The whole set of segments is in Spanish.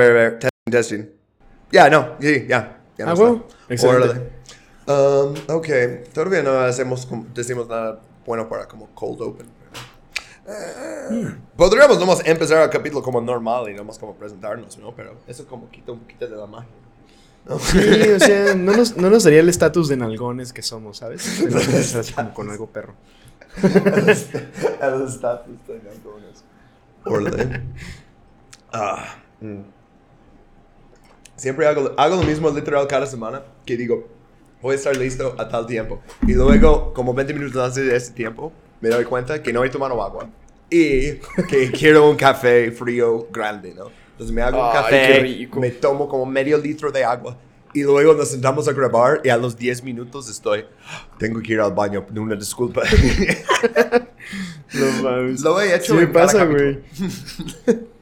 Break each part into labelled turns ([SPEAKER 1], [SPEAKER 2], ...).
[SPEAKER 1] ver, ver, testing, testing. Ya, no, sí, ya. ya no
[SPEAKER 2] Ah, huevo. Excelente.
[SPEAKER 1] Um, ok, todavía no hacemos, decimos nada bueno para como cold open. Eh, Podríamos nomás empezar el capítulo como normal y nomás como presentarnos, ¿no? Pero eso como quita un poquito de la magia. ¿no?
[SPEAKER 2] Sí, o sea, no nos, no nos daría el estatus de nalgones que somos, ¿sabes? Así como con algo perro.
[SPEAKER 1] El estatus de Antonio. Órale. Ah. mm. Siempre hago, hago lo mismo literal cada semana, que digo, voy a estar listo a tal tiempo. Y luego, como 20 minutos antes de ese tiempo, me doy cuenta que no he tomado agua. Y que quiero un café frío grande, ¿no? Entonces me hago un café, me tomo como medio litro de agua. Y luego nos sentamos a grabar y a los 10 minutos estoy, tengo que ir al baño, una disculpa.
[SPEAKER 2] No mames.
[SPEAKER 1] Lo he hecho
[SPEAKER 2] Sí me pasa, güey.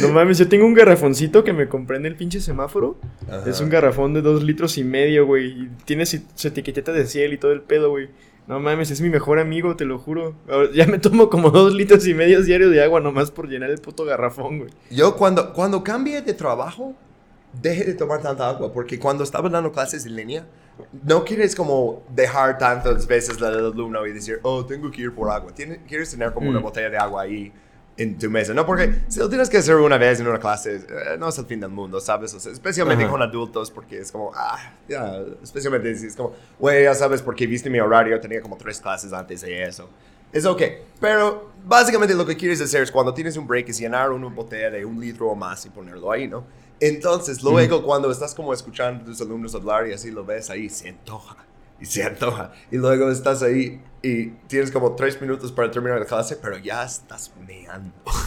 [SPEAKER 2] No mames, yo tengo un garrafoncito que me compré en el pinche semáforo.
[SPEAKER 1] Ajá.
[SPEAKER 2] Es un garrafón de dos litros y medio, güey. Y tiene su, etiquetita de cielo y todo el pedo, güey. No mames, es mi mejor amigo, te lo juro. Ya me tomo como dos litros y medio diarios de agua nomás por llenar el puto garrafón, güey.
[SPEAKER 1] Yo cuando, cuando cambie de trabajo, deje de tomar tanta agua, porque cuando estaba dando clases en línea, no quieres como dejar tantas veces la del alumno y decir, oh, tengo que ir por agua. Tienes, quieres tener como una
[SPEAKER 2] Mm.
[SPEAKER 1] botella de agua ahí en tu mesa, ¿no? Porque si lo tienes que hacer una vez en una clase, eh, no es el fin del mundo, ¿sabes? O sea, especialmente
[SPEAKER 2] Ajá.
[SPEAKER 1] con adultos, porque es como, ah, ya, especialmente si es como, güey, ya sabes, porque viste mi horario, tenía como tres clases antes de eso. Es ok, pero básicamente lo que quieres hacer es cuando tienes un break es llenar una botella de un litro o más y ponerlo ahí, ¿no? Entonces, luego cuando estás como escuchando a tus alumnos hablar y así lo ves ahí, se antoja y se antoja. Y luego estás ahí y tienes como tres minutos para terminar la clase, pero ya estás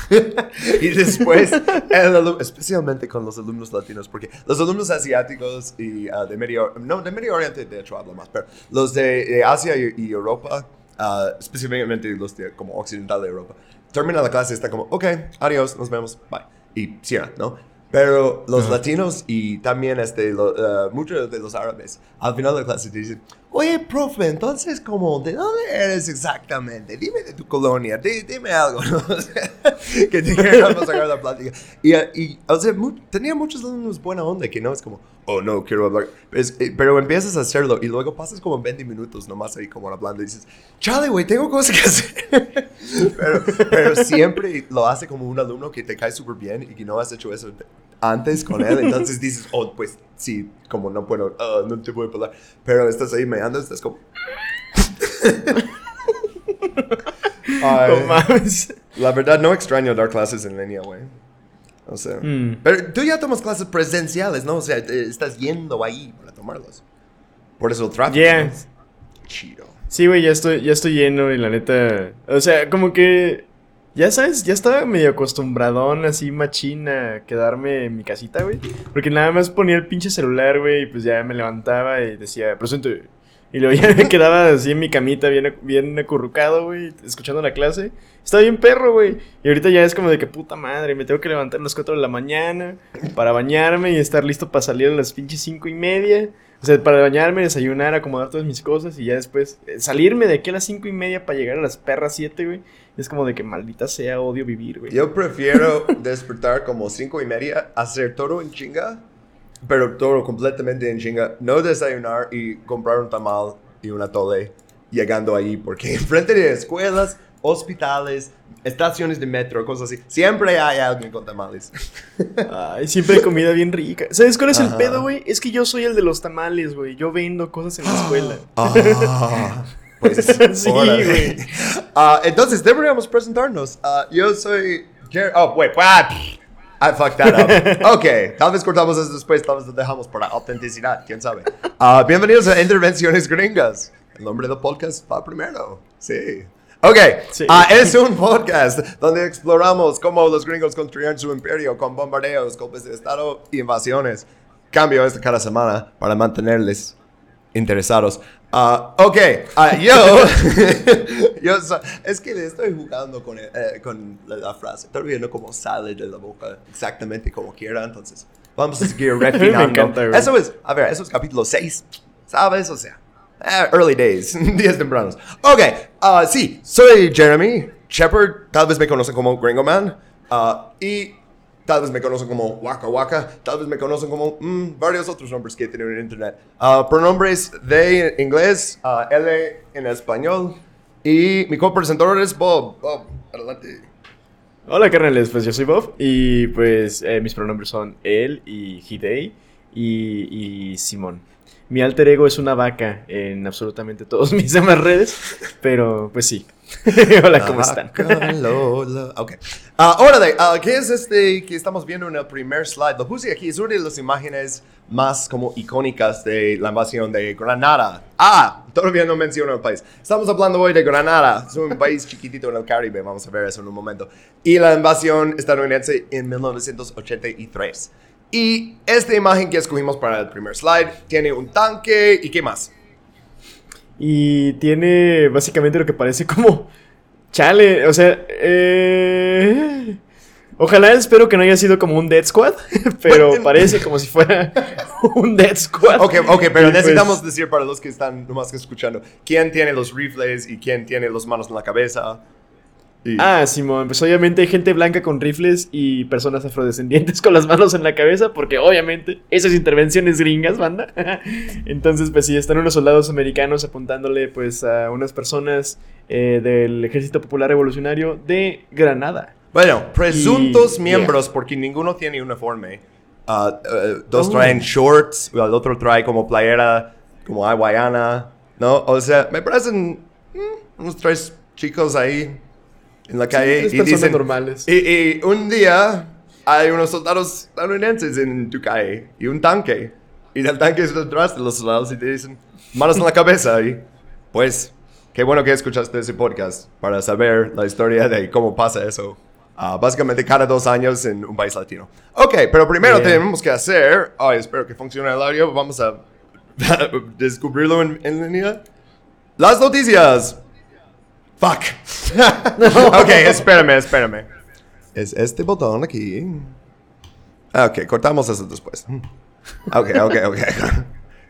[SPEAKER 1] y después, el especialmente con los alumnos latinos, porque los alumnos asiáticos y ah, de Medio no, de Medio Oriente, de hecho, hablo más, pero los de, de Asia y, y Europa, ah, específicamente los de como occidental de Europa, termina la clase y está como, ok, adiós, nos vemos, bye. Y cierra, ¿no? Pero los
[SPEAKER 2] Ajá.
[SPEAKER 1] latinos y también este, lo- ah, muchos de los árabes, al final de la clase dicen, oye, profe, entonces, como, ¿de dónde eres exactamente? Dime de tu colonia, di- dime algo, ¿no? O sea, que te queramos sacar la plática. Y, y o sea, mu- tenía muchos alumnos buena onda, que no es como, oh, no, quiero hablar. Es- eh, pero empiezas a hacerlo y luego pasas como 20 minutos nomás ahí como hablando y dices, chale, güey, tengo cosas que hacer. pero, pero siempre lo hace como un alumno que te cae súper bien y que no has hecho eso antes con él. Entonces dices, oh, pues sí, como no puedo, ah, no te a hablar. Pero estás ahí meando, estás como... Ay,
[SPEAKER 2] No mames.
[SPEAKER 1] la verdad, no extraño dar clases en línea, güey. O sea,
[SPEAKER 2] Mm.
[SPEAKER 1] pero tú ya tomas clases presenciales, ¿no? O sea, te- estás yendo ahí para tomarlas. Por eso el tráfico.
[SPEAKER 2] Yeah.
[SPEAKER 1] ¿no? Chido.
[SPEAKER 2] Sí, güey, ya estoy, ya estoy lleno y la neta. O sea, como que. Ya sabes, ya estaba medio acostumbradón así machina a quedarme en mi casita, güey. Porque nada más ponía el pinche celular, güey, y pues ya me levantaba y decía, presente. Y luego ya me quedaba así en mi camita, bien, bien acurrucado, güey, escuchando la clase. Estaba bien perro, güey. Y ahorita ya es como de que puta madre, me tengo que levantar a las 4 de la mañana para bañarme y estar listo para salir a las pinches 5 y media. O sea, para bañarme, desayunar, acomodar todas mis cosas y ya después eh, salirme de aquí a las 5 y media para llegar a las perras 7, güey. Es como de que maldita sea, odio vivir, güey.
[SPEAKER 1] Yo prefiero despertar como cinco y media, hacer todo en chinga, pero todo completamente en chinga. No desayunar y comprar un tamal y una tole llegando ahí, porque enfrente de escuelas, hospitales, estaciones de metro, cosas así, siempre hay alguien con tamales.
[SPEAKER 2] Ay, siempre hay comida bien rica. ¿Sabes cuál es el pedo, güey? Es que yo soy el de los tamales, güey. Yo vendo cosas en la escuela.
[SPEAKER 1] Ah, pues
[SPEAKER 2] Sí, güey.
[SPEAKER 1] Ah, entonces deberíamos presentarnos. Ah, yo soy Oh, wait, what? I fucked that up. Ok, tal vez cortamos eso después, tal vez lo dejamos para autenticidad, quién sabe. Ah, bienvenidos a Intervenciones Gringas. El nombre del podcast va primero. Sí. Ok,
[SPEAKER 2] Sí.
[SPEAKER 1] es un podcast donde exploramos cómo los gringos construyeron su imperio con bombardeos, golpes de estado y invasiones. Cambio esto cada semana para mantenerles interesados. Ah, ok, ah, yo, yo so- es que le estoy jugando con, eh, con la, la frase, todavía no como sale de la boca exactamente como quiera, entonces vamos a seguir
[SPEAKER 2] me
[SPEAKER 1] refinando.
[SPEAKER 2] encanta.
[SPEAKER 1] Eso es, a ver, eso es capítulo 6, ¿sabes? O sea, eh, early days, días tempranos. Ok, ah, sí, soy Jeremy Shepard, tal vez me conocen como Gringo Man, y Tal vez me conocen como Waka Waka. Tal vez me conocen como mm, varios otros nombres que tienen en internet. Uh, pronombres de inglés, uh, L en español. Y mi copresentador es Bob. Bob, adelante.
[SPEAKER 2] Hola, carnales. Pues yo soy Bob. Y pues eh, mis pronombres son él y Hidei y, y Simón. Mi alter ego es una vaca en absolutamente todos mis demás redes. Pero pues sí. Hola, ¿cómo están?
[SPEAKER 1] ok. ahora, de, uh, ¿qué es este que estamos viendo en el primer slide? Lo puse aquí, es una de las imágenes más como icónicas de la invasión de Granada. Ah, todavía no menciono el país. Estamos hablando hoy de Granada. Es un país chiquitito en el Caribe, vamos a ver eso en un momento. Y la invasión estadounidense en 1983. Y esta imagen que escogimos para el primer slide tiene un tanque y qué más.
[SPEAKER 2] Y tiene básicamente lo que parece como. Chale, o sea. Eh, ojalá espero que no haya sido como un Dead Squad, pero parece como si fuera un Dead Squad.
[SPEAKER 1] Ok, ok, pero pues necesitamos decir para los que están nomás que escuchando: quién tiene los rifles y quién tiene las manos en la cabeza.
[SPEAKER 2] Ah, Simón, pues obviamente hay gente blanca con rifles y personas afrodescendientes con las manos en la cabeza, porque obviamente esas intervenciones gringas, banda. Entonces, pues sí, están unos soldados americanos apuntándole pues a unas personas eh, del Ejército Popular Revolucionario de Granada.
[SPEAKER 1] Bueno, presuntos miembros, porque ninguno tiene uniforme. Uh, uh, dos oh. traen shorts, el otro trae como playera, como hawaiana, ¿no? O sea, me parecen mm, unos tres chicos ahí en la calle y dicen
[SPEAKER 2] normales.
[SPEAKER 1] Y, un día hay unos soldados estadounidenses en tu calle y un tanque. Y el tanque es detrás de los soldados y te dicen, manos en la cabeza. Y pues, qué bueno que escuchaste ese podcast para saber la historia de cómo pasa eso. Uh, básicamente cada dos años en un país latino. Ok, pero primero tenemos que hacer, ay, espero que funcione el audio, vamos a descubrirlo en, en línea. Las noticias. Fuck. ok, espérame, espérame. Es este botón aquí. Ok, cortamos eso después. Ok, ok, ok.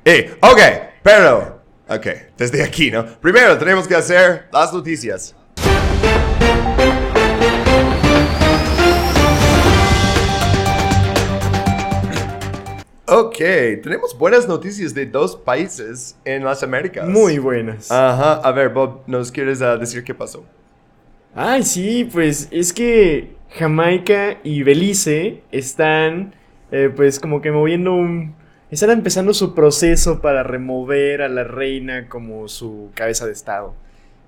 [SPEAKER 1] y, ok, pero. Ok, desde aquí, ¿no? Primero tenemos que hacer las noticias. Ok, tenemos buenas noticias de dos países en las Américas.
[SPEAKER 2] Muy buenas.
[SPEAKER 1] Ajá, a ver, Bob, ¿nos quieres uh, decir qué pasó?
[SPEAKER 2] Ay, sí, pues es que Jamaica y Belice están, eh, pues como que moviendo un... Están empezando su proceso para remover a la reina como su cabeza de estado.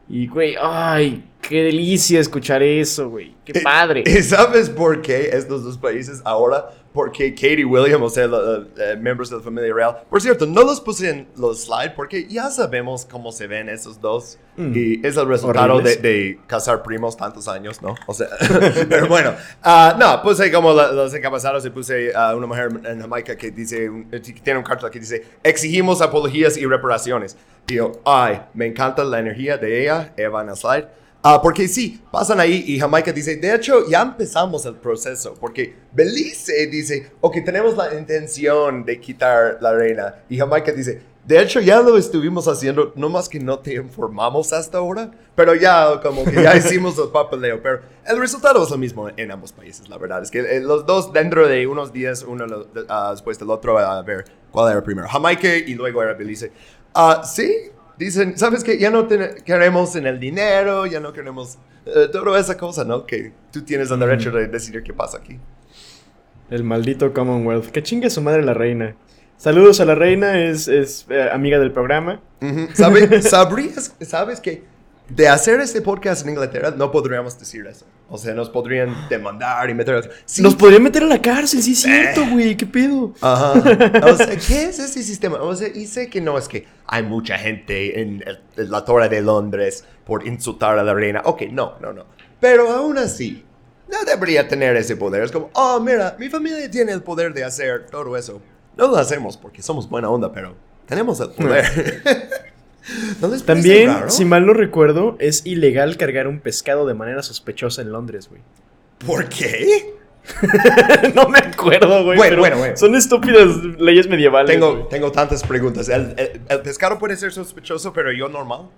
[SPEAKER 2] Y, güey, ay, qué delicia escuchar eso, güey. Qué eh, padre.
[SPEAKER 1] ¿Y sabes por qué estos dos países ahora porque Katie Williams, o sea, los eh, miembros de la familia real. Por cierto, no los puse en los slides porque ya sabemos cómo se ven esos dos. Mm. Y es el resultado de, de, casar primos tantos años, ¿no? O sea, pero bueno. Uh, no, puse como los encabezados y puse a una mujer en Jamaica que dice, tiene un cartel que dice, exigimos apologías y reparaciones. Y yo, ay, me encanta la energía de ella, Eva en el slide. Ah, porque sí, pasan ahí y Jamaica dice, de hecho, ya empezamos el proceso, porque Belice dice, ok, tenemos la intención de quitar la reina. Y Jamaica dice, de hecho, ya lo estuvimos haciendo, no más que no te informamos hasta ahora, pero ya como que ya hicimos el papeleo, pero el resultado es lo mismo en ambos países, la verdad. Es que eh, los dos dentro de unos días, uno uh, después del otro, a ver cuál era primero. Jamaica y luego era Belice. Uh, sí, dicen, ¿sabes qué? Ya no queremos en el dinero, ya no queremos uh, toda esa cosa, ¿no? Que tú tienes el derecho de decidir qué pasa aquí.
[SPEAKER 2] El maldito Commonwealth. Que chingue su madre la reina. Saludos a la reina, es, es eh, amiga del programa.
[SPEAKER 1] ¿Sabes, ¿Sabrías, sabes que de hacer este podcast en Inglaterra no podríamos decir eso? O sea, nos podrían demandar y meter...
[SPEAKER 2] Nos podrían meter a la cárcel, sí es cierto, eh. güey, ¿qué pedo?
[SPEAKER 1] Ajá. O sea, ¿qué es ese sistema? O sea, y sé que no es que hay mucha gente en, la Torre de Londres por insultar a la reina. Ok, no, no, no. Pero aún así, no debería tener ese poder. Es como, oh, mira, mi familia tiene el poder de hacer todo eso. No lo hacemos porque somos buena onda, pero tenemos el poder.
[SPEAKER 2] También, si mal no recuerdo, es ilegal cargar un pescado de manera sospechosa en Londres, güey.
[SPEAKER 1] ¿Por qué?
[SPEAKER 2] no me acuerdo, güey. Bueno, bueno, bueno, Son estúpidas leyes medievales.
[SPEAKER 1] Tengo, tengo tantas preguntas. ¿El, pescado puede ser sospechoso, pero yo normal?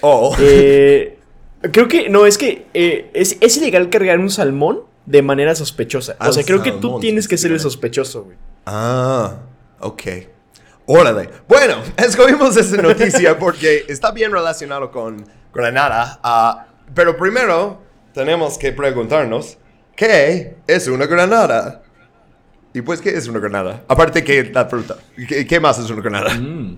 [SPEAKER 1] Oh.
[SPEAKER 2] Eh, creo que, no, es que eh, es, es, ilegal cargar un salmón, de manera sospechosa. O sea,
[SPEAKER 1] Al
[SPEAKER 2] creo que tú tienes que ser el sospechoso, güey.
[SPEAKER 1] Ah, ok. Órale. Bueno, escogimos esa noticia porque está bien relacionado con Granada. ah, pero primero tenemos que preguntarnos, ¿qué es una granada? Y pues, ¿qué es una granada? Aparte que la fruta. ¿Qué, qué más es una granada?
[SPEAKER 2] Mm.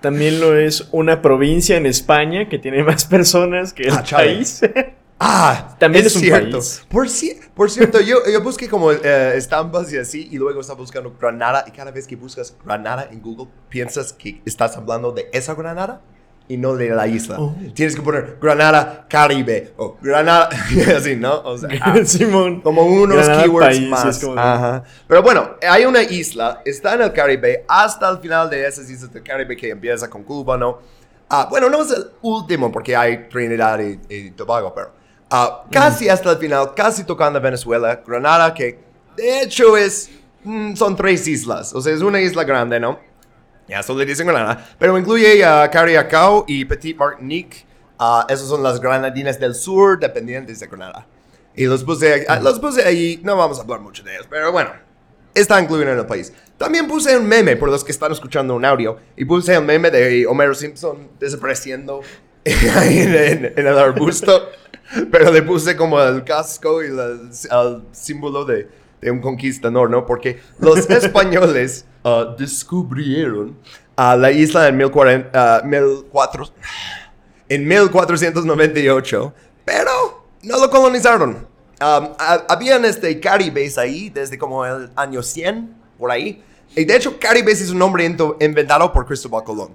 [SPEAKER 2] También lo es una provincia en España que tiene más personas que el
[SPEAKER 1] Ah,
[SPEAKER 2] país.
[SPEAKER 1] Ah,
[SPEAKER 2] También
[SPEAKER 1] es,
[SPEAKER 2] es un
[SPEAKER 1] cierto.
[SPEAKER 2] país.
[SPEAKER 1] Por, ci- por cierto, yo, yo busqué como eh, estampas y así, y luego estaba buscando Granada, y cada vez que buscas Granada en Google, piensas que estás hablando de esa Granada y no de la isla.
[SPEAKER 2] Oh.
[SPEAKER 1] Tienes que poner Granada Caribe o Granada, así, ¿no? O sea, ah,
[SPEAKER 2] Simón.
[SPEAKER 1] como unos
[SPEAKER 2] Granada
[SPEAKER 1] keywords
[SPEAKER 2] país,
[SPEAKER 1] más. Ajá. Pero bueno, hay una isla, está en el Caribe, hasta el final de esas islas del Caribe que empieza con Cuba, ¿no? Ah, bueno, no es el último porque hay Trinidad y, y Tobago, pero ah, casi hasta el final, casi tocando Venezuela, Granada, que de hecho es, mm, son tres islas, o sea, es una isla grande, ¿no? Ya eso le dicen Granada, pero incluye a Cariacao y Petit Martinique. Ah, esas son las granadinas del sur dependientes de Granada. Y los puse, ah, los puse ahí, no vamos a hablar mucho de ellos, pero bueno, está incluido en el país. También puse un meme por los que están escuchando un audio, y puse un meme de Homero Simpson desapareciendo en, en- en el arbusto, pero le puse como el casco y el símbolo de, de un conquistador, ¿no? Porque los españoles ah, descubrieron a la isla en 1400, ah, 1400 en 1498, pero no lo colonizaron. Um, ha- habían este, caribes ahí desde como el año 100, por ahí. Y de hecho, caribes es un nombre inventado por Cristóbal Colón.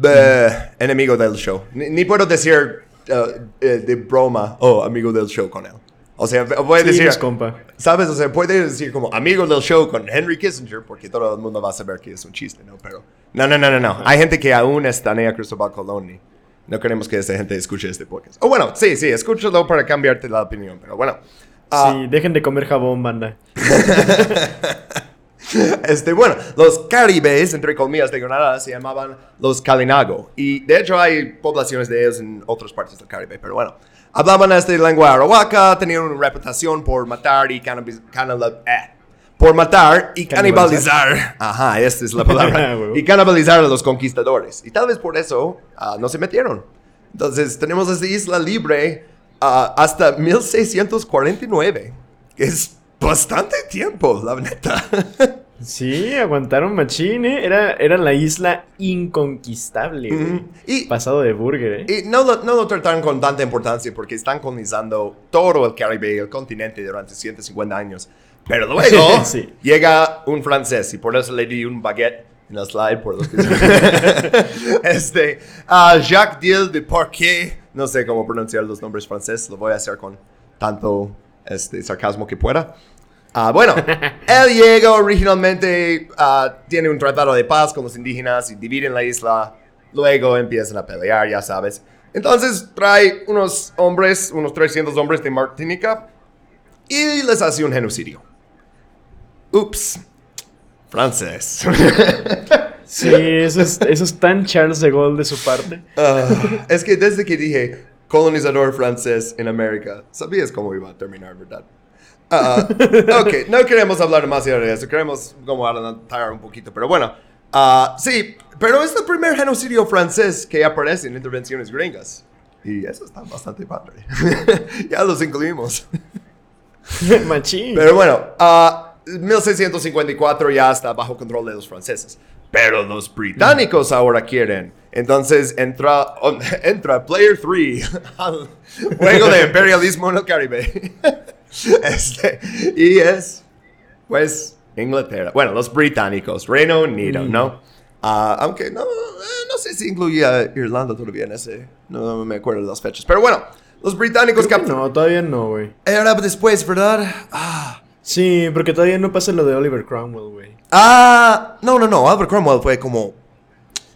[SPEAKER 1] Bleh, enemigo del show. Ni, ni puedo decir uh, eh, de broma, oh, amigo del show con él. O sea, voy a
[SPEAKER 2] Sí,
[SPEAKER 1] decir,
[SPEAKER 2] compa.
[SPEAKER 1] ¿sabes? O sea, puede decir como amigo del show con Henry Kissinger, porque todo el mundo va a saber que es un chiste, ¿no? Pero, no, no, no, no, no. Hay gente que aún estanea a Cristóbal Colón no queremos que esa gente escuche este podcast. O bueno, sí, sí, escúchalo para cambiarte la opinión, pero bueno. Ah,
[SPEAKER 2] Sí, dejen de comer jabón, banda.
[SPEAKER 1] Este, bueno, los caribes, entre comillas, de Granada se llamaban los Kalinago. Y de hecho hay poblaciones de ellos en otras partes del Caribe, pero bueno. Hablaban este lengua arawaka, tenían una reputación por matar y canala- eh, por matar y
[SPEAKER 2] Canibalizar.
[SPEAKER 1] canibalizar. Ajá, esta es la palabra. Y canibalizar a los conquistadores. Y tal vez por eso ah, no se metieron. Entonces tenemos esta isla libre ah, hasta 1649, que es bastante tiempo, la neta.
[SPEAKER 2] Sí, aguantaron machín, ¿eh? Era, era la isla inconquistable, güey.
[SPEAKER 1] Y,
[SPEAKER 2] Pasado de burger, ¿eh?
[SPEAKER 1] y no, lo, no lo trataron con tanta importancia porque están colonizando todo el Caribe y el continente durante 150 años. Pero luego
[SPEAKER 2] Sí.
[SPEAKER 1] llega un francés y por eso le di un baguette en la slide por los que Este, ah, Jacques Diel de Parquet, no sé cómo pronunciar los nombres franceses, lo voy a hacer con tanto este, sarcasmo que pueda. Ah, bueno, él llega originalmente, ah, tiene un tratado de paz con los indígenas y dividen la isla. Luego empiezan a pelear, ya sabes. Entonces trae unos hombres, unos 300 hombres de Martinica y les hace un genocidio. Ups, francés.
[SPEAKER 2] Sí, eso es, eso es tan Charles de Gaulle de su parte.
[SPEAKER 1] Ah, es que desde que dije colonizador francés en América, sabías cómo iba a terminar, ¿verdad? Ah, ok, no queremos hablar demasiado de eso, queremos como adelantar un poquito, pero bueno, ah, sí, pero es el primer genocidio francés que aparece en intervenciones gringas. Y eso está bastante padre. ya los incluimos.
[SPEAKER 2] Machín.
[SPEAKER 1] Pero bueno, ah, 1654 ya está bajo control de los franceses. Pero los británicos ahora quieren. Entonces entra, on- entra Player 3 al juego de imperialismo en el Caribe. Este, y es, pues, Inglaterra. Bueno, los británicos, Reino Unido, ¿no? Ah, aunque no, eh, no sé si incluía Irlanda todavía en ese. No, me acuerdo de las fechas. Pero bueno, los británicos capturaron.
[SPEAKER 2] no, todavía no, güey.
[SPEAKER 1] Era después, ¿verdad? Ah.
[SPEAKER 2] Sí, porque todavía no pasa lo de Oliver Cromwell, güey.
[SPEAKER 1] Ah, no, no, no. Albert Cromwell fue como.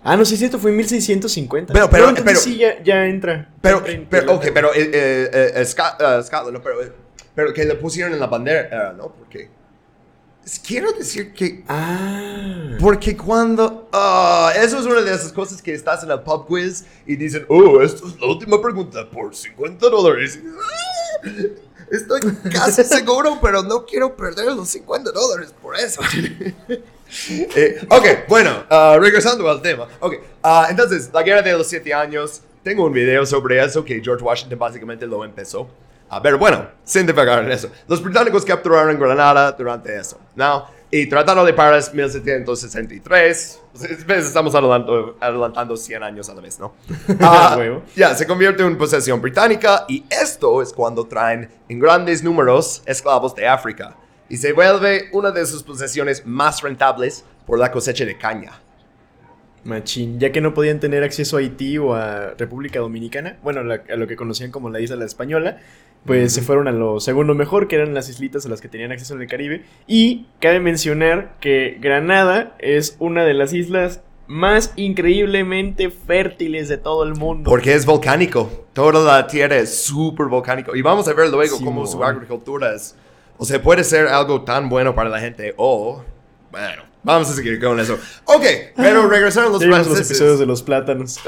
[SPEAKER 2] Ah, no, sí cierto, fue en 1650.
[SPEAKER 1] Pero- pero-
[SPEAKER 2] No, entonces
[SPEAKER 1] pero-
[SPEAKER 2] sí, ya, ya entra.
[SPEAKER 1] Pero,
[SPEAKER 2] Entra en
[SPEAKER 1] pero, ok, pero eh, eh, eh, Scott- eh, Scotland, no, pero, eh, pero que le pusieron en la bandera, ¿no? Porque. Quiero decir que.
[SPEAKER 2] Ah.
[SPEAKER 1] Porque cuando. ah, eso es una de esas cosas que estás en el pub quiz y dicen, oh, esto es la última pregunta por 50 dólares. Estoy casi seguro, pero no quiero perder los 50 dólares por eso. Eh, ok, bueno, uh, regresando al tema. Ok, uh, entonces, la guerra de los siete años. Tengo un video sobre eso que George Washington básicamente lo empezó. A ver, bueno, sin divagar en eso. Los británicos capturaron Granada durante eso. ¿no? Y Tratado de París 1763. Pues, estamos adelantando, adelantando 100 años a la vez, ¿no? Ah, ya, se convierte en posesión británica y esto es cuando traen en grandes números esclavos de África y se vuelve una de sus posesiones más rentables por la cosecha de caña.
[SPEAKER 2] Machín, ya que no podían tener acceso a Haití o a República Dominicana, bueno, a lo que conocían como la isla la española, pues se fueron a lo segundo mejor, que eran las islitas a las que tenían acceso en el Caribe. Y cabe mencionar que Granada es una de las islas más increíblemente fértiles de todo el mundo.
[SPEAKER 1] Porque es volcánico. Toda la tierra es súper volcánico. Y vamos a ver luego cómo su agricultura es o sea, puede ser algo tan bueno para la gente o, bueno, vamos a seguir con eso. Ok, pero regresaron los franceses.
[SPEAKER 2] los episodios de los plátanos.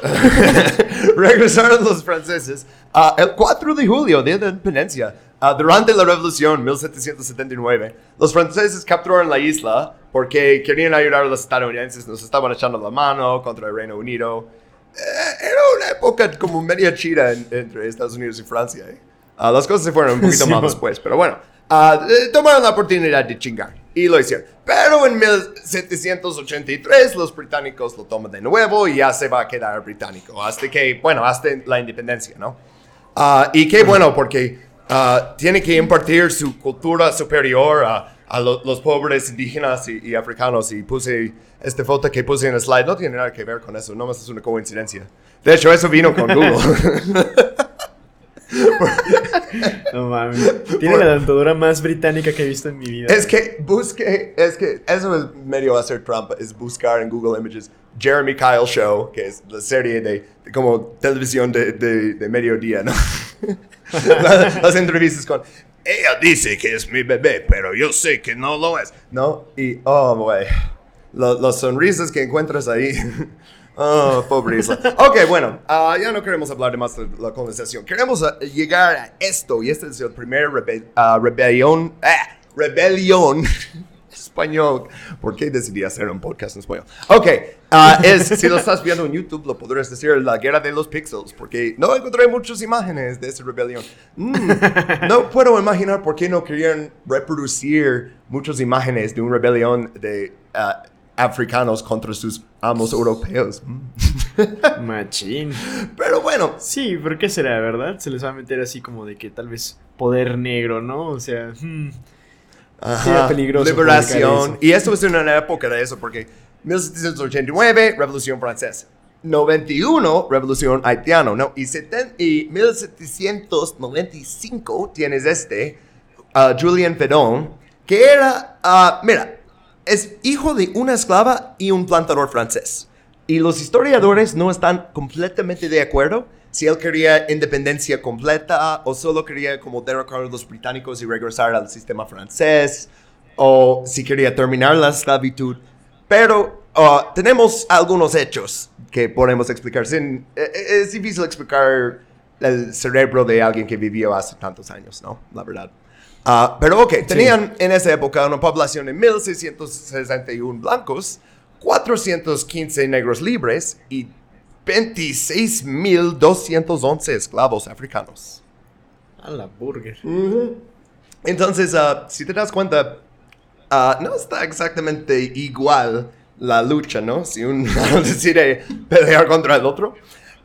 [SPEAKER 1] regresaron los franceses uh, el 4 de julio, Día de la Independencia. Uh, durante la Revolución 1779, los franceses capturaron la isla porque querían ayudar a los estadounidenses, nos estaban echando la mano contra el Reino Unido. Eh, era una época como media chida entre Estados Unidos y Francia. ¿eh? Uh, las cosas se fueron un poquito más después, pero bueno. Eh, tomaron la oportunidad de chingar y lo hicieron. Pero en 1783 los británicos lo toman de nuevo y ya se va a quedar británico hasta que, bueno, hasta la independencia, ¿no? Ah, y qué bueno porque uh, tiene que impartir su cultura superior a, los pobres indígenas y, africanos y puse esta foto que puse en el slide, no tiene nada que ver con eso, no más es una coincidencia. De hecho, eso vino con Google.
[SPEAKER 2] no mames. Tiene la dentadura más británica que he visto en mi vida.
[SPEAKER 1] Es que busque, es que eso es medio hacer trampa, es buscar en Google Images Jeremy Kyle Show, que es la serie de, como televisión de, de, mediodía, ¿no? las, entrevistas con, ella dice que es mi bebé, pero yo sé que no lo es, ¿no? Y, oh, güey, las sonrisas que encuentras ahí. Oh, pobre isla. Ok, bueno, uh, ya no queremos hablar de más de la colonización. Queremos uh, llegar a esto, y este es el primer rebe uh, rebelión. Ah, rebelión. español. ¿Por qué decidí hacer un podcast en español? Ok, es, si lo estás viendo en YouTube, lo podrías decir la guerra de los pixels, porque no encontré muchas imágenes de esa rebelión. Mm, no puedo imaginar por qué no querían reproducir muchas imágenes de una rebelión de africanos contra sus amos europeos.
[SPEAKER 2] Machín.
[SPEAKER 1] Pero bueno.
[SPEAKER 2] Sí, pero ¿qué será, verdad? Se les va a meter así como de que tal vez poder negro, ¿no? O sea, hmm,
[SPEAKER 1] peligroso. Liberación. Y esto es una época de eso, porque 1789, Revolución Francesa. 91, Revolución Haitiana, ¿no? Y, y 1795 tienes este, uh, Julien Fedon, que era, uh, mira, es hijo de una esclava y un plantador francés. Y los historiadores no están completamente de acuerdo si él quería independencia completa o solo quería como derrocar a los británicos y regresar al sistema francés o si quería terminar la esclavitud. Pero uh, tenemos algunos hechos que podemos explicar. Sin, e, e, es difícil explicar el cerebro de alguien que vivió hace tantos años, ¿no? La verdad. Ah, pero ok, tenían en esa época una población de 1.661 blancos, 415 negros libres y 26.211 esclavos africanos.
[SPEAKER 2] A la burger.
[SPEAKER 1] Entonces, uh, si te das cuenta, uh, no está exactamente igual la lucha, ¿no? Si uno decide pelear contra el otro.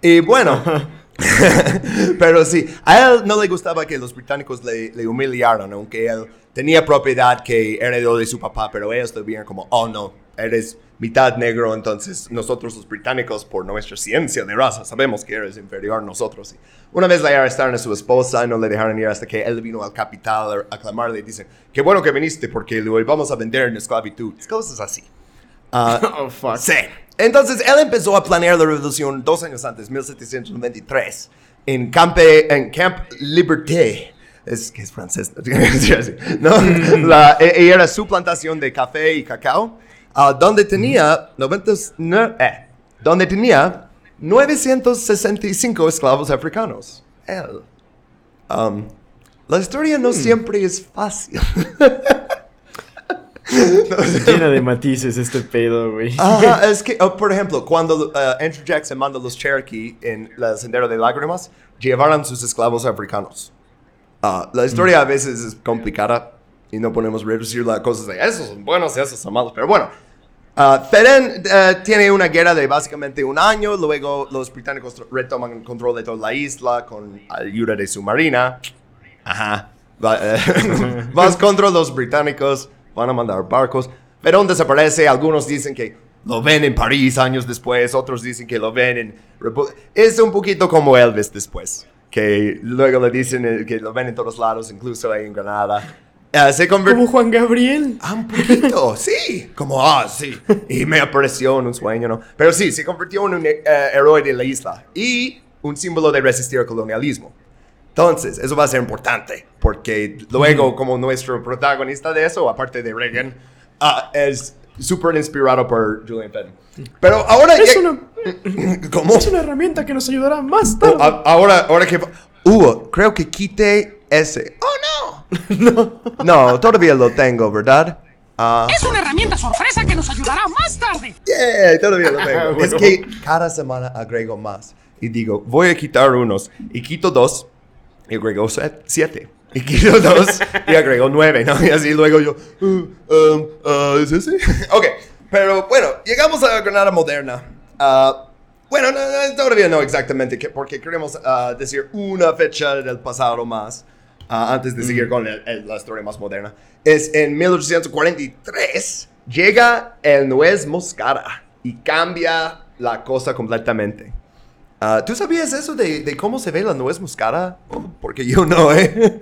[SPEAKER 1] Y bueno, Pero sí, a él no le gustaba que los británicos le, le, humillaran, aunque él tenía propiedad que heredó de su papá, pero ellos vieron como, oh no, eres mitad negro, entonces nosotros los británicos, por nuestra ciencia de raza, sabemos que eres inferior a nosotros. una vez le arrestaron a su esposa y no le dejaron ir hasta que él vino al capital a aclamarle y dicen, qué bueno que viniste porque lo vamos a vender en esclavitud. Cosas así.
[SPEAKER 2] Uh, oh, fuck.
[SPEAKER 1] Sí. Entonces, él empezó a planear la revolución dos años antes, 1793, en, Campe, en Camp Liberté. Es que es francés, ¿no? La, e, era su plantación de café y cacao, uh, donde tenía 90, eh, donde tenía 965 esclavos africanos. Él. Um, La historia no siempre es fácil.
[SPEAKER 2] Llena de matices este pedo, güey.
[SPEAKER 1] Ajá, es que, oh, por ejemplo, cuando uh, Andrew Jackson manda a los Cherokee en la Sendero de Lágrimas, llevaron sus esclavos africanos. Ah, la historia a veces es complicada y no podemos reducir las cosas de esos son buenos y esos son malos, pero bueno. Uh, Feren eh, tiene una guerra de básicamente un año, luego los británicos retoman el control de toda la isla con ayuda de su marina. Ajá. Eh, vas contra los británicos, van a mandar barcos. Perón desaparece, algunos dicen que lo ven en París años después, otros dicen que lo ven en... Repu- Es un poquito como Elvis después, que luego le dicen eh, que lo ven en todos lados, incluso ahí en Granada. Eh, se.
[SPEAKER 2] Como Juan Gabriel.
[SPEAKER 1] Ah, un poquito, sí. Como, ah, sí. Y me apareció en un sueño, ¿no? Pero sí, se convirtió en un eh, héroe de la isla y un símbolo de resistir al colonialismo. Entonces, eso va a ser importante, porque luego, como nuestro protagonista de eso, aparte de Reagan, ah, es súper inspirado por Julian Fenton. Pero ahora...
[SPEAKER 2] Es
[SPEAKER 1] ya-
[SPEAKER 2] una,
[SPEAKER 1] ¿Cómo?
[SPEAKER 2] es una herramienta que nos ayudará más
[SPEAKER 1] Oh,
[SPEAKER 2] tarde.
[SPEAKER 1] a- ahora, ahora que... Uh, creo que quite ese. Oh, no. no. todavía lo tengo, ¿verdad? Ah,
[SPEAKER 3] Es una herramienta sorpresa que nos ayudará más tarde.
[SPEAKER 1] yeah, todavía lo tengo.
[SPEAKER 2] Bueno.
[SPEAKER 1] es que cada semana agrego más. Y digo, voy a quitar unos. Y quito dos. Y set- siete. Y quito dos. y agrego nueve, ¿no? Y así luego yo... uh, um, uh, ¿Es ese? ok. Pero bueno, llegamos a Granada Moderna. Ah, bueno, no, no, todavía no exactamente, que- porque queremos ah, decir una fecha del pasado más, ah, antes de seguir con el- el- la historia más moderna. Es en 1843, llega el nuez moscada y cambia la cosa completamente. Ah, ¿Tú sabías eso de, de cómo se ve la nuez moscada? Oh, porque yo no, ¿eh?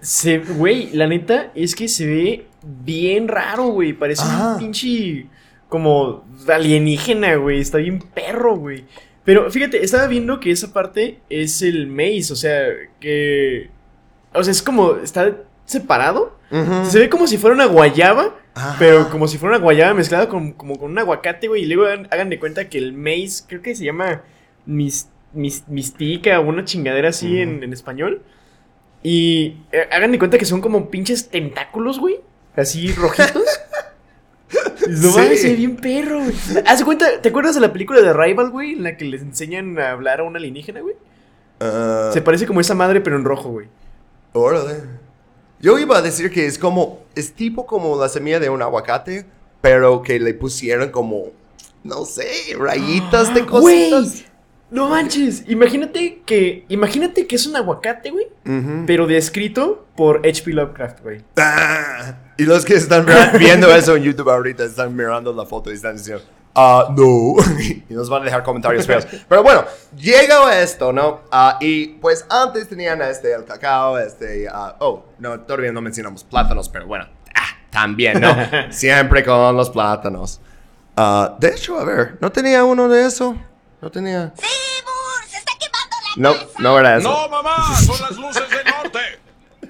[SPEAKER 2] Se, güey, la neta es que se ve bien raro, güey. Parece
[SPEAKER 1] Ajá.
[SPEAKER 2] un pinche como alienígena, güey. Está bien perro, güey. Pero fíjate, estaba viendo que esa parte es el maíz, o sea, que... O sea, es como... Está separado. Se ve como si fuera una guayaba,
[SPEAKER 1] Ajá.
[SPEAKER 2] pero como si fuera una guayaba mezclada con, como con un aguacate, güey. Y luego hagan, hagan de cuenta que el maíz, creo que se llama mis, mis- mistica o una chingadera así en, en español. Y eh, hagan de cuenta que son como pinches tentáculos, güey. Así rojitos. No
[SPEAKER 1] Sí.
[SPEAKER 2] mames, se ve bien perro, güey. Haz de cuenta, ¿te acuerdas de la película de Rival, güey? En la que les enseñan a hablar a un alienígena, güey.
[SPEAKER 1] Ah,
[SPEAKER 2] Se parece como esa madre, pero en rojo, güey.
[SPEAKER 1] Órale. Yo iba a decir que es como, es tipo como la semilla de un aguacate, pero que le pusieron como, no sé, rayitas de
[SPEAKER 2] Güey,
[SPEAKER 1] cositas.
[SPEAKER 2] No manches. Imagínate que, imagínate que es un aguacate, güey.
[SPEAKER 1] Ujú.
[SPEAKER 2] Pero descrito por H.P. Lovecraft, güey.
[SPEAKER 1] Ah, y los que están viendo eso en YouTube ahorita están mirando la foto y están diciendo, ah, no. y nos van a dejar comentarios feos. Pero bueno, llega a esto, ¿no? Ah, y pues antes tenían este, el cacao, este, ah, oh, no, todavía no mencionamos plátanos, pero bueno, ah, también, ¿no? Siempre con los plátanos. Ah, de hecho, a ver, ¿no tenía uno de eso? No tenía.
[SPEAKER 4] ¡Sí, Bur! ¡Se está quemando la
[SPEAKER 1] No,
[SPEAKER 4] casa!
[SPEAKER 1] no era eso.
[SPEAKER 5] No, mamá, son las luces del norte.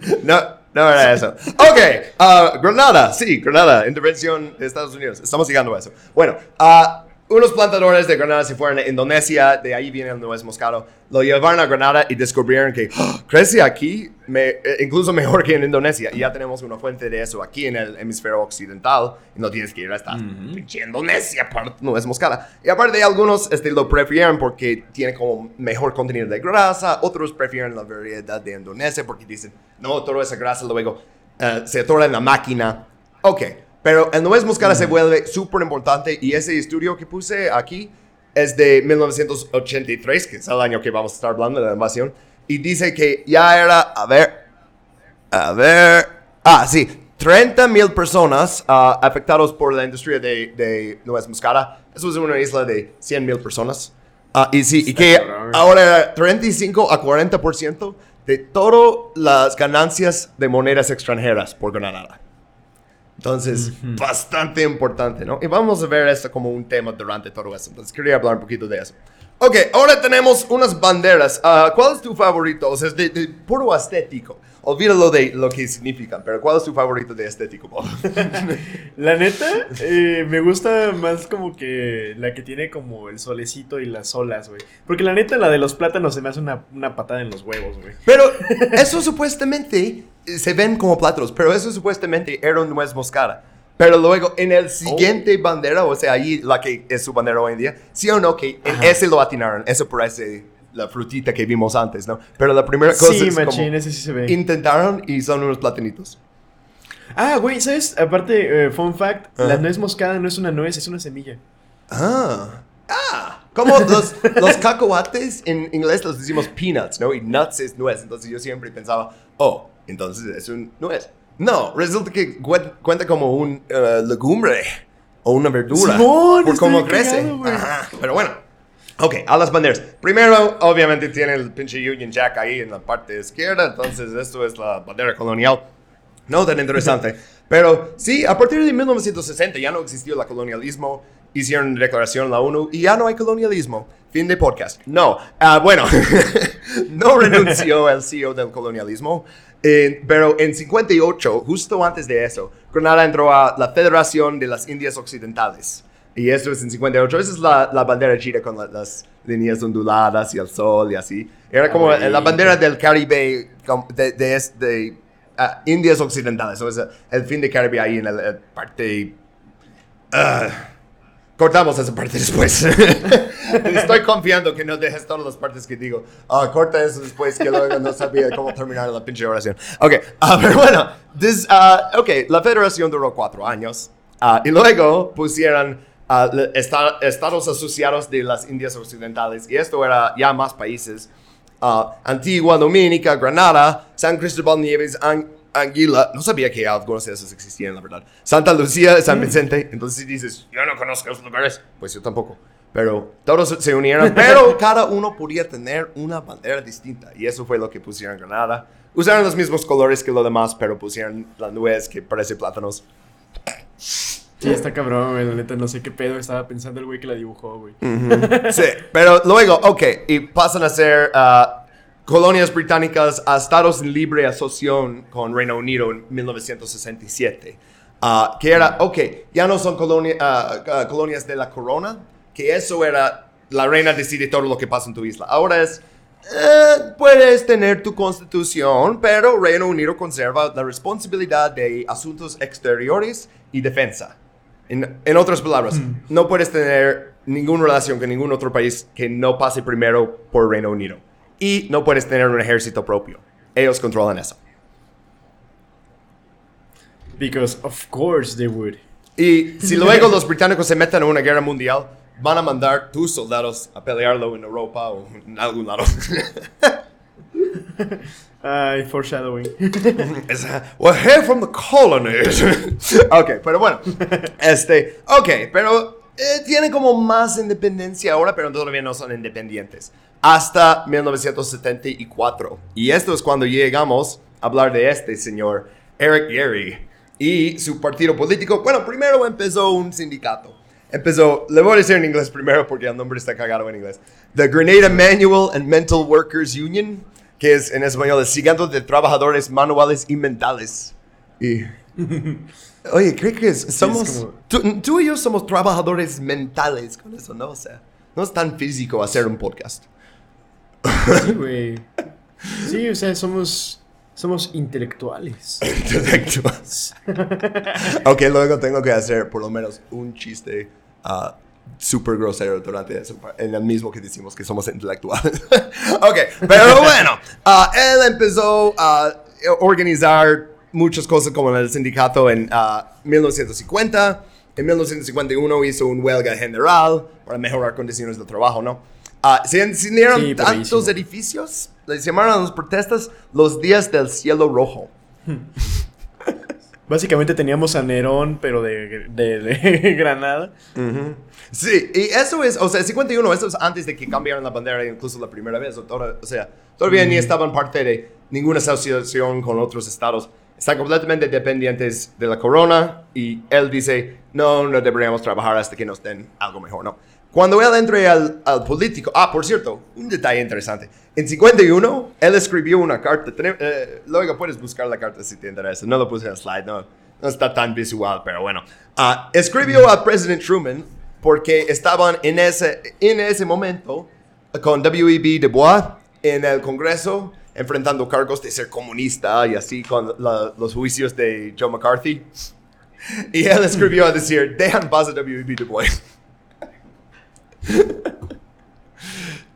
[SPEAKER 1] No, no era eso. Ok, ah, Granada, sí, Granada, intervención de Estados Unidos. Estamos llegando a eso. Bueno, ah, unos plantadores de Granada se fueron a Indonesia, de ahí viene el nuez moscado. Lo llevaron a Granada y descubrieron que ¡ah! crece aquí, me- eh, incluso mejor que en Indonesia. Y ya tenemos una fuente de eso aquí en el hemisferio occidental. Y no tienes que ir hasta pinche Indonesia para nuez moscada. Y aparte, algunos este, lo prefieren porque tiene como mejor contenido de grasa. Otros prefieren la variedad de Indonesia porque dicen, no, toda esa grasa luego eh, se atora en la máquina. Ok, pero el nuez moscada se vuelve súper importante y ese estudio que puse aquí es de 1983, que es el año que vamos a estar hablando de la invasión, y dice que ya era, a ver, a ver, ah, sí, 30 mil personas ah, afectados por la industria de, de nuez moscada. Eso es una isla de 100 mil personas. Ah, y sí, y que ahora 35 a 40% de todas las ganancias de monedas extranjeras por Granada. Entonces, bastante importante, ¿no? Y vamos a ver esto como un tema durante todo esto. Entonces, quería hablar un poquito de eso. Ok, ahora tenemos unas banderas. Ah, ¿Cuál es tu favorito? O sea, es de, de puro estético. Olvídalo de lo que significan, pero ¿cuál es tu favorito de estético? Bob?
[SPEAKER 2] La neta, eh, me gusta más como que la que tiene como el solecito y las olas, güey. Porque la neta, la de los plátanos se me hace una, una patada en los huevos, güey.
[SPEAKER 1] pero eso supuestamente se ven como plátanos, pero eso supuestamente era un nuez moscada. Pero luego en el siguiente bandera, o sea, ahí la que es su bandera hoy en día, sí o no, que en ese lo atinaron. Eso parece la frutita que vimos antes, ¿no? Pero la primera cosa
[SPEAKER 2] Sí,
[SPEAKER 1] es como
[SPEAKER 2] machín, ese sí se ve.
[SPEAKER 1] intentaron y son unos platanitos.
[SPEAKER 2] Ah, güey, ¿sabes? Aparte, eh, fun fact,
[SPEAKER 1] Ajá.
[SPEAKER 2] la nuez moscada no es una nuez, es una semilla.
[SPEAKER 1] Ah. Ah. Como los, los cacahuates en inglés los decimos peanuts, ¿no? Y nuts es nuez. Entonces yo siempre pensaba, oh, entonces es un nuez. No, resulta que cuen- cuenta como un eh, legumbre o una verdura.
[SPEAKER 2] Simón,
[SPEAKER 1] por cómo crece.
[SPEAKER 2] cagado.
[SPEAKER 1] Ajá, Pero bueno. Ok, a las banderas. Primero, obviamente, tiene el pinche Union Jack ahí en la parte izquierda. Entonces, esto es la bandera colonial. No tan interesante. Pero sí, a partir de 1960 ya no existió el colonialismo. Hicieron declaración en la ONU y ya no hay colonialismo. Fin de podcast. No. Ah, bueno, no renunció el CEO del colonialismo. Eh, pero en 58, justo antes de eso, Granada entró a la Federación de las Indias Occidentales. Y esto es en 58. Esa es la, la bandera china con la- las líneas onduladas y el sol y así. Era como
[SPEAKER 2] Abuelito.
[SPEAKER 1] la bandera del Caribe de, de, es- de, ah, Indias Occidentales. O sea, el fin de Caribe ahí en la, parte... ah, cortamos esa parte después. Estoy confiando que no dejes todas las partes que digo. Ah, corta eso después que luego no sabía cómo terminar la pinche oración. Ok, ah, pero bueno. this, ah, ok, la federación duró cuatro años. Y luego pusieron estados asociados de las Indias Occidentales. Y esto era ya más países. Antigua, Dominica, Granada, San Cristóbal Nieves, An- Anguila. No sabía que algunos de esos existían, la verdad. Santa Lucía, San Vicente. Entonces, si dices, yo no conozco esos lugares, pues yo tampoco. Pero todos se unieron, pero cada uno podía tener una bandera distinta. Y eso fue lo que pusieron en Granada. Usaron los mismos colores que lo demás, pero pusieron la nuez que parece plátanos.
[SPEAKER 2] Sí, está cabrón, güey. La neta, no sé qué pedo estaba pensando el güey que la dibujó, güey.
[SPEAKER 1] Sí, pero luego, ok, y pasan a ser ah, colonias británicas a estados en libre asociación con Reino Unido en 1967. Ah, que era, ok, ya no son colonia- ah, ah, colonias de la corona, que eso era, la reina decide todo lo que pasa en tu isla. Ahora es, eh, puedes tener tu constitución, pero Reino Unido conserva la responsabilidad de asuntos exteriores y defensa. En, en otras palabras, no puedes tener ninguna relación con ningún otro país que no pase primero por Reino Unido. Y no puedes tener un ejército propio. Ellos controlan eso.
[SPEAKER 2] Because of course they would.
[SPEAKER 1] Y si luego los británicos se meten en una guerra mundial, van a mandar tus soldados a pelearlo en Europa o en algún lado.
[SPEAKER 2] Ay, foreshadowing.
[SPEAKER 1] Es, uh, We're here from the colonies. ok, pero bueno. Este, ok, pero eh, tienen como más independencia ahora, pero todavía no son independientes. Hasta 1974. Y esto es cuando llegamos a hablar de este señor, Eric Gary, y su partido político. Bueno, primero empezó un sindicato. Empezó, le voy a decir en inglés primero porque el nombre está cagado en inglés. The Grenada Manual and Mental Workers Union, que es en español el Sindicato de Trabajadores Manuales y Mentales. Y, oye, creo que es- somos,
[SPEAKER 2] como-
[SPEAKER 1] tú, tú y yo somos trabajadores mentales con eso, ¿no? O sea, no es tan físico hacer un podcast.
[SPEAKER 2] Sí, güey. Sí, o sea, somos. Somos intelectuales.
[SPEAKER 1] Intelectuales. ok, luego tengo que hacer por lo menos un chiste ah, súper grosero durante eso, en el mismo que decimos que somos intelectuales. ok, pero bueno, ah, él empezó a organizar muchas cosas como el sindicato en ah, 1950. En 1951 hizo un huelga general para mejorar condiciones de trabajo, ¿no? Ah, se encendieron
[SPEAKER 2] Sí,
[SPEAKER 1] tantos edificios, les llamaron a las protestas los días del cielo rojo.
[SPEAKER 2] Básicamente teníamos a Nerón, pero de, de, de Granada.
[SPEAKER 1] Sí, y eso es, o sea, 51, eso es antes de que cambiaran la bandera incluso la primera vez. O, toda- o sea, todavía ni estaban parte de ninguna asociación con otros estados. Están completamente dependientes de la corona y él dice, no, no deberíamos trabajar hasta que nos den algo mejor, ¿no? Cuando él entre al, al político, ah, por cierto, un detalle interesante. En 51, él escribió una carta. Eh, luego puedes buscar la carta si te interesa. No lo puse en el slide, no, no está tan visual, pero bueno. Ah, escribió al presidente Truman porque estaban en ese, en ese momento con W.E.B. Du Bois en el Congreso enfrentando cargos de ser comunista y así con la- los juicios de Joe McCarthy. Y él escribió a decir, dejan paz a W.E.B. Du Bois.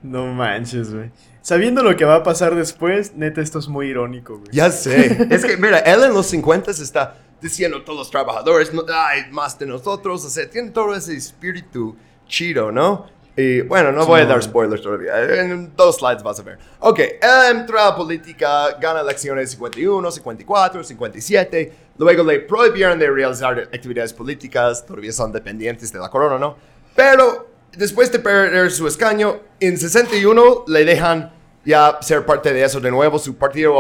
[SPEAKER 2] No manches, güey. Sabiendo lo que va a pasar después, neta, esto es muy irónico, güey.
[SPEAKER 1] Ya sé. es que, mira, él en los 50 está diciendo a todos los trabajadores, no hay más de nosotros. O sea, tiene todo ese espíritu chido, ¿no? Y bueno, no voy a dar spoilers todavía. En dos slides vas a ver. Ok, él entra a la política, gana elecciones 51, 54, 57. Luego le prohibieron de realizar actividades políticas. Todavía son dependientes de la corona, ¿no? Pero después de perder su escaño, en 61 le dejan ya ser parte de eso de nuevo. Su partido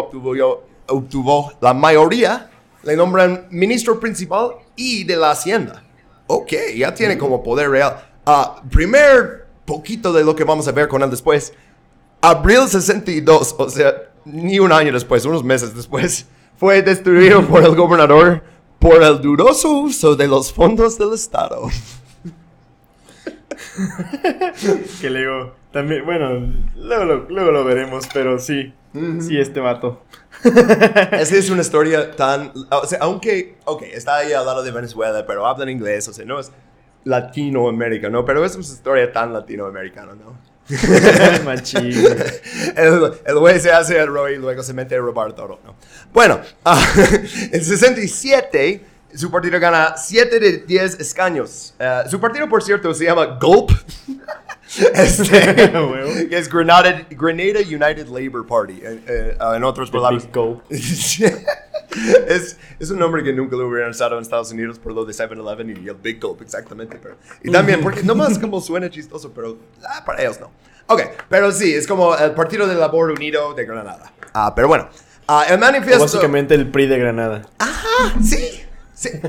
[SPEAKER 1] obtuvo, la mayoría. Le nombran ministro principal y de la hacienda. Ok, ya tiene como poder real. Ah, primer poquito de lo que vamos a ver con él después. Abril 62, o sea, ni un año después, unos meses después, fue destruido por el gobernador por el dudoso uso de los fondos del Estado.
[SPEAKER 2] Que luego, también, bueno, luego lo, luego lo veremos, pero sí. Sí, este vato.
[SPEAKER 1] Esa es una historia tan... O sea, aunque... Ok, está ahí al lado de Venezuela, pero habla en inglés, o sea, no es Latinoamérica, ¿no? Pero es una historia tan latinoamericana, ¿no? El, el güey se hace el Roy y luego se mete a robar todo, ¿no? Bueno, ah, en 67 su partido gana 7 de 10 escaños. Eh, su partido, por cierto, se llama Gulp. este, que es Grenada, Grenada United Labor Party, eh, eh, en otras palabras. Es, es un nombre que nunca lo hubieran usado en Estados Unidos por lo de 7-Eleven y el Big Gulp, exactamente. Pero, y también, porque nomás como suena chistoso, pero ah, para ellos no. Ok, pero sí, es como el Partido del Labor Unido de Granada. Ah, pero bueno, ah, el
[SPEAKER 2] O
[SPEAKER 1] manifiesto...
[SPEAKER 2] básicamente el PRI de Granada.
[SPEAKER 1] Ah, sí, sí.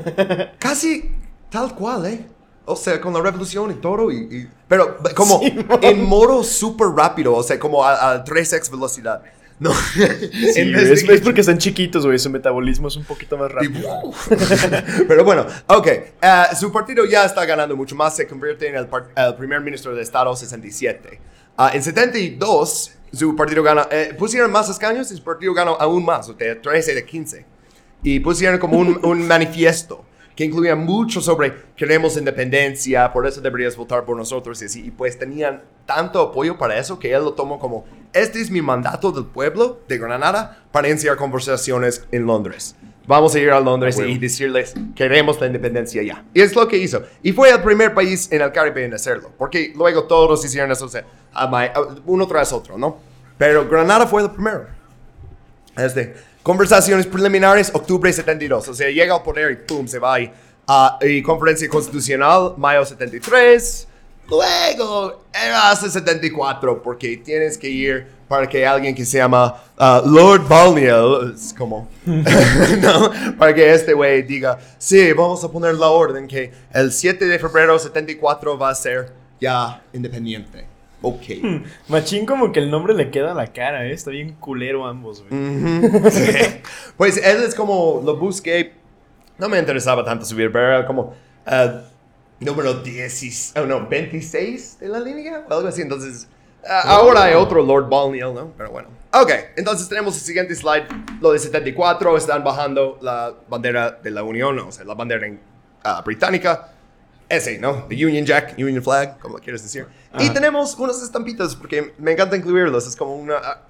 [SPEAKER 1] Casi tal cual, ¿eh? O sea, con la revolución y todo, y, y- pero como
[SPEAKER 2] Sí,
[SPEAKER 1] en modo súper rápido, o sea, como a, a 3x velocidad. No,
[SPEAKER 2] Sí, es,
[SPEAKER 1] que-
[SPEAKER 2] es porque están chiquitos, güey. Su metabolismo es un poquito más rápido.
[SPEAKER 1] Pero bueno, ok. eh, su partido ya está ganando mucho más. Se convierte en el, el primer ministro de Estado 67. Ah, en 72, su partido gana. eh, pusieron más escaños y su partido ganó aún más, o sea, 13 de 15. Y pusieron como un, un manifiesto que incluía mucho sobre queremos independencia, por eso deberías votar por nosotros y así. Y pues tenían tanto apoyo para eso que él lo tomó como, este es mi mandato del pueblo de Granada para iniciar conversaciones en Londres. Vamos a ir a Londres y decirles, queremos la independencia ya. Y es lo que hizo. Y fue el primer país en el Caribe en hacerlo, porque luego todos hicieron eso, o sea, uno tras otro, ¿no? Pero Granada fue el primero. Este, conversaciones preliminares, octubre 72. O sea, llega al poder y pum, se va. Y, ah, y conferencia constitucional, mayo 73. Luego, era hasta 74, porque tienes que ir para que alguien que se llama ah, Lord Balliol, es como, ¿no? Para que este güey diga, sí, vamos a poner la orden que el 7 de febrero 74 va a ser ya independiente. Ok.
[SPEAKER 2] Machín como que el nombre le queda a la cara, ¿eh? Está bien culero ambos, güey.
[SPEAKER 1] Sí. Pues él es como, lo busqué, no me interesaba tanto subir, pero era como eh, número 16, oh, no, 26 de la línea, o algo así. Entonces, eh, ahora hay otro Lord Balneal, ¿no? Pero bueno. Ok, entonces tenemos el siguiente slide, lo de 74, están bajando la bandera de la Unión, o sea, la bandera ah, británica. Ese, ¿no? The Union Jack, Union Flag, como lo quieres decir. Y
[SPEAKER 2] Ajá.
[SPEAKER 1] tenemos unas estampitas, porque me encanta incluirlos. Es como una... ah,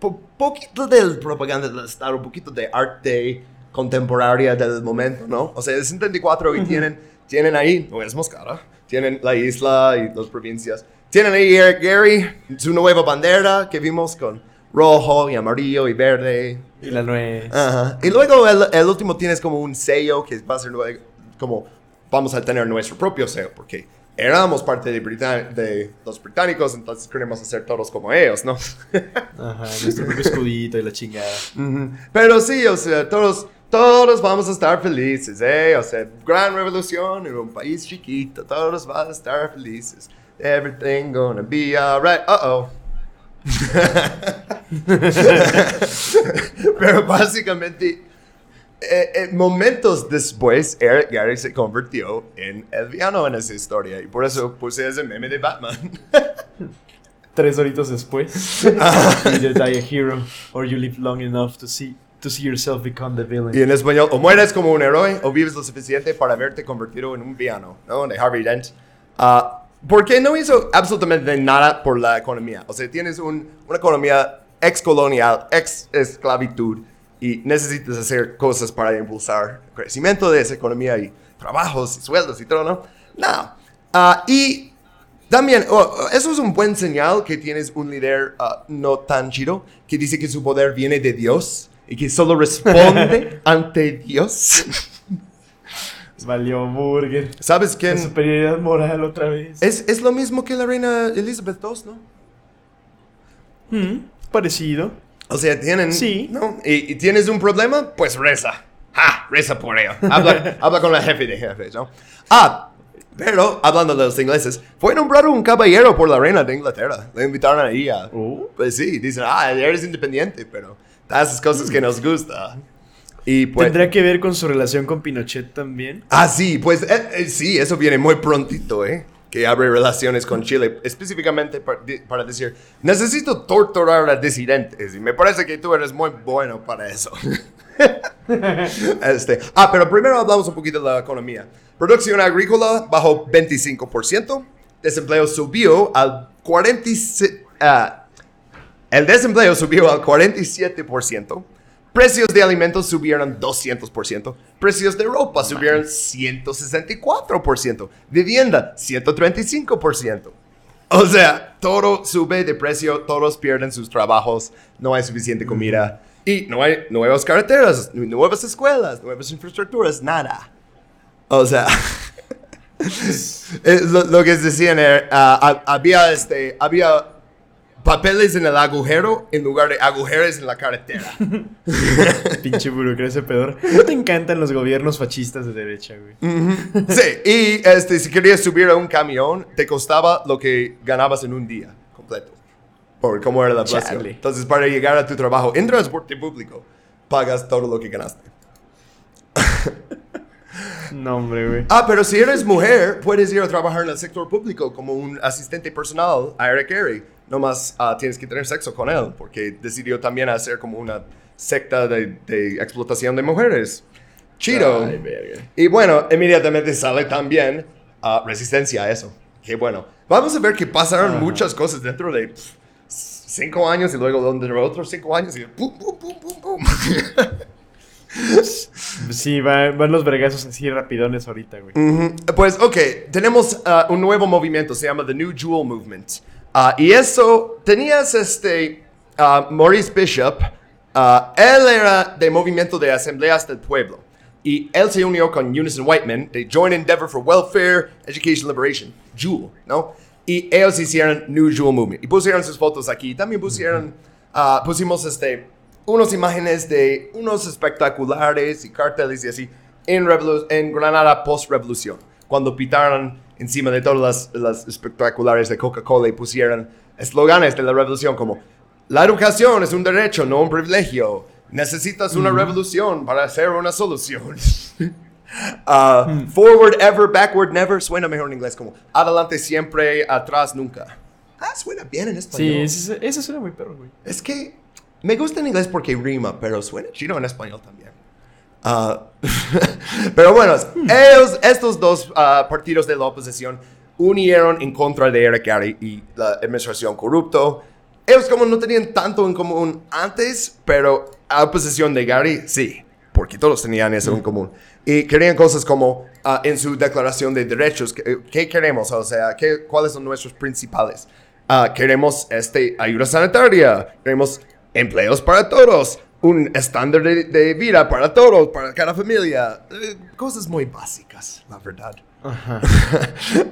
[SPEAKER 1] po- poquito de propaganda del Estado, un poquito de arte contemporánea del momento, ¿no? O sea, es 74 y tienen, tienen ahí, no es Moscara, tienen la isla y las provincias. Tienen ahí Eric Gary, su nueva bandera que vimos con rojo y amarillo y verde.
[SPEAKER 2] Y la nuez.
[SPEAKER 1] Ajá. Y luego el, el último tienes como un sello que va a ser luego como vamos a tener nuestro propio sello porque éramos parte de, de los británicos, entonces queremos hacer todos como ellos, ¿no?
[SPEAKER 2] Ajá, nuestro propio escudito y la chingada.
[SPEAKER 1] Ujú. Pero sí, o sea, todos, todos vamos a estar felices, ¿eh? O sea, gran revolución en un país chiquito, todos van a estar felices. Everything gonna be alright. Uh oh. Pero básicamente, eh, eh, momentos después, Eric Gary se convirtió en el villano en esa historia. Y por eso puse ese meme de Batman.
[SPEAKER 2] Tres horitos después. you either die a hero or you live long enough to see to see yourself become the villain.
[SPEAKER 1] Y en español, o mueres como un héroe o vives lo suficiente para verte convertido en un villano, ¿no? De Harvey Dent. Ah, porque no hizo absolutamente nada por la economía. O sea, tienes un- una economía ex-colonial, ex-esclavitud, y necesitas hacer cosas para impulsar el crecimiento de esa economía y trabajos y sueldos y todo, ¿no? No. Ah, y también, oh, oh, eso es un buen señal que tienes un líder ah, no tan chido, que dice que su poder viene de Dios y que solo responde ante Dios.
[SPEAKER 2] Valió burger.
[SPEAKER 1] ¿Sabes
[SPEAKER 2] La
[SPEAKER 1] quién?
[SPEAKER 2] superioridad moral otra vez.
[SPEAKER 1] Es, es lo mismo que la reina Elizabeth II, ¿no?
[SPEAKER 2] Mm, parecido.
[SPEAKER 1] O sea, tienen...
[SPEAKER 2] Sí.
[SPEAKER 1] ¿no? Y, y tienes un problema, pues reza. ¡Ja! Reza por ello. Habla, habla con la jefe de jefes, ¿no? Ah, pero hablando de los ingleses, fue nombrado un caballero por la reina de Inglaterra. Le invitaron ahí a...
[SPEAKER 2] Oh.
[SPEAKER 1] Pues sí, dicen, ah, eres independiente, pero das esas cosas que nos gusta. Y pues...
[SPEAKER 2] ¿Tendrá que ver con su relación con Pinochet también?
[SPEAKER 1] Ah, sí, pues eh, eh, sí, eso viene muy prontito, ¿eh? Que abre relaciones con Chile, específicamente para, para decir, necesito torturar a disidentes y me parece que tú eres muy bueno para eso. este, ah, pero primero hablamos un poquito de la economía. Producción agrícola bajó 25%, desempleo subió al 47%. ah, el desempleo subió al 47%. Precios de alimentos subieron 200%. Precios de ropa subieron 164%. Vivienda, 135%. O sea, todo sube de precio, todos pierden sus trabajos, no hay suficiente comida y no hay nuevas carreteras, nu- nuevas escuelas, nuevas infraestructuras, nada. O sea, lo, lo que decían era, ah, hab- había, este, había papeles en el agujero en lugar de agujeros en la carretera.
[SPEAKER 2] Pinche burocracia pedor. ¿No te encantan los gobiernos fascistas de derecha, güey?
[SPEAKER 1] Sí, y este, si querías subir a un camión, te costaba lo que ganabas en un día completo. Por cómo era la.
[SPEAKER 2] Chale.
[SPEAKER 1] Entonces, para llegar a tu trabajo en transporte público, pagas todo lo que ganaste.
[SPEAKER 2] No, hombre, güey.
[SPEAKER 1] Ah, pero si eres mujer, puedes ir a trabajar en el sector público como un asistente personal a Eric Carey. Nomás ah, tienes que tener sexo con él, porque decidió también hacer como una secta de, de explotación de mujeres. Chido.
[SPEAKER 2] Ay.
[SPEAKER 1] Y bueno, inmediatamente sale también ah, resistencia a eso. Qué bueno. Vamos a ver que pasaron muchas cosas dentro de pff, cinco años y luego dentro de otros cinco años y pum, pum, pum, pum, pum.
[SPEAKER 2] Sí, va- van los vergazos así rapidones ahorita, güey.
[SPEAKER 1] Ujú. Pues, ok, tenemos ah, un nuevo movimiento, se llama The New Jewel Movement. Ah, y eso, tenías este, ah, Maurice Bishop, ah, él era de movimiento de asambleas del pueblo. Y él se unió con Unison Whiteman de Joint Endeavor for Welfare, Education Liberation, Jewel, ¿no? Y ellos hicieron New Jewel Movement. Y pusieron sus fotos aquí. También pusieron, pusimos este, unas imágenes de unos espectaculares y carteles y así en, en Granada post-revolución. Cuando pitaron encima de todas las, las espectaculares de Coca-Cola y pusieron esloganes de la revolución como la educación es un derecho, no un privilegio. Necesitas una revolución para hacer una solución. Ah, Forward ever, backward never. Suena mejor en inglés como adelante siempre, atrás nunca. Ah, suena bien en español.
[SPEAKER 2] Sí, ese, ese suena muy perro, güey.
[SPEAKER 1] Es que me gusta en inglés porque rima, pero suena chido en español también. Ah, pero bueno, ellos, estos dos ah, partidos de la oposición unieron en contra de Eric Gary y la administración corrupto. Ellos como no tenían tanto en común antes, pero a oposición de Gary sí, porque todos tenían eso en común. Y querían cosas como ah, en su declaración de derechos, ¿qué, qué queremos? O sea, ¿qué, ¿cuáles son nuestros principales? Ah, queremos este, ayuda sanitaria, queremos empleos para todos, un estándar de, de vida para todos, para cada familia. Eh, cosas muy básicas, la verdad.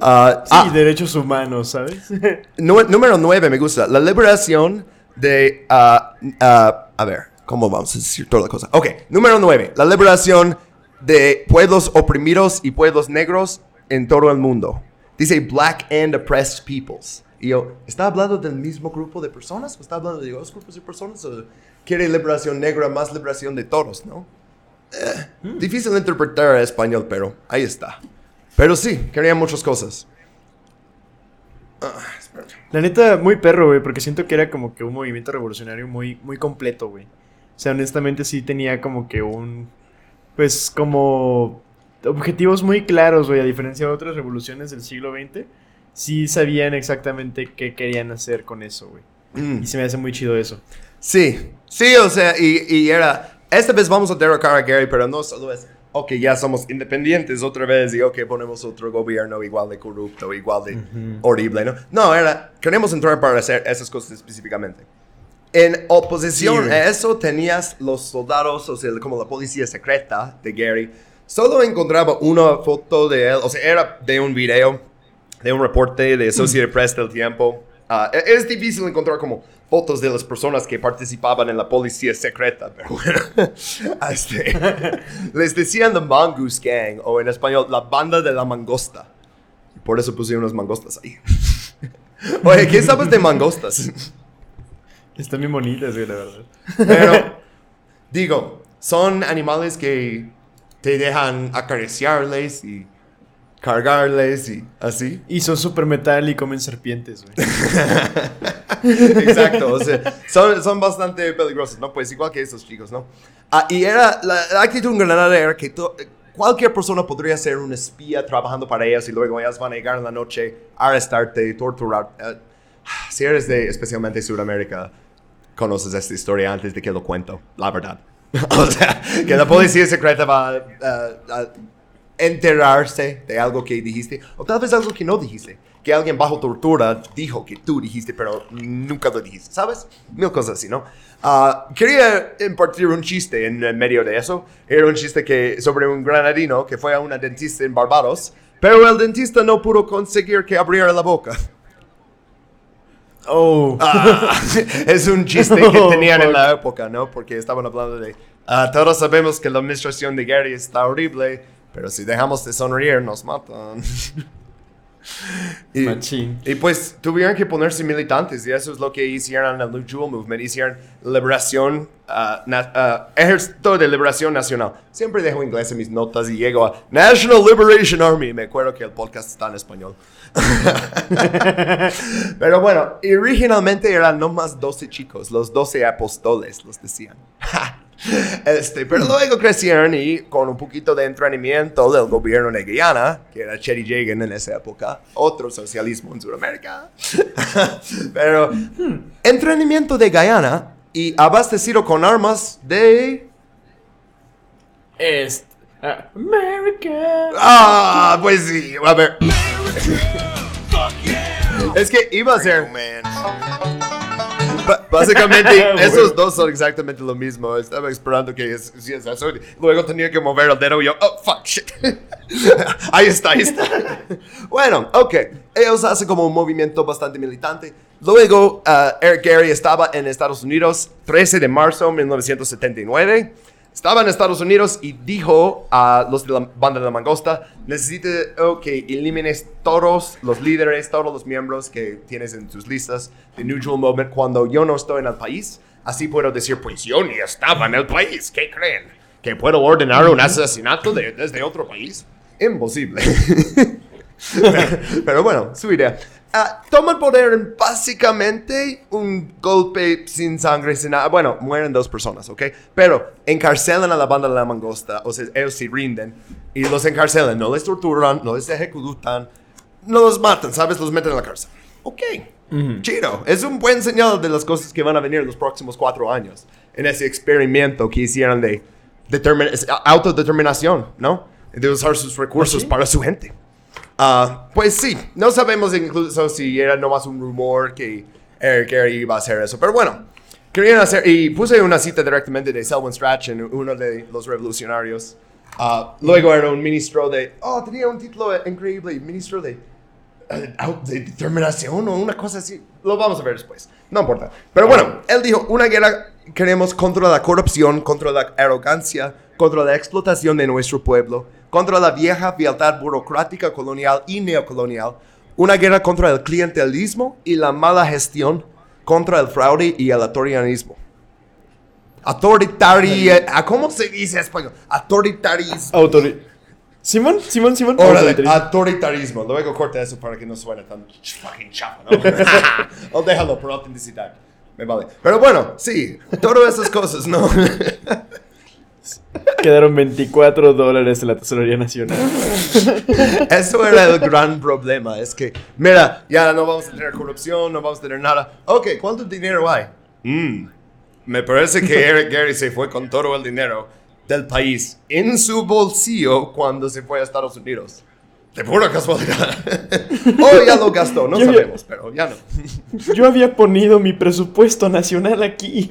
[SPEAKER 1] Ah,
[SPEAKER 2] Sí,
[SPEAKER 1] ah,
[SPEAKER 2] derechos humanos, ¿sabes?
[SPEAKER 1] número 9 me gusta. La liberación de... ah, ah, a ver, ¿cómo vamos a decir toda la cosa? Ok, número 9. La liberación de pueblos oprimidos y pueblos negros en todo el mundo. Dice black and oppressed peoples. Y yo, ¿está hablando del mismo grupo de personas? ¿O está hablando de dos grupos de personas? ¿O quiere liberación negra más liberación de todos, no? Eh, Difícil interpretar a español, pero ahí está. Pero sí, quería muchas cosas. Ah.
[SPEAKER 2] La neta, muy perro, güey, porque siento que era como que un movimiento revolucionario muy, muy completo, güey. O sea, honestamente sí tenía como que un... Pues como... Objetivos muy claros, güey, a diferencia de otras revoluciones del siglo XX. Sí sabían exactamente qué querían hacer con eso, güey.
[SPEAKER 1] Mm.
[SPEAKER 2] Y se me hace muy chido eso.
[SPEAKER 1] Sí, sí, o sea, y, y era, esta vez vamos a derrocar a Gary, pero no solo es, ok, ya somos independientes otra vez y ok, ponemos otro gobierno igual de corrupto, igual de horrible, ¿no? No, era, queremos entrar para hacer esas cosas específicamente. En oposición
[SPEAKER 2] Sí,
[SPEAKER 1] a eso tenías los soldados, o sea, como la policía secreta de Gary. Solo encontraba una foto de él, o sea, era de un video, de un reporte de Associated Press del tiempo. E- es difícil encontrar como fotos de las personas que participaban en la policía secreta, pero bueno, este, les decían The Mongoose Gang, o en español, la banda de la mangosta. Y por eso pusieron unas mangostas ahí. Oye, ¿qué sabes de mangostas?
[SPEAKER 2] Están bien bonitas, la verdad.
[SPEAKER 1] Pero, digo, son animales que te dejan acariciarles y cargarles y así.
[SPEAKER 2] Y son super metal y comen serpientes, güey.
[SPEAKER 1] Exacto, o sea, son, son bastante peligrosos, ¿no? Pues igual que esos chicos, ¿no? Ah, y era, la, la actitud en Granada era que to- cualquier persona podría ser un espía trabajando para ellos y luego ellas van a llegar en la noche, arrestarte, torturar. Eh, si eres de especialmente Sudamérica, conoces esta historia antes de que lo cuento, la verdad. o sea, que la policía secreta va a, a- a enterarse de algo que dijiste, o tal vez algo que no dijiste, que alguien bajo tortura dijo que tú dijiste, pero nunca lo dijiste, ¿sabes? Mil cosas así, ¿no? Ah, quería impartir un chiste en, en medio de eso. Era un chiste que, sobre un granadino que fue a una dentista en Barbados, pero el dentista no pudo conseguir que abriera la boca.
[SPEAKER 2] Oh.
[SPEAKER 1] Ah, es un chiste que
[SPEAKER 2] Oh,
[SPEAKER 1] tenían en la época, ¿no? Porque estaban hablando de, ah, todos sabemos que la administración de Gary está horrible, pero si dejamos de sonreír nos matan. y,
[SPEAKER 2] Machín.
[SPEAKER 1] y pues tuvieron que ponerse militantes y eso es lo que hicieron en el New Jewel Movement, hicieron liberación, ah, ah, ejército de liberación nacional. Siempre dejo inglés en mis notas y llego a National Liberation Army, me acuerdo que el podcast está en español. Pero bueno, originalmente eran nomás 12 chicos, los 12 apóstoles, los decían. Este, pero luego crecieron y con un poquito de entrenamiento del gobierno de Guyana, que era Chetty Jagan en esa época, otro socialismo en Sudamérica. pero hmm, entrenamiento de Guyana y abastecido con armas de...
[SPEAKER 2] Est- ah, America.
[SPEAKER 1] Ah, pues sí, a ver. Es que iba a ser... Ba- Básicamente, esos dos son exactamente lo mismo. Estaba esperando que es, sí es eso. Luego tenía que mover el dedo y yo, oh, fuck, shit. ahí está, ahí está. bueno, ok. Ellos hacen como un movimiento bastante militante. Luego, ah, Eric Gary estaba en Estados Unidos 13 de marzo de 1979. Estaba en Estados Unidos y dijo a los de la banda de la mangosta, necesito que elimines todos los líderes, todos los miembros que tienes en tus listas de New Jewel Movement cuando yo no estoy en el país. Así puedo decir, pues yo ni estaba en el país, ¿qué creen? ¿Que puedo ordenar un asesinato de- desde otro país? Imposible. Pero bueno, su idea. Ah, toman poder en básicamente un golpe sin sangre, sin nada. Bueno, mueren dos personas, ¿ok? Pero encarcelan a la banda de la mangosta, o sea, ellos se rinden y los encarcelan. No les torturan, no les ejecutan, no los matan, ¿sabes? Los meten en la cárcel. Ok, chido. Es un buen señal de las cosas que van a venir los próximos cuatro años en ese experimento que hicieron de autodeterminación, ¿no? De usar sus recursos para su gente. Ah, pues sí, no sabemos incluso si era nomás un rumor que Eric Gary iba a hacer eso, pero bueno, querían hacer, y puse una cita directamente de Selwyn Strachan, uno de los revolucionarios. Ah, luego era un ministro de, oh, tenía un título increíble, ministro de, eh, de determinación o una cosa así. Lo vamos a ver después, no importa. Pero bueno, él dijo, una guerra queremos contra la corrupción, contra la arrogancia, contra la explotación de nuestro pueblo, contra la vieja fealdad burocrática colonial y neocolonial, una guerra contra el clientelismo y la mala gestión, contra el fraude y el autorianismo. Autoritaria, ¿a ¿cómo se dice en español? Autoritarismo.
[SPEAKER 2] Autori- Simón, Simón, Simón. Autoritarismo.
[SPEAKER 1] autoritarismo. Luego corta eso para que no suene tan fucking chafa, ¿no? o déjalo por autenticidad. Me vale. Pero bueno, sí, todas esas cosas, ¿no?
[SPEAKER 2] Quedaron 24 dólares en la tesorería nacional.
[SPEAKER 1] Eso era el gran problema. Es que, mira, ya no vamos a tener corrupción, no vamos a tener nada. Ok, ¿cuánto dinero hay? Mm, me parece que Eric Gary se fue con todo el dinero del país en su bolsillo cuando se fue a Estados Unidos. De pura casualidad. o ya lo gastó, no
[SPEAKER 2] Yo
[SPEAKER 1] sabemos, pero ya no.
[SPEAKER 2] Yo había ponido mi presupuesto nacional aquí.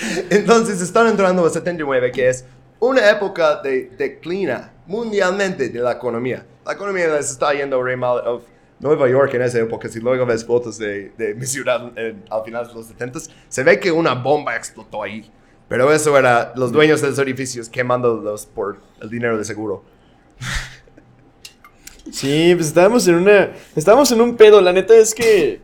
[SPEAKER 1] Entonces están entrando a 79, que es una época de declina mundialmente de la economía. La economía les está yendo re mal. Of Nueva York en esa época, si luego ves fotos de, de mi ciudad en- al final de los 70, se ve que una bomba explotó ahí. Pero eso era los dueños de los edificios quemándolos por el dinero de seguro.
[SPEAKER 2] Sí, pues estábamos en una. Estábamos en un pedo. La neta es que.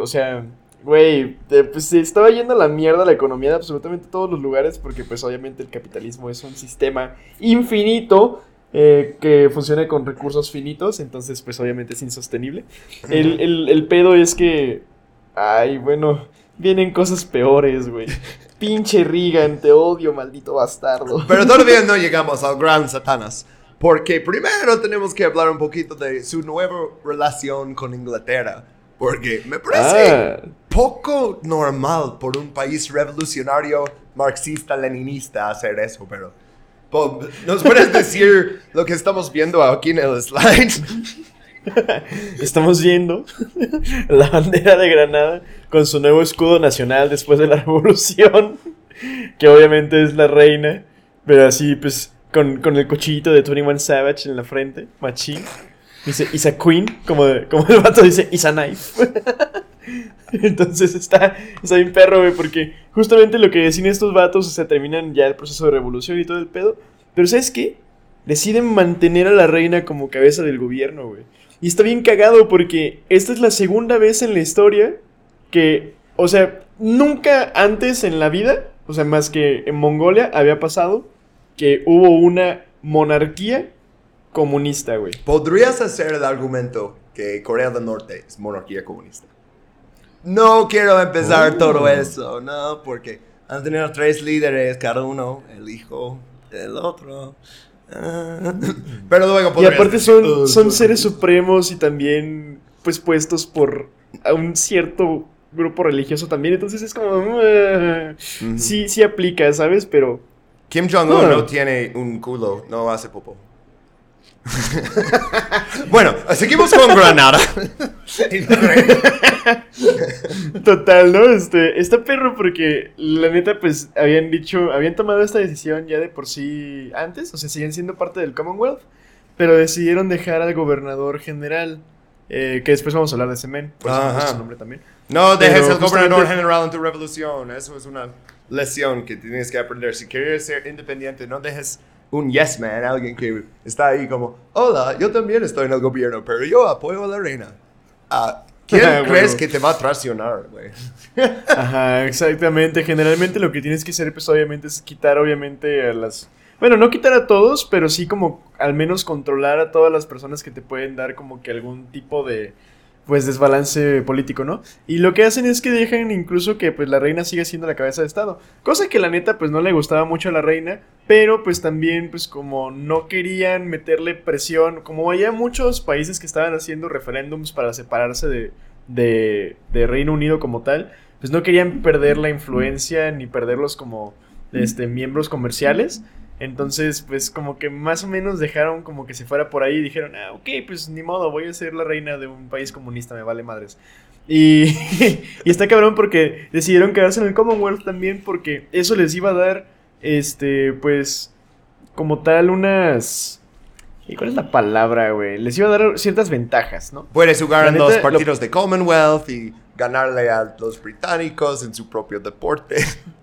[SPEAKER 2] o sea, güey. Pues se estaba yendo a la mierda la economía de absolutamente todos los lugares. Porque, pues, obviamente, el capitalismo es un sistema infinito. eh, que funciona con recursos finitos. Entonces, pues, obviamente es insostenible. El, el- el pedo es que. Ay, bueno. Vienen cosas peores, güey. Pinche Reagan, te odio, maldito bastardo.
[SPEAKER 1] Pero todavía no llegamos al gran Satanás. Porque primero tenemos que hablar un poquito de su nueva relación con Inglaterra. Porque me parece
[SPEAKER 2] Ah.
[SPEAKER 1] Poco normal por un país revolucionario marxista-leninista hacer eso, pero... po- ¿Nos puedes decir lo que estamos viendo aquí en el slide?
[SPEAKER 2] Estamos viendo la bandera de Granada con su nuevo escudo nacional después de la revolución, que obviamente es la reina, pero así pues con, con el cuchillito de 21 Savage en la frente, machín. Dice, is a queen, como, como el vato dice, is a knife. Entonces está, está bien perro, güey, porque justamente lo que decían estos vatos, o sea, terminan ya el proceso de revolución y todo el pedo. Pero ¿sabes qué? Deciden mantener a la reina como cabeza del gobierno, güey. Y está bien cagado porque esta es la segunda vez en la historia que, o sea, nunca antes en la vida, o sea, más que en Mongolia, había pasado que hubo una monarquía comunista, güey.
[SPEAKER 1] Podrías hacer el argumento que Corea del Norte es monarquía comunista. No quiero empezar todo eso, no, porque han tenido tres líderes, cada uno, el hijo del otro. Ah. Pero luego
[SPEAKER 2] Y aparte son,
[SPEAKER 1] "Oh,
[SPEAKER 2] son seres supremos y también, pues, puestos por a un cierto grupo religioso también. Entonces es como... Sí, sí aplica, ¿sabes? Pero...
[SPEAKER 1] Kim Jong-un
[SPEAKER 2] Ah.
[SPEAKER 1] no tiene un culo, no hace popo. bueno, seguimos con Granada.
[SPEAKER 2] Total, ¿no? Este, está perro porque la neta, pues, habían dicho, habían tomado esta decisión ya de por sí antes, o sea, siguen siendo parte del Commonwealth, pero decidieron dejar al gobernador general, eh, que después vamos a hablar de ese men, por eso puse su nombre también.
[SPEAKER 1] No dejes el gobernador general en tu revolución. Eso es una lección que tienes que aprender. Si quieres ser independiente, no dejes un yes man, alguien que está ahí como, hola, yo también estoy en el gobierno, pero yo apoyo a la reina. Ah, ¿Quién
[SPEAKER 2] Ah,
[SPEAKER 1] crees que te va a traicionar, güey?
[SPEAKER 2] Ajá, exactamente. Generalmente lo que tienes que hacer, pues, obviamente, es quitar, obviamente, a las... Bueno, no quitar a todos, pero sí como al menos controlar a todas las personas que te pueden dar como que algún tipo de, pues, desbalance político, ¿no? Y lo que hacen es que dejan incluso que, pues, la reina siga siendo la cabeza de Estado. Cosa que la neta, pues, no le gustaba mucho a la reina, pero, pues, también, pues, como no querían meterle presión, como había muchos países que estaban haciendo referéndums para separarse de, de, de Reino Unido como tal, pues no querían perder la influencia ni perderlos como este, miembros comerciales. Entonces, pues como que más o menos dejaron como que se fuera por ahí y dijeron, ah, ok, pues ni modo, voy a ser la reina de un país comunista, me vale madres. Y, y está cabrón porque decidieron quedarse en el Commonwealth también porque eso les iba a dar, este, pues, como tal unas... ¿Y cuál es la palabra, güey? Les iba a dar ciertas ventajas, ¿no?
[SPEAKER 1] Puedes jugar en los
[SPEAKER 2] lo-
[SPEAKER 1] partidos de Commonwealth y ganarle a los británicos en su propio deporte.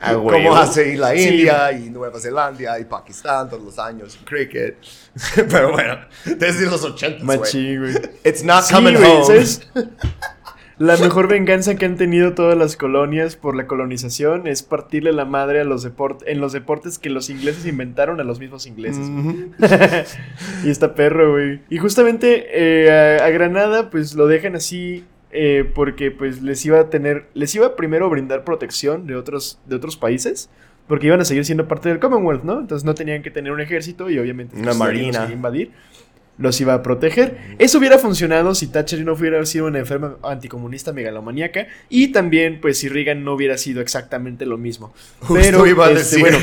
[SPEAKER 2] Ah,
[SPEAKER 1] como hace la
[SPEAKER 2] Sí.
[SPEAKER 1] India y Nueva Zelanda y Pakistán todos los años, cricket. Pero bueno, desde los 80, güey.
[SPEAKER 2] Machín, güey.
[SPEAKER 1] It's not
[SPEAKER 2] Sí,
[SPEAKER 1] coming
[SPEAKER 2] güey,
[SPEAKER 1] home.
[SPEAKER 2] ¿sabes? La mejor venganza que han tenido todas las colonias por la colonización es partirle la madre a los deport en los deportes que los ingleses inventaron a los mismos ingleses. güey. y está perro, güey. Y justamente eh, a, a Granada, pues lo dejan así eh, porque pues les iba a tener, les iba primero a brindar protección de otros, de otros países. Porque iban a seguir siendo parte del Commonwealth, ¿no? Entonces no tenían que tener un ejército y obviamente
[SPEAKER 1] Una
[SPEAKER 2] pues, los
[SPEAKER 1] marina.
[SPEAKER 2] invadir los iba a proteger. Eso hubiera funcionado si Thatcher no hubiera sido una enferma anticomunista megalomaníaca y también pues si Reagan no hubiera sido exactamente lo mismo.
[SPEAKER 1] Justo
[SPEAKER 2] Pero
[SPEAKER 1] iba a
[SPEAKER 2] este,
[SPEAKER 1] decir.
[SPEAKER 2] bueno,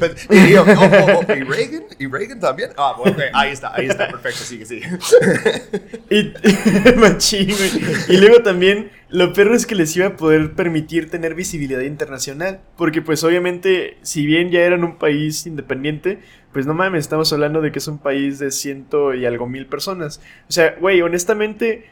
[SPEAKER 1] Pero- y yo, oh, oh, oh, ¿y Reagan? ¿Y Reagan también? Ah, bueno, ok, ahí está, ahí está, perfecto, sigue, sigue.
[SPEAKER 2] y, machín. Y luego también lo perro es que les iba a poder permitir tener visibilidad internacional, porque pues obviamente si bien ya eran un país independiente, pues no mames, estamos hablando de que es un país de ciento y algo mil personas. O sea, güey, honestamente,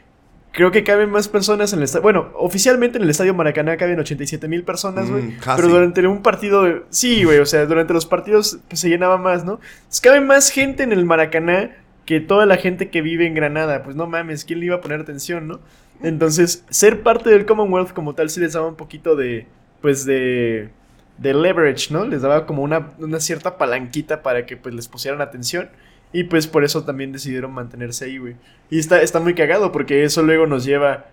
[SPEAKER 2] creo que caben más personas en el estadio. Bueno, oficialmente en el estadio Maracaná caben 87 mil personas, güey.
[SPEAKER 1] Mm, casi.
[SPEAKER 2] pero durante un partido. de- Sí, güey, o sea, durante los partidos pues, se llenaba más, ¿no? Pues, cabe más gente en el Maracaná que toda la gente que vive en Granada. Pues no mames, ¿quién le iba a poner atención, no? Entonces, ser parte del Commonwealth como tal sí les daba un poquito de. Pues de. De leverage, ¿no? Les daba como una, una cierta palanquita para que pues les pusieran atención. Y pues por eso también decidieron mantenerse ahí, güey. Y está, está muy cagado porque eso luego nos lleva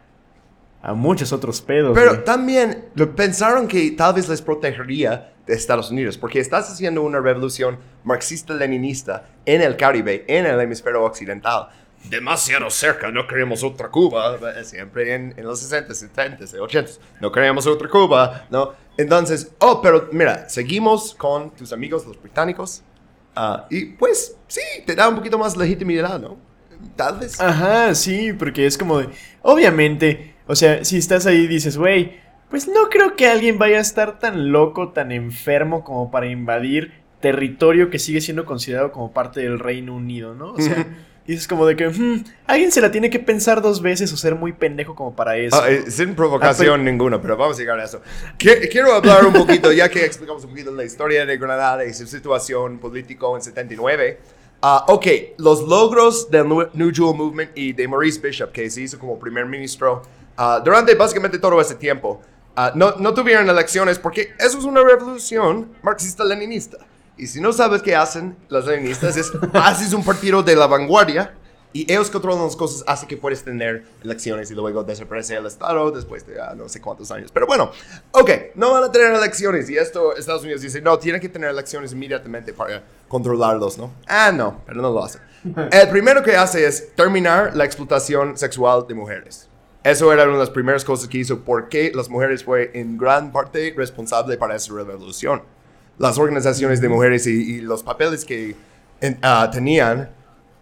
[SPEAKER 2] a muchos otros pedos.
[SPEAKER 1] Pero
[SPEAKER 2] güey.
[SPEAKER 1] también lo pensaron que tal vez les protegería de Estados Unidos, porque estás haciendo una revolución marxista-leninista en el Caribe, en el hemisferio occidental. Demasiado cerca, no queremos otra Cuba, eh, siempre en, en los 60, 70, 80, no queremos otra Cuba, ¿no? Entonces, oh, pero mira, seguimos con tus amigos los británicos, ah, y pues sí, te da un poquito más legitimidad, ¿no? Tal vez.
[SPEAKER 2] Ajá, sí, porque es como de. Obviamente, o sea, si estás ahí y dices, güey, pues no creo que alguien vaya a estar tan loco, tan enfermo como para invadir territorio que sigue siendo considerado como parte del Reino Unido, ¿no? O sea, dices como de que, "Hmm, alguien se la tiene que pensar dos veces o ser muy pendejo como para eso.
[SPEAKER 1] Ah, eh, sin provocación ninguna, pero vamos a llegar a eso. Qui- Quiero hablar un poquito, ya que explicamos un poquito la historia de Granada y su situación político en 79. Ah, ok, los logros del New Jewel Movement y de Maurice Bishop, que se hizo como primer ministro ah, durante básicamente todo ese tiempo, ah, no, no tuvieron elecciones porque eso es una revolución marxista-leninista. Y si no sabes qué hacen los leninistas, es haces un partido de la vanguardia y ellos controlan las cosas, hace que puedes tener elecciones y luego desaparece el Estado después de ah, no sé cuántos años. Pero bueno, ok, no van a tener elecciones y esto Estados Unidos dice, no, tienen que tener elecciones inmediatamente para controlarlos, ¿no? Ah, no, pero no lo hacen. El primero que hace es terminar la explotación sexual de mujeres. Eso era una de las primeras cosas que hizo porque las mujeres fue en gran parte responsable para esa revolución. Las organizaciones de mujeres y, y los papeles que ah, tenían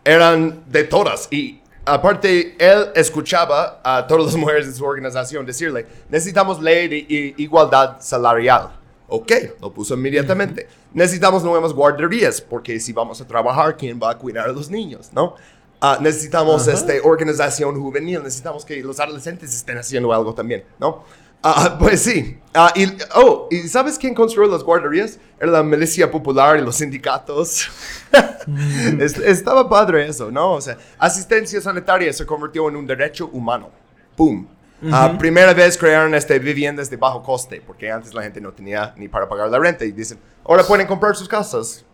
[SPEAKER 1] eran de todas. Y aparte, él escuchaba a todas las mujeres de su organización decirle, necesitamos ley de igualdad salarial. Ok, lo puso inmediatamente. Necesitamos nuevas guarderías, porque si vamos a trabajar, ¿quién va a cuidar a los niños? ¿No? Ah, necesitamos este, organización juvenil, necesitamos que los adolescentes estén haciendo algo también, ¿no? Ah, pues sí. Ah, y, oh, ¿y sabes quién construyó las guarderías? Era la milicia popular y los sindicatos. Es- estaba padre eso, ¿no? O sea, asistencia sanitaria se convirtió en un derecho humano. ¡Pum! Ah, primera vez crearon este, viviendas de bajo coste, porque antes la gente no tenía ni para pagar la renta. Y dicen, ahora pueden comprar sus casas.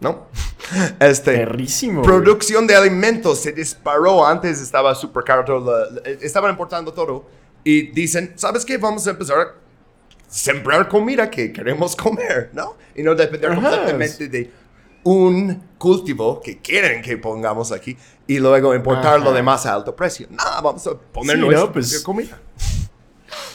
[SPEAKER 1] ¿No? Este,
[SPEAKER 2] Perrísimo. güey.
[SPEAKER 1] Producción de alimentos se disparó. Antes estaba súper caro todo. la- la- estaban importando todo. Y dicen, ¿sabes qué? Vamos a empezar a sembrar comida que queremos comer, ¿no? Y no depender
[SPEAKER 2] Ajá.
[SPEAKER 1] completamente de un cultivo que quieren que pongamos aquí y luego importarlo
[SPEAKER 2] Ajá.
[SPEAKER 1] de más a alto precio. No, vamos a poner
[SPEAKER 2] Sí,
[SPEAKER 1] nuestra
[SPEAKER 2] ¿no? Pues-
[SPEAKER 1] comida.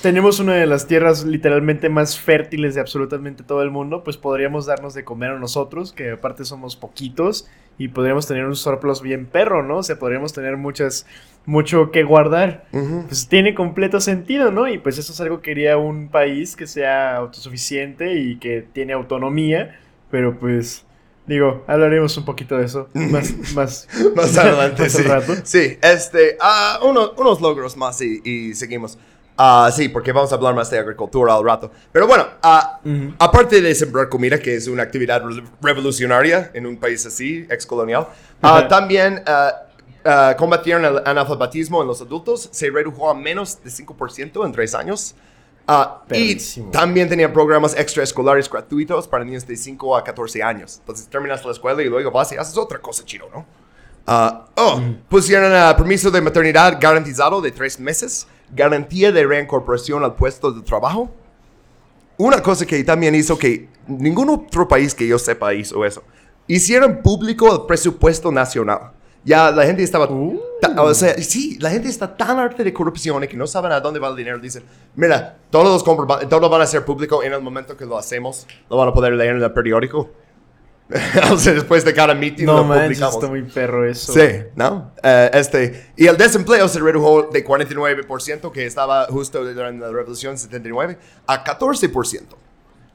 [SPEAKER 2] Tenemos una de las tierras literalmente más fértiles de absolutamente todo el mundo, pues podríamos darnos de comer a nosotros, que aparte somos poquitos, y podríamos tener un surplus bien perro, ¿no? O sea, podríamos tener muchas, mucho que guardar. Pues tiene completo sentido, ¿no? Y pues eso es algo que quería un país que sea autosuficiente y que tiene autonomía, pero pues... Digo, hablaremos un poquito de eso más, más,
[SPEAKER 1] Más adelante,
[SPEAKER 2] más
[SPEAKER 1] sí.
[SPEAKER 2] al rato.
[SPEAKER 1] Sí, este, uno- unos logros más y, y seguimos. Ah, sí, porque vamos a hablar más de agricultura al rato. Pero bueno, ah, aparte de sembrar comida, que es una actividad re- revolucionaria en un país así, excolonial, también ah, ah, combatieron el analfabetismo en los adultos. Se redujo a menos de 5% en tres años. Y también tenían programas extraescolares gratuitos para niños de 5 a 14 años. Entonces terminas la escuela y luego vas y haces otra cosa chido, ¿no? Oh, pusieron permiso de maternidad garantizado de tres meses, garantía de reincorporación al puesto de trabajo. Una cosa que también hizo que ningún otro país que yo sepa hizo eso. Hicieron público el presupuesto nacional. Ya la gente estaba... ta- o sea, sí, la gente está tan harta de corrupción y que no saben a dónde va el dinero. Dicen, mira, todos los todo van a ser público en el momento que lo hacemos. Lo van a poder leer en el periódico. o sea, después de cada meeting
[SPEAKER 2] No
[SPEAKER 1] lo publicamos.
[SPEAKER 2] está muy perro eso.
[SPEAKER 1] Sí, ¿no? Eh, este, y el desempleo se redujo de 49%, que estaba justo durante la Revolución 79, a 14%,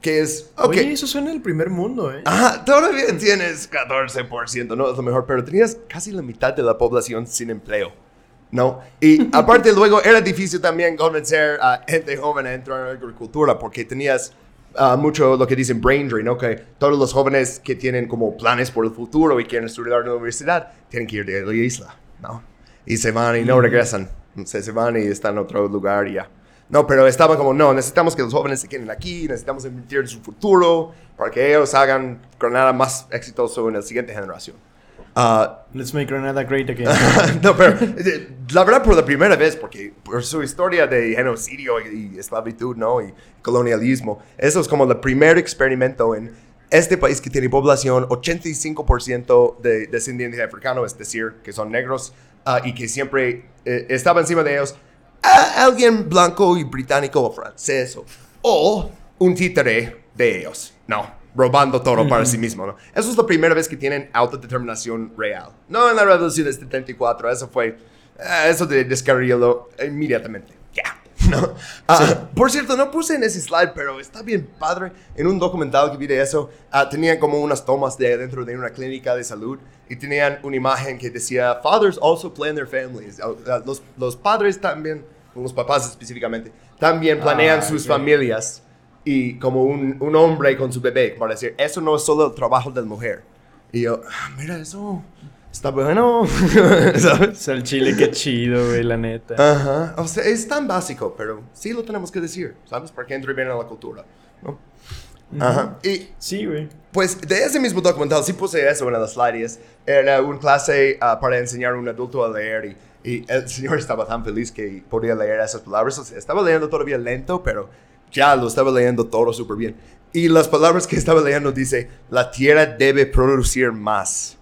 [SPEAKER 1] que es, ok.
[SPEAKER 2] Oye, eso suena al primer mundo, ¿eh?
[SPEAKER 1] Ajá, todavía tienes 14%, no es lo mejor, pero tenías casi la mitad de la población sin empleo, ¿no? Y aparte luego era difícil también convencer a gente joven a entrar a la agricultura porque tenías ah, mucho lo que dicen brain drain, ¿no? Que todos los jóvenes que tienen como planes por el futuro y quieren estudiar en la universidad tienen que ir de la isla, ¿no? Y se van y no regresan, se, se van y están en otro lugar y ya. No, pero estaban como, no, necesitamos que los jóvenes se queden aquí, necesitamos invertir en su futuro para que ellos hagan Granada más exitoso en la siguiente generación. Ah,
[SPEAKER 2] Let's make Granada great again.
[SPEAKER 1] no, pero eh, la verdad por la primera vez, porque por su historia de genocidio y, y esclavitud, ¿no? Y colonialismo, eso es como el primer experimento en este país que tiene población 85% de descendientes africanos, es decir, que son negros ah, y que siempre eh, estaba encima de ellos ah, alguien blanco y británico o francés o, o un títere de ellos, no, robando todo para sí mismo, ¿no? Eso es la primera vez que tienen autodeterminación real. No en la revolución de 74, eso fue, eh, eso de descarriarlo inmediatamente, ya. ¿no? Ah, Por cierto, no puse en ese slide, pero está bien padre. En un documental que vi de eso, ah, tenían como unas tomas de dentro de una clínica de salud y tenían una imagen que decía, Fathers also plan their families. Ah, Los, los padres también, los papás específicamente, también planean
[SPEAKER 2] Ah,
[SPEAKER 1] sus familias y como un, un hombre con su bebé, para decir, eso no es solo el trabajo de la mujer. Y yo, "Ah, mira, eso está bueno, ¿sabes?
[SPEAKER 2] el chile, qué chido, güey, la neta.
[SPEAKER 1] Ajá, o sea, es tan básico, pero sí lo tenemos que decir, ¿sabes? Para que entre bien en la cultura, ¿no? Ajá, y
[SPEAKER 2] Sí, güey.
[SPEAKER 1] pues de ese mismo documental sí puse eso en las slides. Era una clase ah, para enseñar a un adulto a leer y, y el señor estaba tan feliz que podía leer esas palabras. O sea, estaba leyendo todavía lento, pero ya lo estaba leyendo todo súper bien. Y las palabras que estaba leyendo dice, la tierra debe producir más.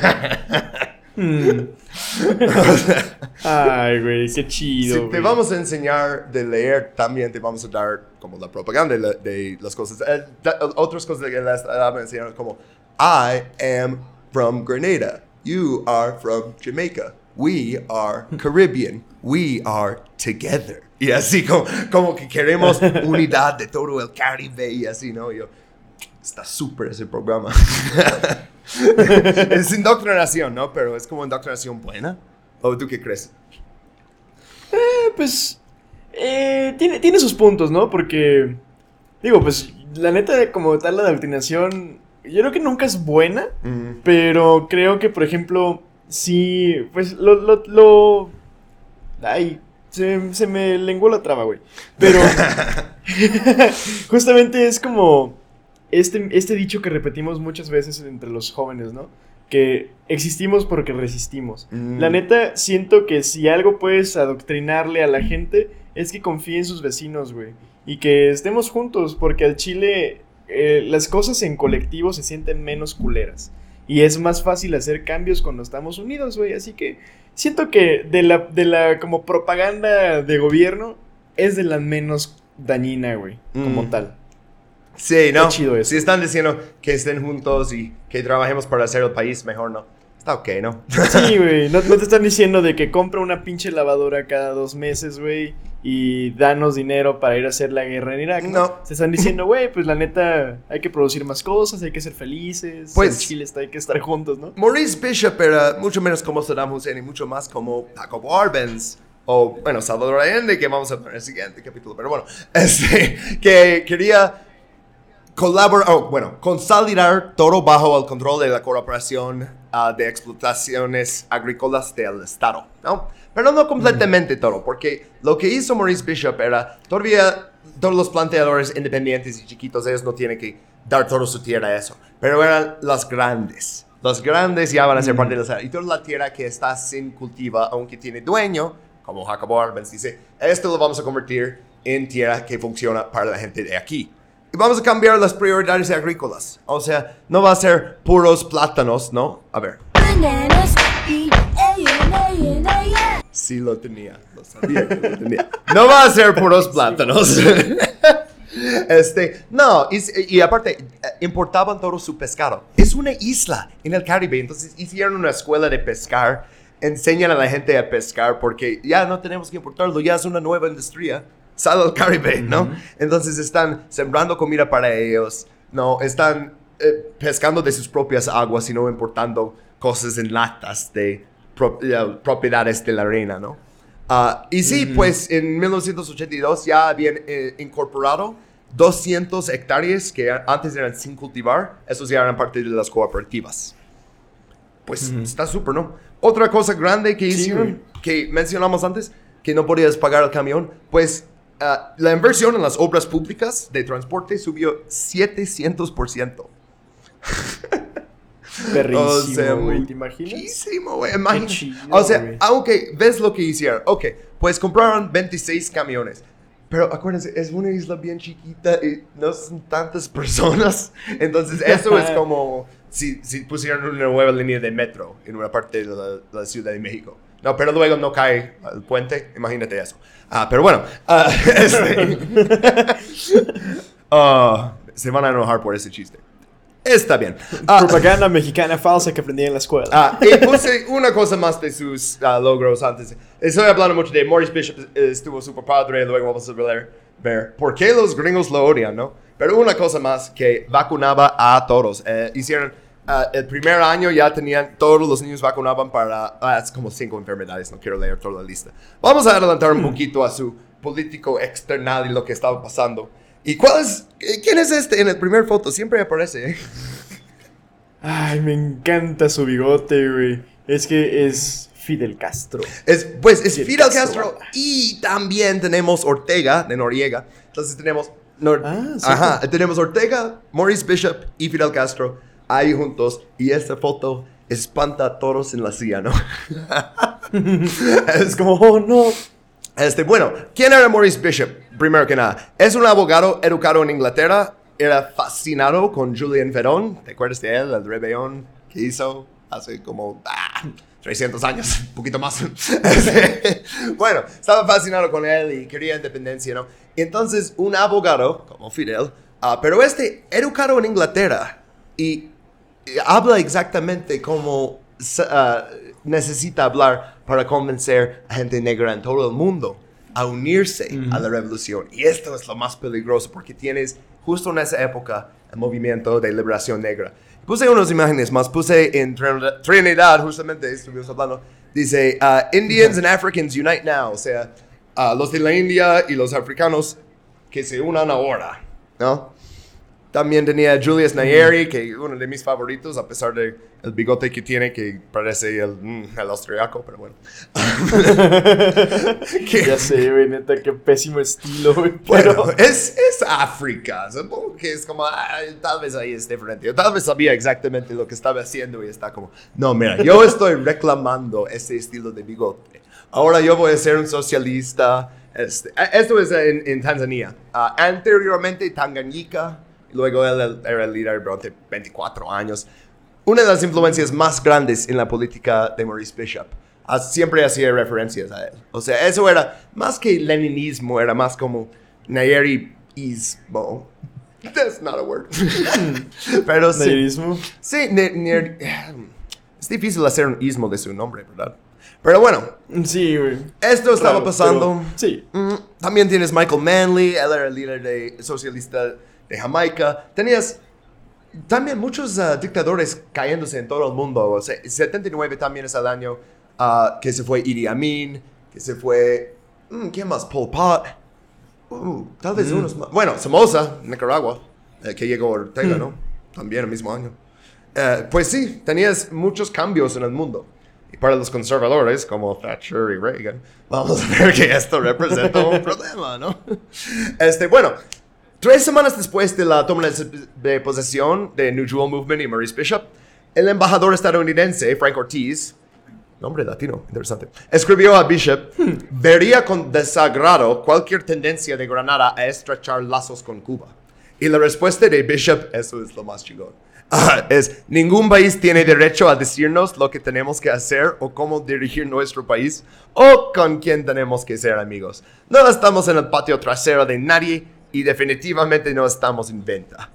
[SPEAKER 2] Ay, güey, qué chido.
[SPEAKER 1] Si te vamos a enseñar de leer, también te vamos a dar como la propaganda de, la- de las cosas. Eh, da- otras cosas que les estaba enseñando como I am from Grenada. You are from Jamaica. We are Caribbean. We are together. Y así como, como que queremos unidad de todo el Caribe y así, ¿no? Y yo, está súper ese programa. es indoctrinación, ¿no? Pero es como indoctrinación buena. ¿O tú qué crees?
[SPEAKER 2] Eh, pues. eh, tiene, tiene sus puntos, ¿no? Porque. Digo, pues. La neta, como tal, la adoctrinación. Yo creo que nunca es buena.
[SPEAKER 1] Mm.
[SPEAKER 2] Pero creo que, por ejemplo. Sí. Pues lo. lo, lo- ay. Se, se me lenguó la traba, güey. Pero. justamente es como. Este, este dicho que repetimos muchas veces entre los jóvenes, ¿no? Que existimos porque resistimos.
[SPEAKER 1] Mm.
[SPEAKER 2] La neta, siento que si algo puedes adoctrinarle a la gente es que confíe en sus vecinos, güey. Y que estemos juntos, porque al chile eh, las cosas en colectivo se sienten menos culeras. Y es más fácil hacer cambios cuando estamos unidos, güey. Así que siento que de la, de la como propaganda de gobierno es de la menos dañina, güey. Como
[SPEAKER 1] Mm.
[SPEAKER 2] tal.
[SPEAKER 1] Sí, ¿no?
[SPEAKER 2] chido eso.
[SPEAKER 1] Si están diciendo que estén juntos y que trabajemos para hacer el país mejor, ¿no? Está ok, ¿no?
[SPEAKER 2] Sí, güey. No, no te están diciendo de que compra una pinche lavadora cada dos meses, güey. Y danos dinero para ir a hacer la guerra en Irak. No.
[SPEAKER 1] No.
[SPEAKER 2] Te están diciendo, güey, pues la neta, hay que producir más cosas, hay que ser felices.
[SPEAKER 1] Pues-
[SPEAKER 2] en Chile está, hay que estar juntos, ¿no?
[SPEAKER 1] Maurice Bishop era mucho menos como Saddam Hussein y mucho más como Jacob Arbenz o bueno, Salvador Allende, que vamos a ver en el siguiente capítulo, pero bueno, este, que quería colaborar, oh, bueno, consolidar todo bajo el control de la corporación ah, de explotaciones agrícolas del Estado, ¿no? Pero no completamente todo, porque lo que hizo Maurice Bishop era, todavía todos los planteadores independientes y chiquitos, ellos no tienen que dar toda su tierra a eso, pero eran las grandes. Los grandes ya van a ser parte de la tierra. Y toda la tierra que está sin cultiva, aunque tiene dueño, como Jacobo Arbenz dice, esto lo vamos a convertir en tierra que funciona para la gente de aquí. Y vamos a cambiar las prioridades agrícolas. O sea, no va a ser puros plátanos, ¿no? A ver. Sí lo tenía, lo sabía que lo tenía. No va a ser puros plátanos. Este, no, y, y aparte, eh, importaban todo su pescado. Es una isla en el Caribe, entonces hicieron una escuela de pescar, enseñan a la gente a pescar porque ya no tenemos que importarlo, ya es una nueva industria. Sale al Caribe, ¿no? Entonces están sembrando comida para ellos, ¿no? Están eh, pescando de sus propias aguas y no importando cosas en latas de pro- eh, propiedades de la reina, ¿no? Ah, y sí, pues en 1982 ya habían eh, incorporado 200 hectáreas que antes eran sin cultivar, esos ya eran parte de las cooperativas. Pues está súper, ¿no? Otra cosa grande que hicieron, que mencionamos antes, que no podías pagar el camión, pues ah, la inversión en las obras públicas de transporte subió 700%.
[SPEAKER 2] Perrísimo,
[SPEAKER 1] O sea,
[SPEAKER 2] güey. ¿Te imaginas?
[SPEAKER 1] muchísimo, güey. Imagínate.
[SPEAKER 2] chido,
[SPEAKER 1] o sea,
[SPEAKER 2] güey.
[SPEAKER 1] aunque ves lo que hicieron. Ok, pues compraron 26 camiones. Pero acuérdense, es una isla bien chiquita y no son tantas personas. Entonces, eso es como si, si pusieran una nueva línea de metro en una parte de la, la Ciudad de México. No, pero luego no cae el puente. Imagínate eso. Ah, pero bueno. ah, este, ah, se van a enojar por ese chiste. Está bien. Ah,
[SPEAKER 2] Propaganda mexicana falsa que aprendí en la escuela.
[SPEAKER 1] Ah, y puse una cosa más de sus logros antes. Estoy hablando mucho de Maurice Bishop, estuvo super padre, luego vamos a ver, ver por qué los gringos lo odian, ¿no? Pero una cosa más, que vacunaba a todos. Eh, hicieron, ah, el primer año ya tenían, todos los niños vacunaban para, ah, es como cinco enfermedades, no quiero leer toda la lista. Vamos a adelantar un poquito a su político external y lo que estaba pasando. ¿Y cuál es, eh, quién es este en el primer foto? Siempre aparece, ¿eh?
[SPEAKER 2] Ay, me encanta su bigote, güey. Es que es Fidel Castro.
[SPEAKER 1] Es, pues es
[SPEAKER 2] Fidel
[SPEAKER 1] Fidel
[SPEAKER 2] Castro.
[SPEAKER 1] Castro y también tenemos Ortega de Noriega. Entonces tenemos, Nor-
[SPEAKER 2] Ah, sí.
[SPEAKER 1] ajá, tenemos Ortega, Maurice Bishop y Fidel Castro ahí juntos. Y esta foto espanta a todos en la silla, ¿no? es
[SPEAKER 2] como, oh no.
[SPEAKER 1] este, bueno, ¿quién era Maurice Bishop? Primero que nada, es un abogado educado en Inglaterra. Era fascinado con Julian Verón. ¿Te acuerdas de él? El rebelión que hizo hace como ah, 300 años, un poquito más. Este, bueno, estaba fascinado con él y quería independencia, ¿no? Y entonces, un abogado como Fidel, ah, pero este educado en Inglaterra y habla exactamente como ah, necesita hablar para convencer a gente negra en todo el mundo a unirse a la revolución. Y esto es lo más peligroso porque tienes justo en esa época el movimiento de liberación negra. Puse unas imágenes más, puse en Trinidad, justamente estuvimos hablando, dice, ah, Indians and Africans unite now, o sea, ah, los de la India y los africanos que se unan ahora, ¿no? También tenía Julius Nyeri, que uno de mis favoritos, a pesar de el bigote que tiene, que parece el, mm, el austriaco, pero bueno.
[SPEAKER 2] Ya sé, güey, neta, qué pésimo estilo, güey.
[SPEAKER 1] bueno,
[SPEAKER 2] Pero.
[SPEAKER 1] es, es África, supongo que es como, ah, tal vez ahí es diferente. Yo tal vez sabía exactamente lo que estaba haciendo y está como, no, mira, yo estoy reclamando ese estilo de bigote. Ahora yo voy a ser un socialista. Este, eh, esto es en, en Tanzania. Ah, anteriormente Tanganyika, luego él era el líder durante 24 años. Una de las influencias más grandes en la política de Maurice Bishop. Ah, siempre hacía referencias a él. O sea, eso era más que leninismo, era más como Nayeri-ismo. That's not a word. Pero sí.
[SPEAKER 2] Nayerismo.
[SPEAKER 1] Sí, ne- ne- es difícil hacer un ismo de su nombre, ¿verdad? Pero bueno,
[SPEAKER 2] Sí, güey.
[SPEAKER 1] esto estaba pasando.
[SPEAKER 2] pero- Sí.
[SPEAKER 1] Mm, También tienes Michael Manley, él era el líder de, socialista de Jamaica. Tenías también muchos ah, dictadores cayéndose en todo el mundo. O sea, 79 también es el año ah, que se fue Idi Amin. que se fue. mm, ¿Quién más? Pol Pot. Uh, tal vez unos más. Bueno, Somoza, Nicaragua, eh, que llegó Ortega, ¿no? También el mismo año. Eh, pues sí, tenías muchos cambios en el mundo. Y para los conservadores, como Thatcher y Reagan, vamos a ver que esto representa un problema, ¿no? Este, bueno, tres semanas después de la toma de, posesión de New Jewel Movement y Maurice Bishop, el embajador estadounidense, Frank Ortiz, nombre latino, interesante, escribió a Bishop, vería con desagrado cualquier tendencia de Granada a estrechar lazos con Cuba. Y la respuesta de Bishop, eso es lo más chingón, es, ningún país tiene derecho a decirnos lo que tenemos que hacer o cómo dirigir nuestro país o con quién tenemos que ser amigos. No estamos en el patio trasero de nadie y definitivamente no estamos en venta.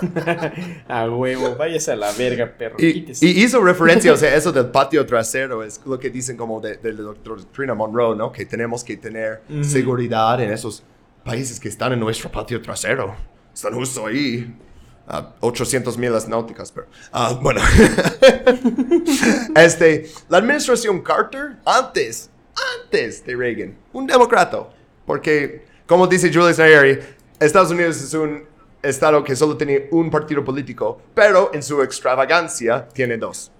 [SPEAKER 2] A huevo, váyase a la verga, perro.
[SPEAKER 1] Y, y hizo referencia, o sea, eso del patio trasero es lo que dicen como de, de la doctrina Monroe, ¿no? Que tenemos que tener seguridad en esos países que están en nuestro patio trasero. Están justo ahí. a 800 millas náuticas, pero... ah, bueno. este, la administración Carter, antes, antes de Reagan, un demócrata. Porque, como dice Julius Nyeri, Estados Unidos es un estado que solo tiene un partido político, pero en su extravagancia tiene dos.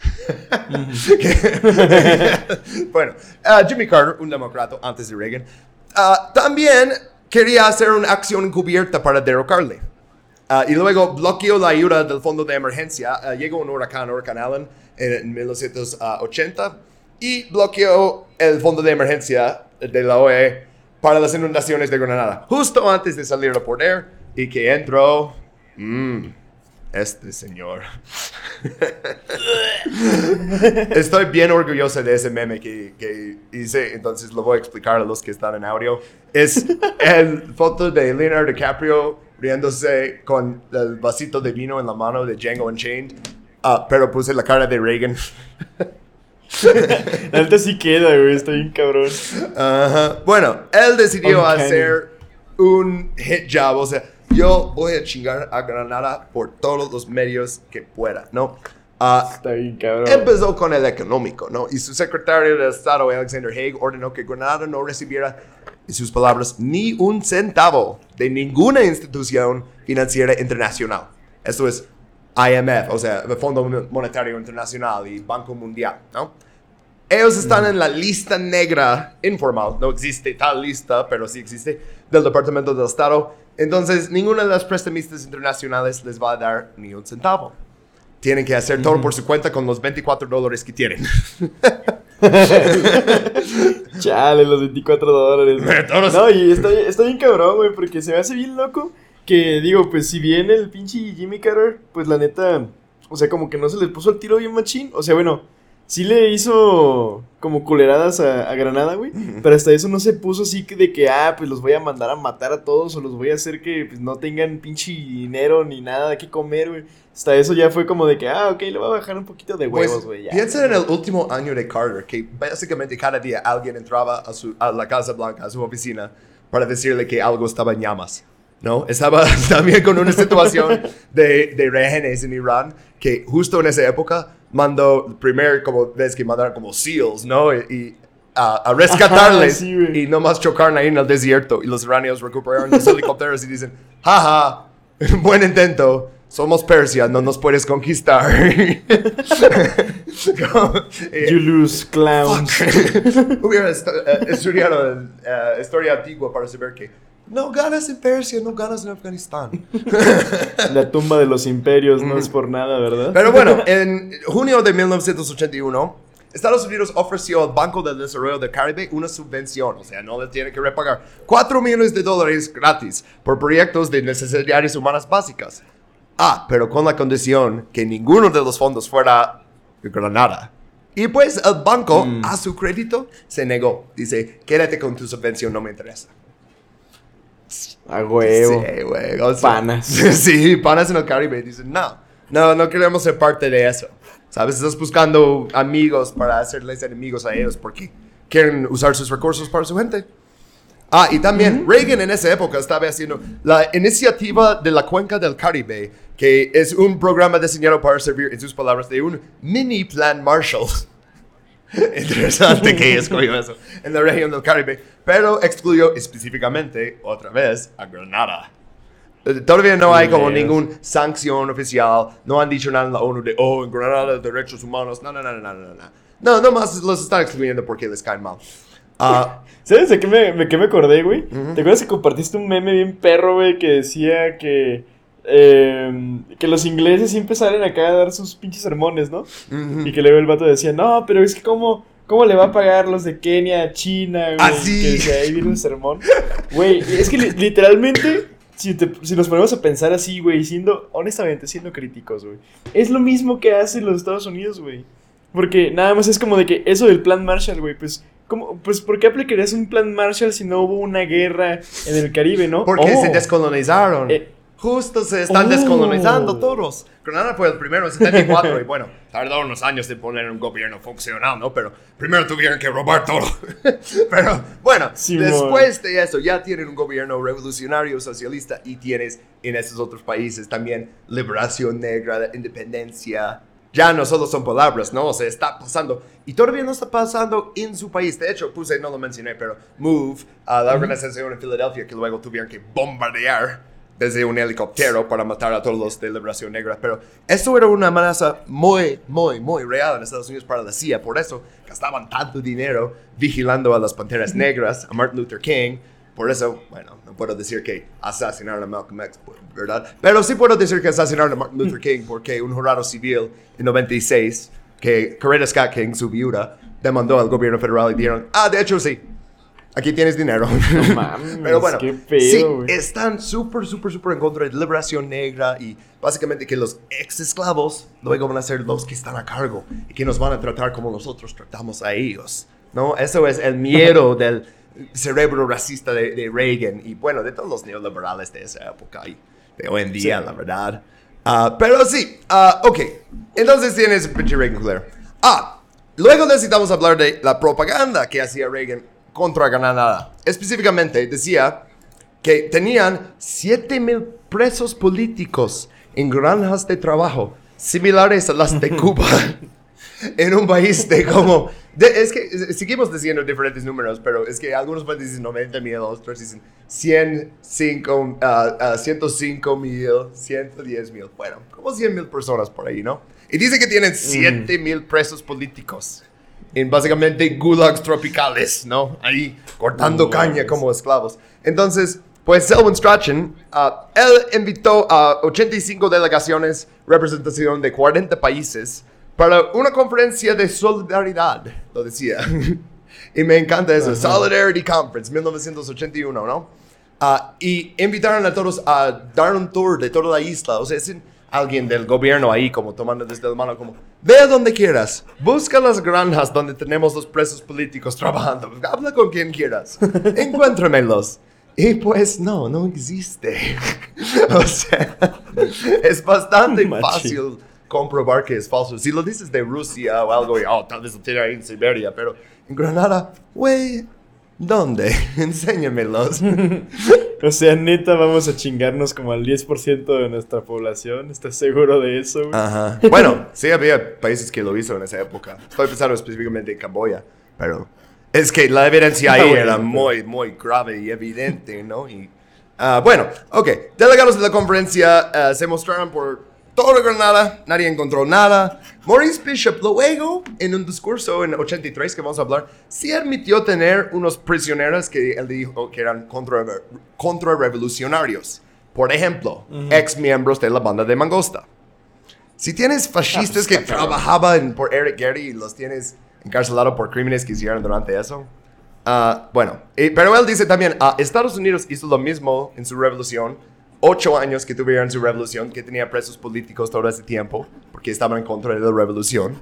[SPEAKER 1] bueno, ah, Jimmy Carter, un demócrata antes de Reagan, ah, también quería hacer una acción encubierta para derrocarle. Ah, y luego bloqueó la ayuda del fondo de emergencia. Llegó un huracán, Huracán Allen, en, en 1980 y bloqueó el fondo de emergencia de la OE para las inundaciones de Granada, justo antes de salir a poder y que entró mm, este señor. Estoy bien orgulloso de ese meme que, que hice, entonces lo voy a explicar a los que están en audio. Es el foto de Leonardo DiCaprio riéndose con el vasito de vino en la mano de Django Unchained, ah, pero puse la cara de Reagan.
[SPEAKER 2] La neta sí queda, güey, está bien cabrón.
[SPEAKER 1] Ajá. Bueno, él decidió
[SPEAKER 2] Uncanny.
[SPEAKER 1] hacer un hit job, o sea, yo voy a chingar a Granada por todos los medios que pueda, ¿no? Ah,
[SPEAKER 2] Está bien cabrón.
[SPEAKER 1] Empezó con el económico, ¿no? Y su secretario de Estado, Alexander Haig, ordenó que Granada no recibiera, en sus palabras, ni un centavo de ninguna institución financiera internacional. Esto es IMF, o sea, el Fondo Monetario Internacional y Banco Mundial, ¿no? Ellos están en la lista negra informal, no existe tal lista, pero sí existe, del Departamento del Estado. Entonces, ninguna de las prestamistas internacionales les va a dar ni un centavo. Tienen que hacer todo por su cuenta con los 24 dólares que tienen.
[SPEAKER 2] Chale, los 24 dólares. No, y está, está bien cabrón, güey, porque se me hace bien loco que, digo, pues si bien el pinche Jimmy Carter, pues la neta, o sea, como que no se les puso el tiro bien machín. O sea, bueno, sí le hizo como culeradas a, a Granada, güey, pero hasta eso no se puso así que de que, ah, pues los voy a mandar a matar a todos o los voy a hacer que pues, no tengan pinche dinero ni nada que comer, güey. Hasta eso ya fue como de que, ah, ok, le voy a bajar un poquito de
[SPEAKER 1] Pues,
[SPEAKER 2] huevos, güey. ya.
[SPEAKER 1] piensa en el último año de Carter, que básicamente cada día alguien entraba a, su, a la Casa Blanca, a su oficina, para decirle que algo estaba en llamas. ¿No? Estaba también con una situación de, de rehenes en Irán, que justo en esa época mandó, primero, como ves que mandaron como SEALs, ¿no? Y, y a, a rescatarles
[SPEAKER 2] sí, güey.
[SPEAKER 1] y nomás chocaron ahí en el desierto. Y los iranios recuperaron los helicópteros y dicen, jaja, buen intento. Somos Persia, no nos puedes conquistar. Como- eh,
[SPEAKER 2] You lose, clowns.
[SPEAKER 1] Hubiera eh, estudiado eh, historia antigua para saber que no ganas en Persia, no ganas en Afganistán.
[SPEAKER 2] La tumba de los imperios no es por nada, ¿verdad?
[SPEAKER 1] Pero bueno, en junio de 1981, Estados Unidos ofreció al Banco del Desarrollo del Caribe una subvención, o sea, no le tiene que repagar 4 millones de dólares gratis por proyectos de necesidades humanas básicas. Ah, pero con la condición que ninguno de los fondos fuera de Granada. Y pues el banco, a su crédito, se negó. Dice, quédate con tu subvención, no me interesa.
[SPEAKER 2] A huevo.
[SPEAKER 1] Sí, güey. o sea,
[SPEAKER 2] Panas.
[SPEAKER 1] Sí, panas en el Caribe. Dicen, no, no, no queremos ser parte de eso. ¿Sabes? Estás buscando amigos para hacerles enemigos a ellos porque quieren usar sus recursos para su gente. Ah, y también Reagan en esa época estaba haciendo la iniciativa de la Cuenca del Caribe, que es un programa diseñado para servir, en sus palabras, de un mini plan Marshall. Interesante que escogió eso en la región del Caribe, pero excluyó específicamente, otra vez, a Granada. Eh, Todavía no hay como ninguna sanción oficial, no han dicho nada en la ONU de, oh, en Granada derechos humanos, no, no, no, no, no, no, no. No, nomás los están excluyendo porque les caen mal. Ah,
[SPEAKER 2] ¿Sabes de qué me, me- qué me acordé, güey? ¿Te acuerdas que compartiste un meme bien perro, güey, que decía que. Eh, que los ingleses siempre salen acá a dar sus pinches sermones, ¿no? Y que luego el vato decía, no, pero es que cómo, cómo le va a pagar los de Kenia a China, güey.
[SPEAKER 1] Ah, sí.
[SPEAKER 2] Que decía, ahí viene un sermón. Güey, es que li- literalmente, si, te- si nos ponemos a pensar así, güey, siendo, honestamente, siendo críticos, güey, es lo mismo que hacen los Estados Unidos, güey. Porque nada más es como de que eso del plan Marshall, güey, pues, ¿cómo, pues, ¿por qué aplicarías un plan Marshall si no hubo una guerra en el Caribe, no?
[SPEAKER 1] porque
[SPEAKER 2] Oh.
[SPEAKER 1] se descolonizaron.
[SPEAKER 2] Eh.
[SPEAKER 1] Justo se están
[SPEAKER 2] Oh.
[SPEAKER 1] descolonizando todos. Granada fue el primero en 74 y bueno, tardó unos años de poner un gobierno funcional, ¿no? Pero primero tuvieron que robar todo. Pero bueno,
[SPEAKER 2] Simón.
[SPEAKER 1] después de eso ya tienen un gobierno revolucionario socialista y tienes en esos otros países también liberación negra, independencia. Ya no solo son palabras, ¿no? O sea, está pasando. Y todavía no está pasando en su país. De hecho, puse, no lo mencioné, pero MOVE, a la organización en Filadelfia que luego tuvieron que bombardear desde un helicóptero para matar a todos los de Liberación Negra. Pero esto era una amenaza muy, muy, muy real en Estados Unidos para la CIA. Por eso gastaban tanto dinero vigilando a las panteras negras, a Martin Luther King. Por eso, bueno, no puedo decir que asesinaron a Malcolm X, ¿verdad? Pero sí puedo decir que asesinaron a Martin Luther King porque un jurado civil en 96, que Coretta Scott King, su viuda, demandó al gobierno federal y dijeron, ah, de hecho sí, aquí tienes dinero.
[SPEAKER 2] No mames,
[SPEAKER 1] Pero bueno,
[SPEAKER 2] qué pedo,
[SPEAKER 1] sí,
[SPEAKER 2] güey.
[SPEAKER 1] están súper, súper, súper en contra de liberación negra y básicamente que los ex esclavos luego van a ser los que están a cargo y que nos van a tratar como nosotros tratamos a ellos. ¿No? Eso es el miedo del cerebro racista de, de Reagan y bueno, de todos los neoliberales de esa época y de hoy en día, la verdad. Ah, pero sí, ah, ok. Entonces tienes pinche Reagan culero. Ah, luego necesitamos hablar de la propaganda que hacía Reagan contra Granada. Específicamente decía que tenían 7 mil presos políticos en granjas de trabajo similares a las de Cuba. en un país de como... de- es que seguimos diciendo diferentes números, pero es que algunos países dicen 90 mil, otros dicen 105, ah, ah, 105 mil, 110 mil. Bueno, como 100 mil personas por ahí, ¿no? Y dice que tienen 7 mil presos políticos en básicamente gulags tropicales, ¿no? Ahí cortando caña como esclavos. Entonces, pues Selwyn Strachan, ah, él invitó a 85 delegaciones, representación de 40 países, para una conferencia de solidaridad, lo decía. y me encanta eso, Solidarity Conference, 1981, ¿no? Ah, y invitaron a todos a dar un tour de toda la isla. O sea, es alguien del gobierno ahí, como tomando desde la mano, como, ve a donde quieras, busca las granjas donde tenemos los presos políticos trabajando, habla con quien quieras, encuéntramelos. Y pues no, no existe. o sea, es bastante fácil comprobar que es falso. Si lo dices de Rusia o algo, y, oh, tal vez lo tiene ahí en Siberia, pero en Granada, güey, ¿dónde? Enséñamelos.
[SPEAKER 2] O sea, neta, vamos a chingarnos como al 10% de nuestra población. ¿Estás seguro de eso, güey?
[SPEAKER 1] Ajá. Bueno, sí había países que lo hizo en esa época. Estoy pensando específicamente en Camboya, pero es que la evidencia ahí
[SPEAKER 2] Ah, bueno,
[SPEAKER 1] era muy, muy grave y evidente, ¿no? Y, ah, bueno, ok. Delegados de la conferencia ah, se mostraron por toda Granada, nadie encontró nada. Maurice Bishop luego, en un discurso en 83 que vamos a hablar, sí admitió tener unos prisioneros que él dijo que eran contra, contrarrevolucionarios. Por ejemplo, ex miembros de la banda de Mangosta. Si tienes fascistas que trabajaban por Eric Gary y los tienes encarcelados por crímenes que hicieron durante eso. ah, bueno, eh, pero él dice también, ah, Estados Unidos hizo lo mismo en su revolución. Ocho años que tuvieron su revolución, que tenía presos políticos todo ese tiempo, porque estaban en contra de la revolución.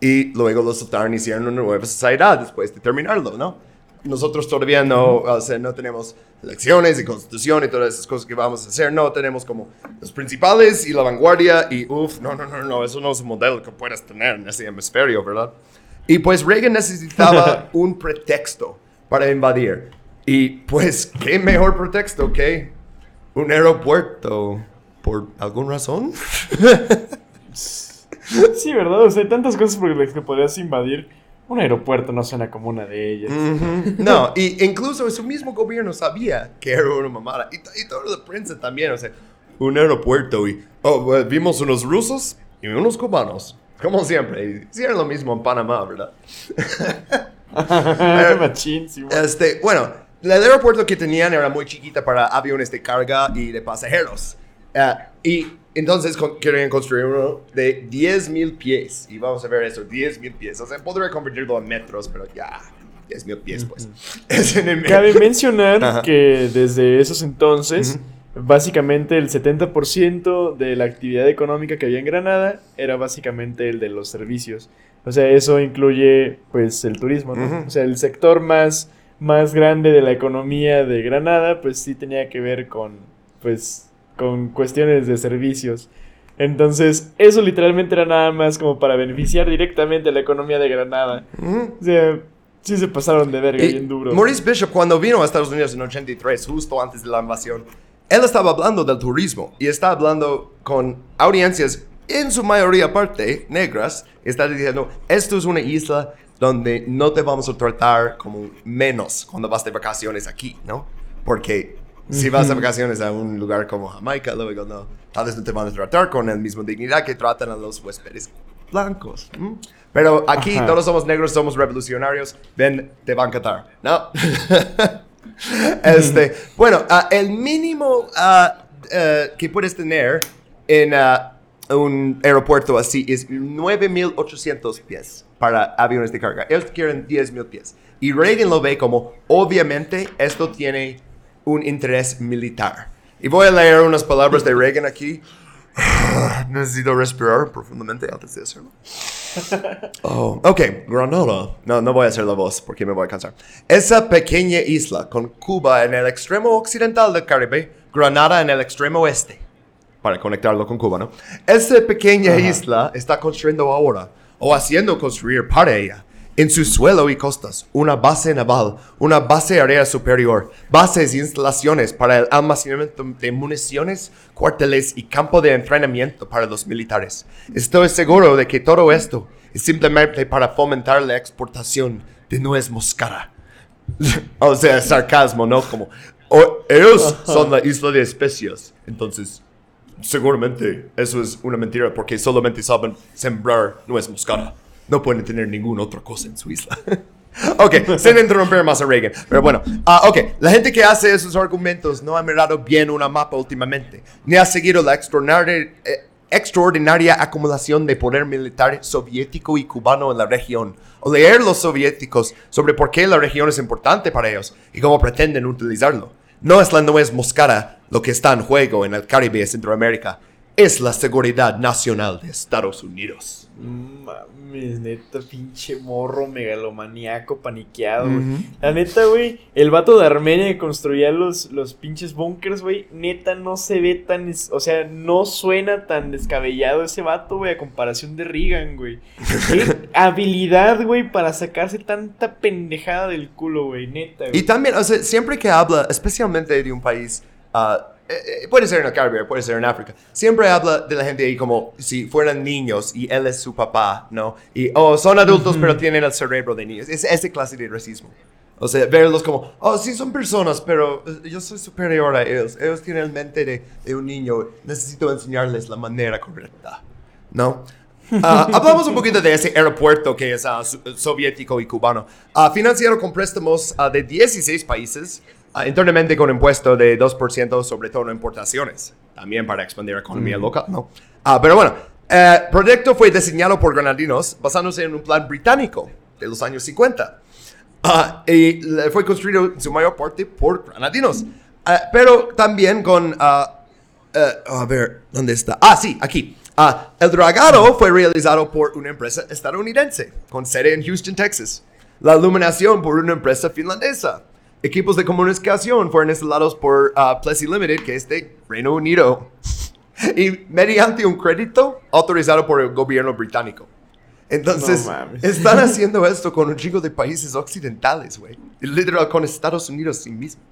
[SPEAKER 1] Y luego los soltaron y hicieron una nueva sociedad después de terminarlo, ¿no? Nosotros todavía no, o sea, no tenemos elecciones y constitución y todas esas cosas que vamos a hacer. No, tenemos como los principales y la vanguardia y uff, no, no, no, no, eso no es un modelo que puedas tener en ese hemisferio, ¿verdad? Y pues Reagan necesitaba un pretexto para invadir. Y pues, ¿qué mejor pretexto que un aeropuerto? ¿Por alguna razón?
[SPEAKER 2] Sí, ¿verdad? O sea, hay tantas cosas por las que podrías invadir Un aeropuerto no suena como una de ellas.
[SPEAKER 1] No, y incluso su mismo gobierno sabía que era una mamada. Y, y toda la prensa también, o sea, un aeropuerto y oh, vimos unos rusos y unos cubanos. Como siempre. Era lo mismo en Panamá, ¿verdad?
[SPEAKER 2] Machín, sí, güey.
[SPEAKER 1] Este, bueno, el aeropuerto que tenían era muy chiquita para aviones de carga y de pasajeros. Ah, y entonces con- querían construir uno de 10.000 pies. Y vamos a ver eso, 10.000 pies. O sea, podría convertirlo en metros, pero ya, 10.000 pies, pues. Es en el
[SPEAKER 2] Cabe mencionar
[SPEAKER 1] Ajá.
[SPEAKER 2] que desde esos entonces, básicamente el 70% de la actividad económica que había en Granada era básicamente el de los servicios. O sea, eso incluye pues el turismo, ¿no?
[SPEAKER 1] Ujú.
[SPEAKER 2] O sea, el sector más, más grande de la economía de Granada pues sí tenía que ver con pues con cuestiones de servicios. Entonces, eso literalmente era nada más como para beneficiar directamente a la economía de Granada. O sea, sí se pasaron de verga
[SPEAKER 1] Y
[SPEAKER 2] bien duro.
[SPEAKER 1] Maurice Bishop, cuando vino a Estados Unidos en 83, justo antes de la invasión, él estaba hablando del turismo y está hablando con audiencias, en su mayoría parte negras, está diciendo, esto es una isla donde no te vamos a tratar como menos cuando vas de vacaciones aquí, ¿no? Porque si vas de vacaciones a un lugar como Jamaica, luego no, tal vez no te van a tratar con la misma dignidad que tratan a los huéspedes blancos. Pero aquí
[SPEAKER 2] Ajá.
[SPEAKER 1] todos somos negros, somos revolucionarios, ven, te van a catar, ¿no? este, bueno, ah, el mínimo ah, eh, que puedes tener en ah, un aeropuerto así es 9.800 pies para aviones de carga. Ellos quieren 10.000 pies. Y Reagan lo ve como, obviamente, esto tiene un interés militar. Y voy a leer unas palabras de Reagan aquí. Necesito respirar profundamente antes de hacerlo. Oh, ok, Granada. No, no voy a hacer la voz porque me voy a cansar. Esa pequeña isla con Cuba en el extremo occidental del Caribe, Granada en el extremo oeste, para conectarlo con Cuba, ¿no? Esa pequeña isla está construyendo ahora, o haciendo construir para ella, en su suelo y costas, una base naval, una base aérea superior, bases e instalaciones para el almacenamiento de municiones, cuarteles y campo de entrenamiento para los militares. Estoy seguro de que todo esto es simplemente para fomentar la exportación de nuez moscada. o sea, sarcasmo, ¿no? Como, "Oh, ellos son la isla de especias, entonces Seguramente eso es una mentira porque solamente saben sembrar nuez moscada. No pueden tener ninguna otra cosa en su isla. ok, sin interrumpir más a Reagan. Pero bueno, ah, ok, la gente que hace esos argumentos no ha mirado bien una mapa últimamente, ni ha seguido la extraordinaria, eh, extraordinaria acumulación de poder militar soviético y cubano en la región, o leer los soviéticos sobre por qué la región es importante para ellos y cómo pretenden utilizarlo. No es la nuez moscada lo que está en juego en el Caribe y Centroamérica, es la seguridad nacional de Estados Unidos.
[SPEAKER 2] Mames, neta, pinche morro megalomaniaco, paniqueado, güey. La neta, güey, el vato de Armenia que construía los, los pinches bunkers, güey, neta no se ve tan, es- o sea, no suena tan descabellado ese vato, güey, a comparación de Reagan, güey. Qué habilidad, güey, para sacarse tanta pendejada del culo, güey, neta,
[SPEAKER 1] Y
[SPEAKER 2] güey.
[SPEAKER 1] también, o sea, siempre que habla, especialmente de un país, ah, eh, eh, puede ser en el Caribe, puede ser en África, siempre habla de la gente ahí como si fueran niños y él es su papá, ¿no? Y, oh, son adultos pero tienen el cerebro de niños. Es ese clase de racismo. O sea, verlos como, oh, sí son personas, pero eh, yo soy superior a ellos. Ellos tienen el mente de, de un niño. Necesito enseñarles la manera correcta, ¿no? Ah, hablamos un poquito de ese aeropuerto que es ah, so- soviético y cubano. Ah, financiado con préstamos de 16 países, internamente con impuesto de 2%, sobre todo importaciones, también para expandir la economía local, ¿no? Ah, pero bueno, el proyecto fue diseñado por granadinos basándose en un plan británico de los años 50. Ah, y fue construido en su mayor parte por granadinos. Ah, pero también con... ah, eh, a ver, ¿dónde está? Ah, sí, aquí. Ah, el dragado fue realizado por una empresa estadounidense con sede en Houston, Texas. La iluminación por una empresa finlandesa. Equipos de comunicación fueron instalados por ah, Plessy Limited, que es de Reino Unido. y mediante un crédito autorizado por el gobierno británico. Entonces,
[SPEAKER 2] No
[SPEAKER 1] están haciendo esto con un chico de países occidentales, güey. Literal con Estados Unidos sí mismo.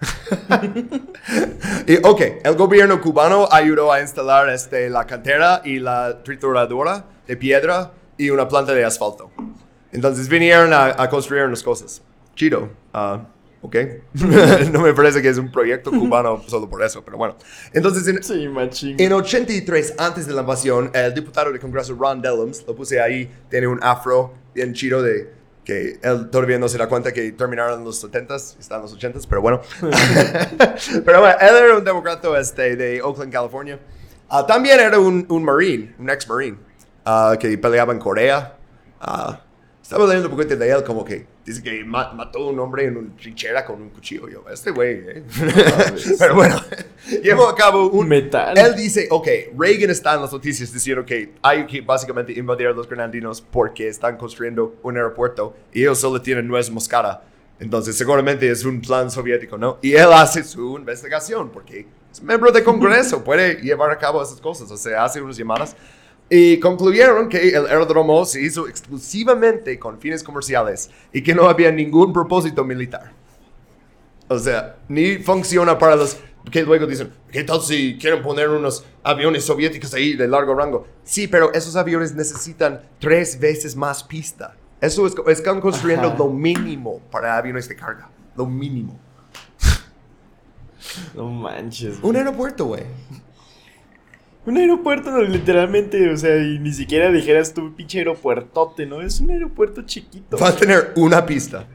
[SPEAKER 1] y, ok, el gobierno cubano ayudó a instalar este, la cantera y la trituradora de piedra y una planta de asfalto. Entonces vinieron a, a construir unas cosas. Chido. ah, ok. no me parece que es un proyecto cubano solo por eso, pero bueno. Entonces, en,
[SPEAKER 2] Sí,
[SPEAKER 1] en 83, antes de la invasión, el diputado de Congreso Ron Dellums, lo puse ahí, tiene un afro bien chido de que él todavía no se da cuenta que terminaron en los 70s, está en los 80s, pero bueno. pero bueno, él era un demócrata este, de Oakland, California. Ah, también era un, un marine, un ex-marine, ah, que peleaba en Corea. Ah, estaba leyendo un poquito de él, como que dice que ma- mató a un hombre en una trinchera con un cuchillo. Yo, este güey, ¿eh? Pero bueno, llevó a cabo un.
[SPEAKER 2] Metal.
[SPEAKER 1] Él dice, ok, Reagan está en las noticias diciendo que hay que básicamente invadir a los granadinos porque están construyendo un aeropuerto y ellos solo tienen nuez moscada. Entonces, seguramente es un plan soviético, ¿no? Y él hace su investigación porque es miembro del Congreso, puede llevar a cabo esas cosas, o sea, hace unas llamadas. Y concluyeron que el aeródromo se hizo exclusivamente con fines comerciales y que no había ningún propósito militar. O sea, ni funciona para los que luego dicen, ¿qué tal si quieren poner unos aviones soviéticos ahí de largo rango? Sí, pero esos aviones necesitan tres veces más pista. Eso es, están construyendo
[SPEAKER 2] Ajá.
[SPEAKER 1] lo mínimo para aviones de carga. Lo mínimo.
[SPEAKER 2] No manches.
[SPEAKER 1] Un aeropuerto, güey.
[SPEAKER 2] Un aeropuerto, no, literalmente, o sea, y ni siquiera dijeras tú, pinche aeropuertote, ¿no? Es un aeropuerto chiquito.
[SPEAKER 1] Va a tener una pista.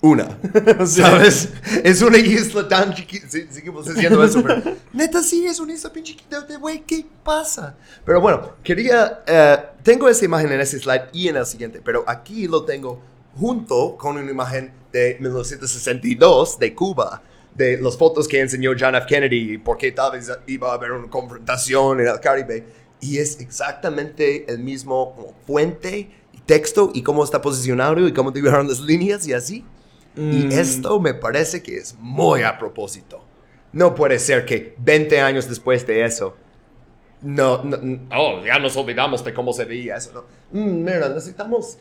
[SPEAKER 1] Una.
[SPEAKER 2] O sea,
[SPEAKER 1] ¿Sabes? Es una isla tan chiquita. Sí, seguimos diciendo eso, pero. Neta, sí, es una isla bien chiquita. de, Güey, ¿qué pasa? Pero bueno, quería. eh, tengo esa imagen en ese slide y en el siguiente, pero aquí lo tengo junto con una imagen de 1962 de Cuba. De las fotos que enseñó John F. Kennedy y por qué tal vez iba a haber una confrontación en el Caribe. Y es exactamente el mismo fuente y texto y cómo está posicionado y cómo dibujaron las líneas y así. Y
[SPEAKER 2] Mm.
[SPEAKER 1] esto me parece que es muy a propósito. No puede ser que 20 años después de eso, no, no, no- oh, ya nos olvidamos de cómo se veía eso. ¿no? Mm, mira, necesitamos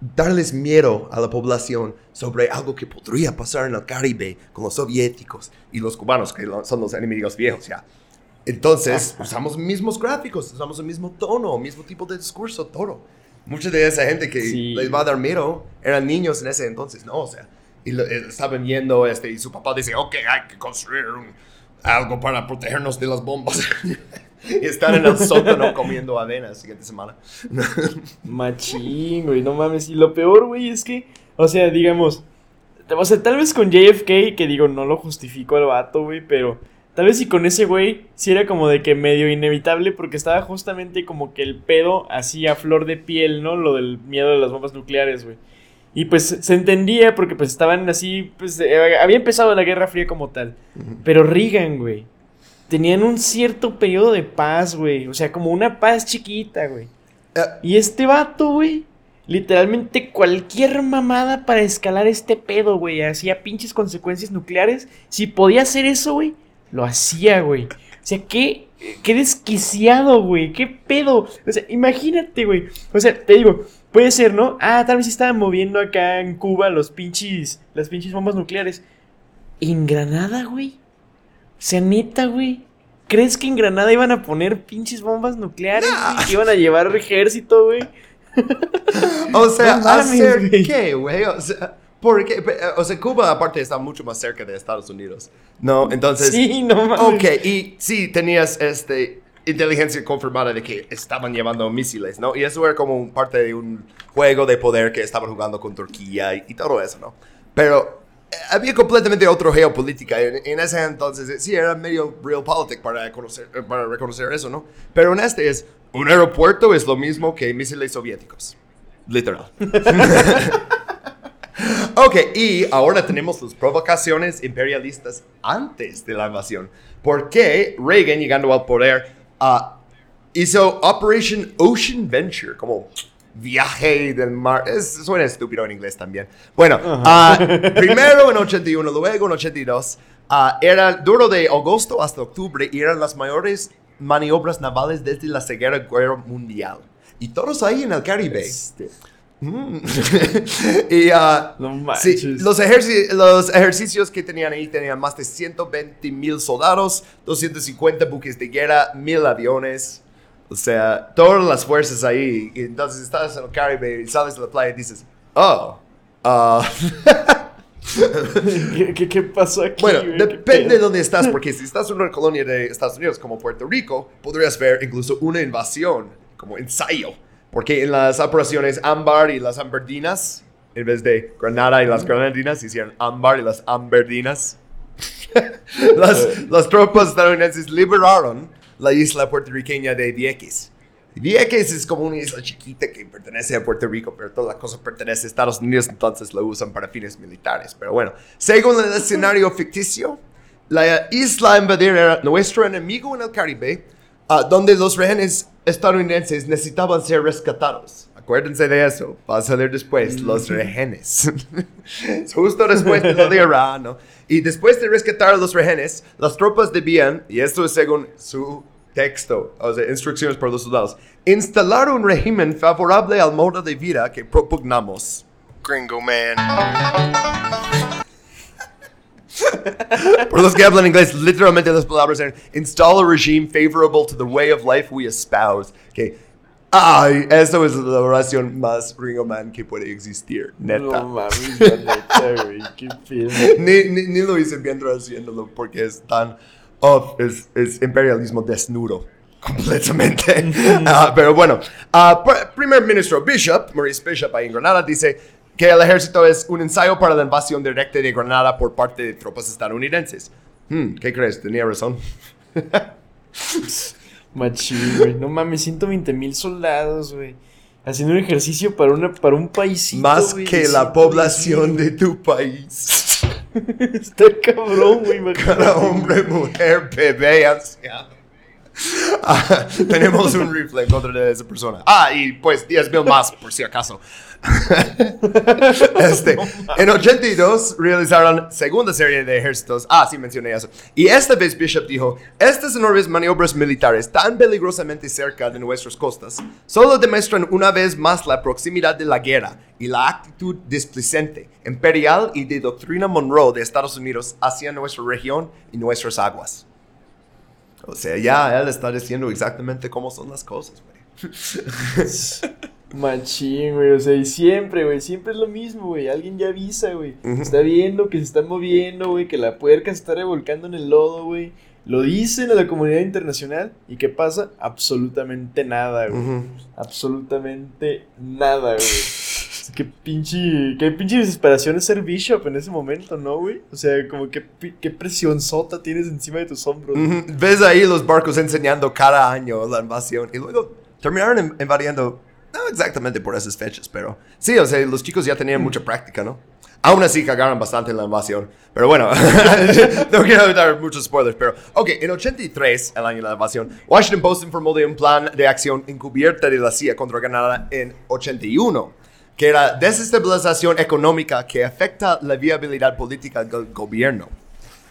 [SPEAKER 1] darles miedo a la población sobre algo que podría pasar en el Caribe con los soviéticos y los cubanos, que son los enemigos viejos ya. Entonces, usamos mismos gráficos, usamos el mismo tono, mismo tipo de discurso, todo. Mucha de esa gente que
[SPEAKER 2] Sí.
[SPEAKER 1] les va a dar miedo eran niños en ese entonces, ¿no? O sea, y lo- eh, estaban viendo, este, y su papá dice, ok, hay que construir un- algo para protegernos de las bombas. y están en el sótano comiendo avena la siguiente semana.
[SPEAKER 2] Machín, güey, no mames. Y lo peor, güey, es que, o sea, digamos, o sea, tal vez con JFK, que digo, no lo justifico al vato, güey, pero tal vez si con ese güey, sí era como de que medio inevitable, porque estaba justamente como que el pedo así a flor de piel, ¿no? Lo del miedo de las bombas nucleares, güey. Y pues se entendía porque pues estaban así, pues eh, había empezado la Guerra Fría como tal. Pero Reagan, güey, tenían un cierto periodo de paz, güey. O sea, como una paz chiquita, güey.
[SPEAKER 1] Eh,
[SPEAKER 2] Y este vato, güey, literalmente cualquier mamada para escalar este pedo, güey, hacía pinches consecuencias nucleares. Si podía hacer eso, güey, lo hacía, güey. O sea, qué, qué desquiciado, güey, qué pedo. O sea, imagínate, güey. O sea, te digo, puede ser, ¿no? Ah, tal vez estaban moviendo acá en Cuba los pinches, las pinches bombas nucleares. ¿En Granada, güey? Neta, güey. ¿Crees que en Granada iban a poner pinches bombas nucleares, güey? Que iban a llevar ejército, güey.
[SPEAKER 1] O sea,
[SPEAKER 2] No
[SPEAKER 1] ¿hacer
[SPEAKER 2] güey.
[SPEAKER 1] qué, güey? O sea, ¿por qué? Pe- O sea, Cuba aparte está mucho más cerca de Estados Unidos. No, entonces...
[SPEAKER 2] Sí, no mames.
[SPEAKER 1] Ok, y sí, tenías este, inteligencia confirmada de que estaban llevando misiles, ¿no? Y eso era como parte de un juego de poder que estaban jugando con Turquía y, y todo eso, ¿no? Pero había completamente otra geopolítica. En, ese entonces, sí, era medio realpolitik para, conocer, eh, para reconocer eso, ¿no? Pero en este es, un aeropuerto es lo mismo que misiles soviéticos. Literal. Ok, y ahora tenemos las provocaciones imperialistas antes de la invasión. Porque Reagan, llegando al poder, ah, hizo Operation Ocean Venture, como viaje del mar. Es, suena estúpido en inglés también. Bueno, ah, primero en 81, luego en 82. ah, era duro de agosto hasta octubre y eran las mayores maniobras navales desde la Segunda Guerra Mundial. Y todos ahí en el Caribe.
[SPEAKER 2] Este,
[SPEAKER 1] Mm. y ah,
[SPEAKER 2] No
[SPEAKER 1] sí, los, los ejercicios que tenían ahí tenían más de 120 mil soldados, 250 buques de guerra, mil aviones. O sea, todas las fuerzas ahí. Y entonces estás en el Caribe y sales de la playa y dices, oh, ah,
[SPEAKER 2] ¿Qué, qué, qué pasó aquí?
[SPEAKER 1] Bueno, depende de dónde estás, porque si estás en una colonia de Estados Unidos como Puerto Rico, podrías ver incluso una invasión como ensayo. Porque en las operaciones Ámbar y las Amberdinas, en vez de Granada y las Granadinas, hicieron Ámbar y las Amberdinas. las, las tropas estadounidenses liberaron la isla puertorriqueña de Vieques. Vieques es como una isla chiquita que pertenece a Puerto Rico, pero toda la cosa pertenece a Estados Unidos, entonces lo usan para fines militares. Pero bueno, según el escenario ficticio, la isla invadir era nuestro enemigo en el Caribe, ah, donde los rehenes estadounidenses necesitaban ser rescatados. Acuérdense de eso, va a salir después, los rehenes. Es Justo después de lo de Irán, ¿no? Y después de rescatar a los rehenes, las tropas debían, y esto es según su texto, o sea, instrucciones para los soldados, instalar un régimen favorable al modo de vida que propugnamos. Gringo man. Por los que hablan inglés, literalmente las palabras eran install a regime favorable to the way of life we espouse. Que, ay, eso es la oración más Ringo Man que puede existir, neta.
[SPEAKER 2] No mames, neta, güey. Qué
[SPEAKER 1] ni, ni, ni lo hice bien traduciéndolo porque es tan off, es, es imperialismo desnudo. Completamente. Ah, pero bueno, ah, pr- primer ministro Bishop, Maurice Bishop, ahí en Granada, dice que el ejército es un ensayo para la invasión directa de Granada por parte de tropas estadounidenses. Hmm, ¿Qué crees? Tenía razón.
[SPEAKER 2] Machín, güey. No mames, 120 mil soldados, güey. Haciendo un ejercicio para, una, para un paísito.
[SPEAKER 1] Más
[SPEAKER 2] güey,
[SPEAKER 1] que la
[SPEAKER 2] 120,000.
[SPEAKER 1] población de tu país.
[SPEAKER 2] Está cabrón, güey.
[SPEAKER 1] Cada hombre, mujer, bebé, anciano. Ah, tenemos un en contra de esa persona. Ah, y pues 10 mil más, por si acaso. este, en 82 realizaron segunda serie de ejércitos. Ah, sí, mencioné eso. Y esta vez Bishop dijo, estas enormes maniobras militares tan peligrosamente cerca de nuestras costas solo demuestran una vez más la proximidad de la guerra y la actitud displicente, imperial y de doctrina Monroe de Estados Unidos hacia nuestra región y nuestras aguas. O sea, ya él está diciendo exactamente cómo son las cosas, güey.
[SPEAKER 2] Machín, güey. O sea, y siempre, güey. Siempre es lo mismo, güey. Alguien ya avisa, güey. Está viendo que se están moviendo, güey. Que la puerca se está revolcando en el lodo, güey. Lo dicen a la comunidad internacional. ¿Y qué pasa? Absolutamente nada, güey. Absolutamente nada, güey. Qué pinche, qué pinche desesperación es ser Bishop en ese momento, ¿no, güey? O sea, como que qué presión sota tienes encima de tus hombros. güey.
[SPEAKER 1] Ujú. Ves ahí los barcos enseñando cada año la invasión y luego terminaron in- invadiendo, no exactamente por esas fechas, pero sí, o sea, los chicos ya tenían mucha práctica, ¿no? Aún así cagaron bastante en la invasión, pero bueno, no quiero dar muchos spoilers, pero ok, en 83, el año de la invasión, Washington Post informó de un plan de acción encubierta de la CIA contra Granada en 81 que era desestabilización económica que afecta la viabilidad política del gobierno.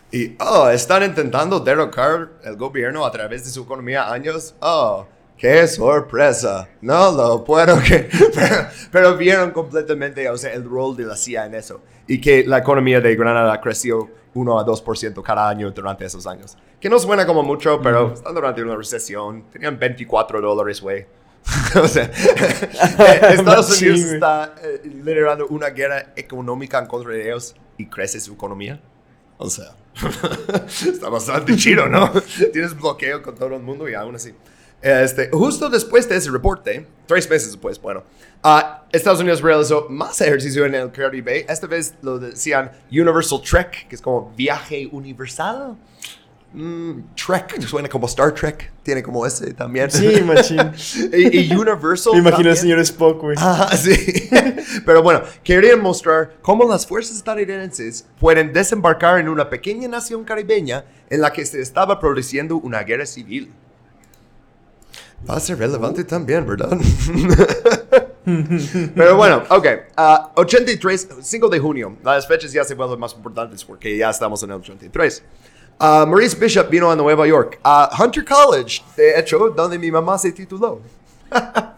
[SPEAKER 1] Y, oh, están intentando derrocar el gobierno a través de su economía años. Oh, qué sorpresa. No lo puedo que... Pero, pero vieron completamente, o sea, el rol de la CIA en eso. Y que la economía de Granada creció 1 a 2% cada año durante esos años. Que no suena como mucho, pero están durante una recesión. Tenían 24 dólares, güey. o sea, eh, Estados Unidos
[SPEAKER 2] güey.
[SPEAKER 1] está eh, liderando una guerra económica en contra de ellos y crece su economía. O sea, está bastante chido, ¿no? Tienes bloqueo con todo el mundo y aún así. Este, justo después de ese reporte, tres meses después, bueno, ah, Estados Unidos realizó más ejercicio en el Caribe. Esta vez lo decían Universal Trek, que es como viaje universal. Mm, Trek, suena como Star Trek, tiene como ese también.
[SPEAKER 2] Sí, machín.
[SPEAKER 1] y, y Universal.
[SPEAKER 2] Me imagino al señor Spock, güey.
[SPEAKER 1] Ah, sí. Pero bueno, querían mostrar cómo las fuerzas estadounidenses pueden desembarcar en una pequeña nación caribeña en la que se estaba produciendo una guerra civil. Va a ser relevante también, ¿verdad? Pero bueno, ok. ah, 83, 5 de junio. Las fechas ya se vuelven más importantes porque ya estamos en el 83. Ah, Maurice Bishop vino a Nueva York, a Hunter College, de hecho, donde mi mamá se tituló.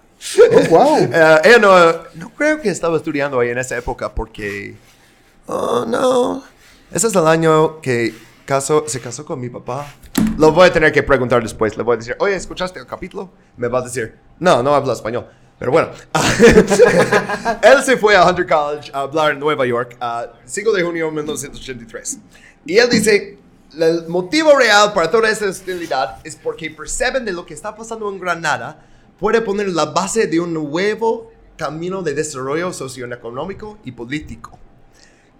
[SPEAKER 2] Oh, wow.
[SPEAKER 1] Eh, ella no, no creo que estaba estudiando ahí en esa época porque... Oh, no. Ese es el año que casó, se casó con mi papá. Lo voy a tener que preguntar después. Le voy a decir, oye, ¿escuchaste el capítulo? Me va a decir, no, no habla español. Pero bueno, él se fue a Hunter College a hablar en Nueva York a 5 de junio de 1983. Y él dice, el motivo real para toda esta hostilidad es porque perciben de lo que está pasando en Granada puede poner la base de un nuevo camino de desarrollo socioeconómico y político.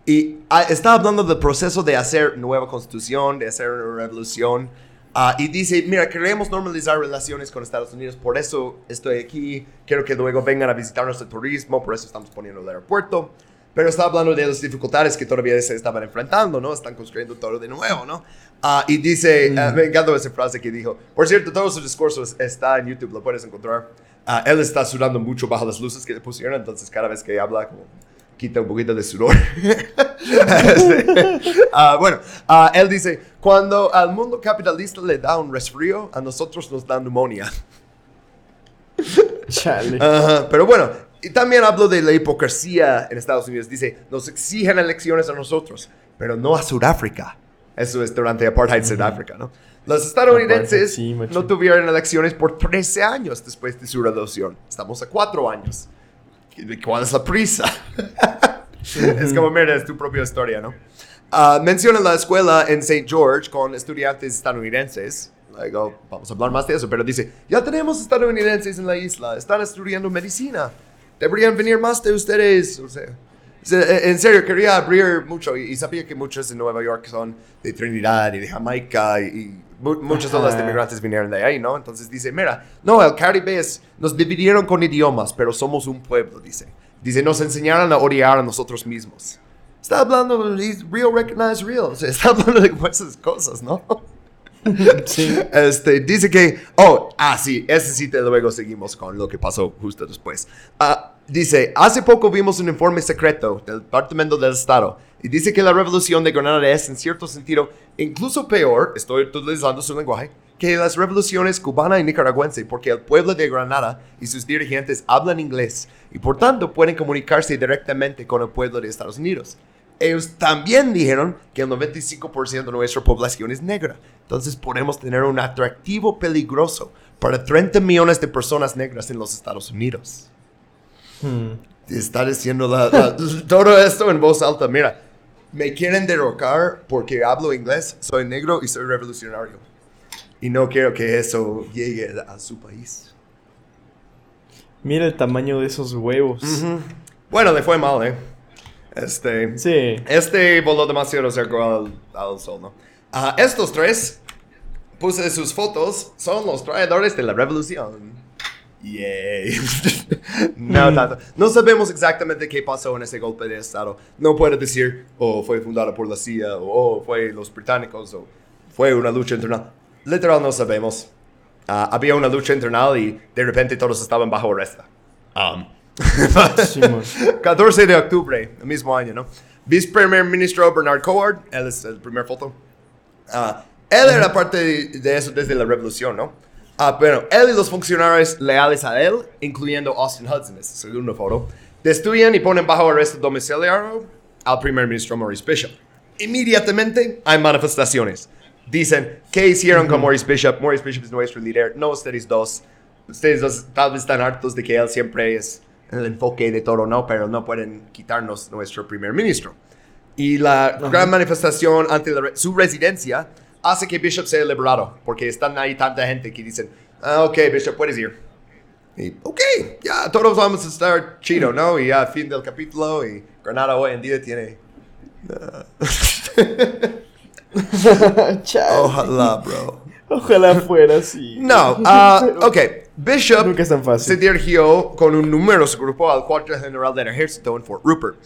[SPEAKER 1] Y ah, está hablando del proceso de hacer nueva constitución, de hacer una revolución. ah, y dice, mira, queremos normalizar relaciones con Estados Unidos, por eso estoy aquí, quiero que luego vengan a visitarnos de turismo, por eso estamos poniendo el aeropuerto. Pero está hablando de las dificultades que todavía se estaban enfrentando, ¿no? Están construyendo todo de nuevo, ¿no? Ah, y dice, ah, me esa frase que dijo. Por cierto, todo su discurso es- está en YouTube, lo puedes encontrar. Ah, él está sudando mucho bajo las luces que le pusieron, entonces cada vez que habla, como quita un poquito de sudor. Bueno, él dice, cuando al mundo capitalista le da un resfrío, a nosotros nos da neumonía.
[SPEAKER 2] Chale.
[SPEAKER 1] Ajá, pero bueno, y también hablo de la hipocresía en Estados Unidos. Dice, nos exigen elecciones a nosotros, pero no a Sudáfrica. Eso es durante apartheid Sudáfrica, ¿no? Los estadounidenses
[SPEAKER 2] sí,
[SPEAKER 1] no tuvieron elecciones por 13 años después de su revolución. Estamos a 4 años. ¿Cuál es la prisa? es como, mira, es tu propia historia, ¿no? Ah, menciona la escuela en St. George con estudiantes estadounidenses. Luego vamos a hablar más de eso, pero dice, ya tenemos estadounidenses en la isla, están estudiando medicina. Deberían venir más de ustedes. O sea, sea, en serio, quería abrir mucho y, y sabía que muchos de Nueva York son de Trinidad y de Jamaica y, y mu- muchos de inmigrantes vinieron de ahí, ¿no? Entonces dice, mira, no, el Caribe es, nos dividieron con idiomas, pero somos un pueblo, dice. Dice, nos enseñaron a odiar a nosotros mismos. Está hablando de real, recognize real. O sea, está hablando de esas cosas, ¿no?
[SPEAKER 2] Sí.
[SPEAKER 1] Este, dice que, oh, ah, sí, ese sí, te luego seguimos con lo que pasó justo después. Ah, dice, hace poco vimos un informe secreto del Departamento del Estado y dice que la revolución de Granada es, en cierto sentido, incluso peor, estoy utilizando su lenguaje, que las revoluciones cubana y nicaragüense, porque el pueblo de Granada y sus dirigentes hablan inglés y por tanto pueden comunicarse directamente con el pueblo de Estados Unidos. Ellos también dijeron que el 95% de nuestra población es negra. Entonces podemos tener un atractivo peligroso para 30 millones de personas negras en los Estados Unidos. Está diciendo la- la- todo esto en voz alta. Mira, me quieren derrocar porque hablo inglés, soy negro y soy revolucionario. Y no quiero que eso llegue a su país.
[SPEAKER 2] Mira el tamaño de esos huevos.
[SPEAKER 1] Bueno, le fue mal, ¿eh? Este...
[SPEAKER 2] Sí.
[SPEAKER 1] Este voló demasiado cerca al, al sol, ¿no? Ah, estos tres, puse sus fotos, son los traidores de la revolución. Yay. no tanto. No sabemos exactamente qué pasó en ese golpe de estado. No puedo decir, o fue fundada por la CIA, o oh, fue los británicos, o fue una lucha internal. Literal no sabemos. Ah, había una lucha internal y de repente todos estaban bajo arresto. Um. 14 de octubre, el mismo año, ¿no? Vice-primer ministro Bernard Coward, él es el primer foto. Ah, él era parte de, de eso desde la revolución, ¿no? Ah, bueno, él y los funcionarios leales a él, incluyendo Austin Hudson, es la segunda foto, destruyen y ponen bajo arresto domiciliario al primer ministro Maurice Bishop. Inmediatamente hay manifestaciones. Dicen, ¿qué hicieron con Maurice Bishop? Maurice Bishop es nuestro líder, no ustedes dos. Ustedes dos tal vez están hartos de que él siempre es el enfoque de todo, ¿no? Pero no pueden quitarnos nuestro primer ministro. Y la gran manifestación ante la su residencia hace que Bishop sea liberado, porque están ahí tanta gente que dicen, ah, ok, Bishop, puedes ir. Y, ok, ya todos vamos a estar chido, ¿no? Y ya, fin del capítulo, y Granada hoy en día tiene... Ojalá, bro.
[SPEAKER 2] Ojalá fuera así.
[SPEAKER 1] No, ah, ok. Bishop
[SPEAKER 2] Nunca es tan fácil.
[SPEAKER 1] se dirigió con un numeroso grupo al cuartel general del ejército en Fort Rupert.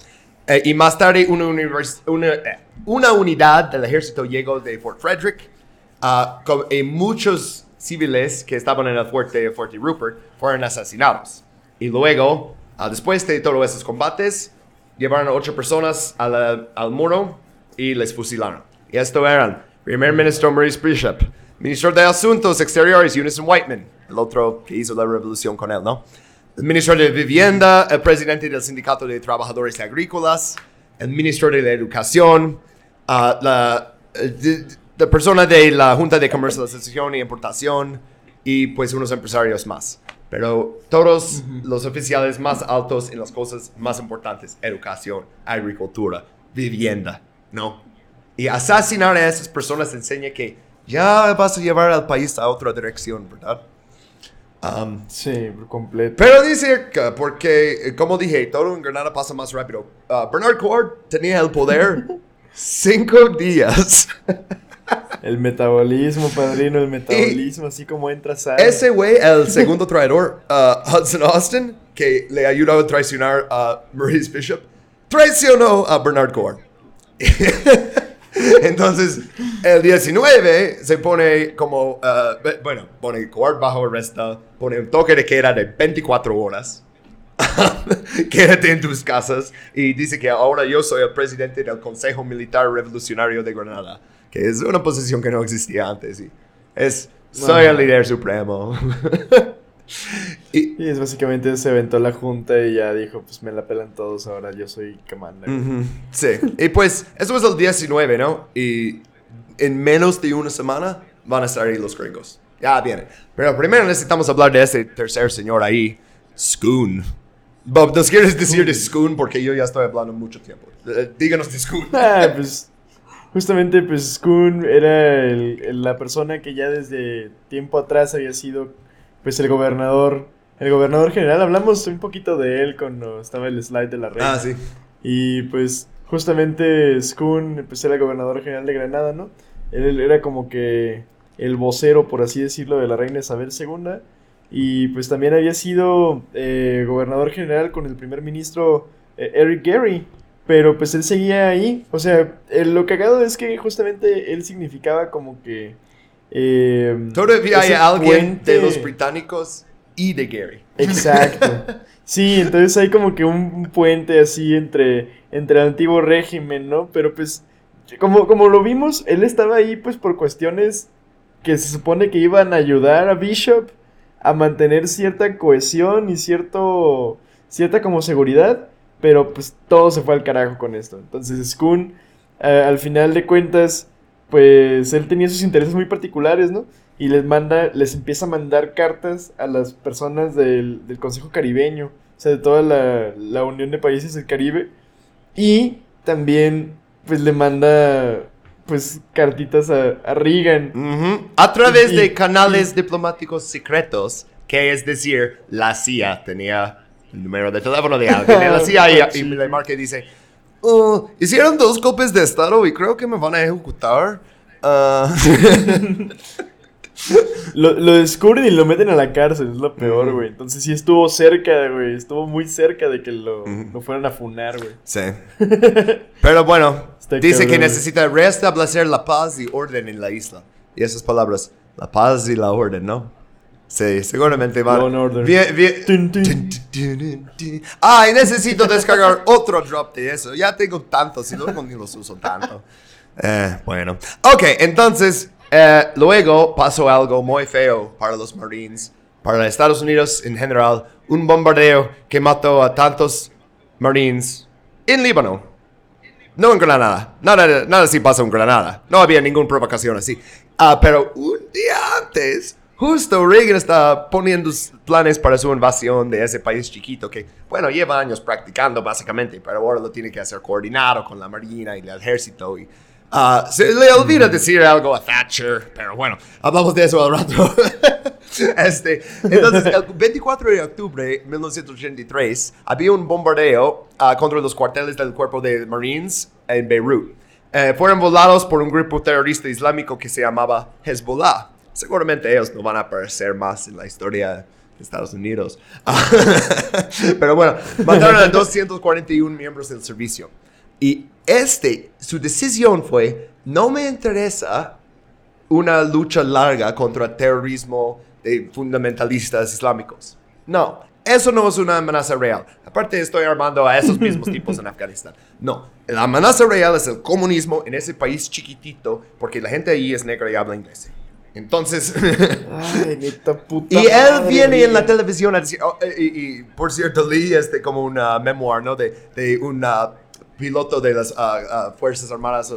[SPEAKER 1] Eh, y más tarde una, univers- una, eh, una unidad del ejército llegó de Fort Frederick. ah, con- y muchos civiles que estaban en el fuerte de Fort Rupert fueron asesinados. Y luego, ah, después de todos esos combates, llevaron a ocho personas a la- al muro y les fusilaron. Y esto eran primer ministro Maurice Bishop, ministro de Asuntos Exteriores Unison Whiteman, el otro que hizo la revolución con él, ¿no? El ministro de Vivienda, el presidente del Sindicato de Trabajadores Agrícolas, el ministro de la Educación, ah, la, eh, de- la persona de la Junta de Comercialización y Importación y pues unos empresarios más. Pero todos los oficiales más altos en las cosas más importantes, educación, agricultura, vivienda, ¿no? Y asesinar a esas personas enseña que ya vas a llevar al país a otra dirección, ¿verdad? Um,
[SPEAKER 2] Sí, por completo.
[SPEAKER 1] pero dice que, porque, eh, como dije, todo en Granada pasa más rápido. Uh, Bernard Cord tenía el poder cinco días.
[SPEAKER 2] El metabolismo, padrino, el metabolismo, así como entra, sale.
[SPEAKER 1] Ese güey, el segundo traidor, uh, Hudson Austin, que le ayudó a traicionar a Maurice Bishop, traicionó a Bernard Cord. Entonces, el 19 se pone como, uh, be- bueno, pone Cord bajo arresto, pone un toque de queda de 24 horas. Quédate en tus casas y dice que ahora yo soy el presidente del Consejo Militar Revolucionario de Granada, que es una posición que no existía antes. Y es, soy el líder supremo. y,
[SPEAKER 2] Y es básicamente se aventó la junta y ya dijo, pues me la pelan todos, ahora yo soy que manda.
[SPEAKER 1] Sí, y pues eso es el 19, ¿no? Y en menos de una semana van a estar ahí los gringos. Ya vienen. Pero primero necesitamos hablar de ese tercer señor ahí, Schoon. Bob, ¿nos quieres decir de Schoon? Porque yo ya estoy hablando mucho tiempo. Eh, díganos de Schoon.
[SPEAKER 2] Ah, pues justamente pues Skun era el- el- la persona que ya desde tiempo atrás había sido pues el gobernador, el gobernador general. Hablamos un poquito de él cuando estaba el slide de la reina.
[SPEAKER 1] Ah, sí.
[SPEAKER 2] Y pues justamente Skun pues era el gobernador general de Granada, ¿no? Él era como que el vocero, por así decirlo, de la reina Isabel II. Y pues también había sido eh, gobernador general con el primer ministro eh, Eric Gary. Pero pues él seguía ahí. O sea, eh, lo cagado es que justamente él significaba como que... eh,
[SPEAKER 1] Todavía hay
[SPEAKER 2] ese
[SPEAKER 1] alguien de los británicos y de Gary.
[SPEAKER 2] Exacto. Sí, entonces hay como que un, un puente así entre, entre el antiguo régimen, ¿no? Pero pues, como, como lo vimos, él estaba ahí pues por cuestiones que se supone que iban a ayudar a Bishop a mantener cierta cohesión y cierto, cierta como seguridad, pero pues todo se fue al carajo con esto. Entonces Skun, eh, al final de cuentas, pues él tenía sus intereses muy particulares, ¿no? Y les manda, les empieza a mandar cartas a las personas del, del Consejo Caribeño, o sea, de toda la, la Unión de Países del Caribe. Y también, pues le manda, pues, cartitas a, a Reagan.
[SPEAKER 1] A través
[SPEAKER 2] Y-
[SPEAKER 1] de
[SPEAKER 2] y-
[SPEAKER 1] canales diplomáticos secretos, que es decir, la CIA tenía el número de teléfono de alguien de la CIA y, y le marca y dice, "Oh, hicieron dos golpes de estado y creo que me van a ejecutar. Ah".
[SPEAKER 2] Lo, lo descubren y lo meten a la cárcel, es lo peor, güey. Entonces sí estuvo cerca, güey. Estuvo muy cerca de que lo, lo fueran a funar, güey.
[SPEAKER 1] sí. Pero bueno,
[SPEAKER 2] Está
[SPEAKER 1] dice que necesita restablecer la paz y orden en la isla. Y esas palabras, la paz y la orden, ¿no? Sí, seguramente
[SPEAKER 2] order.
[SPEAKER 1] Bien, bien. Ay, necesito descargar otro drop de eso. Ya tengo tantos y luego ni los uso tanto. Eh, bueno. Ok, entonces, eh, luego pasó algo muy feo para los Marines, para Estados Unidos en general. Un bombardeo que mató a tantos Marines en Líbano. No en Granada. Nada, nada así pasa en Granada. No había ninguna provocación así. Ah, pero un día antes, justo Reagan estaba poniendo planes para su invasión de ese país chiquito que, bueno, lleva años practicando básicamente, pero ahora lo tiene que hacer coordinado con la Marina y el Ejército. Y, ah, se le olvida decir algo a Thatcher, pero bueno, hablamos de eso al rato. este, entonces, el 24 de octubre de 1983 había un bombardeo ah, contra los cuarteles del cuerpo de Marines en Beirut. Eh, fueron volados por un grupo terrorista islámico que se llamaba Hezbollah. Seguramente ellos no van a aparecer más en la historia de Estados Unidos. Pero bueno, mataron a 241 miembros del servicio. Y este, su decisión fue, no me interesa una lucha larga contra el terrorismo de fundamentalistas islámicos. No, eso no es una amenaza real. Aparte, estoy armando a esos mismos tipos en Afganistán. No, la amenaza real es el comunismo en ese país chiquitito, porque la gente ahí es negra y habla inglés. Entonces,
[SPEAKER 2] Ay, neta puta.
[SPEAKER 1] y él
[SPEAKER 2] madre,
[SPEAKER 1] viene en la televisión a decir, oh, eh, y, y, por cierto, leí este como una memoir, ¿no? De, de un ah, piloto de las ah, ah, Fuerzas Armadas.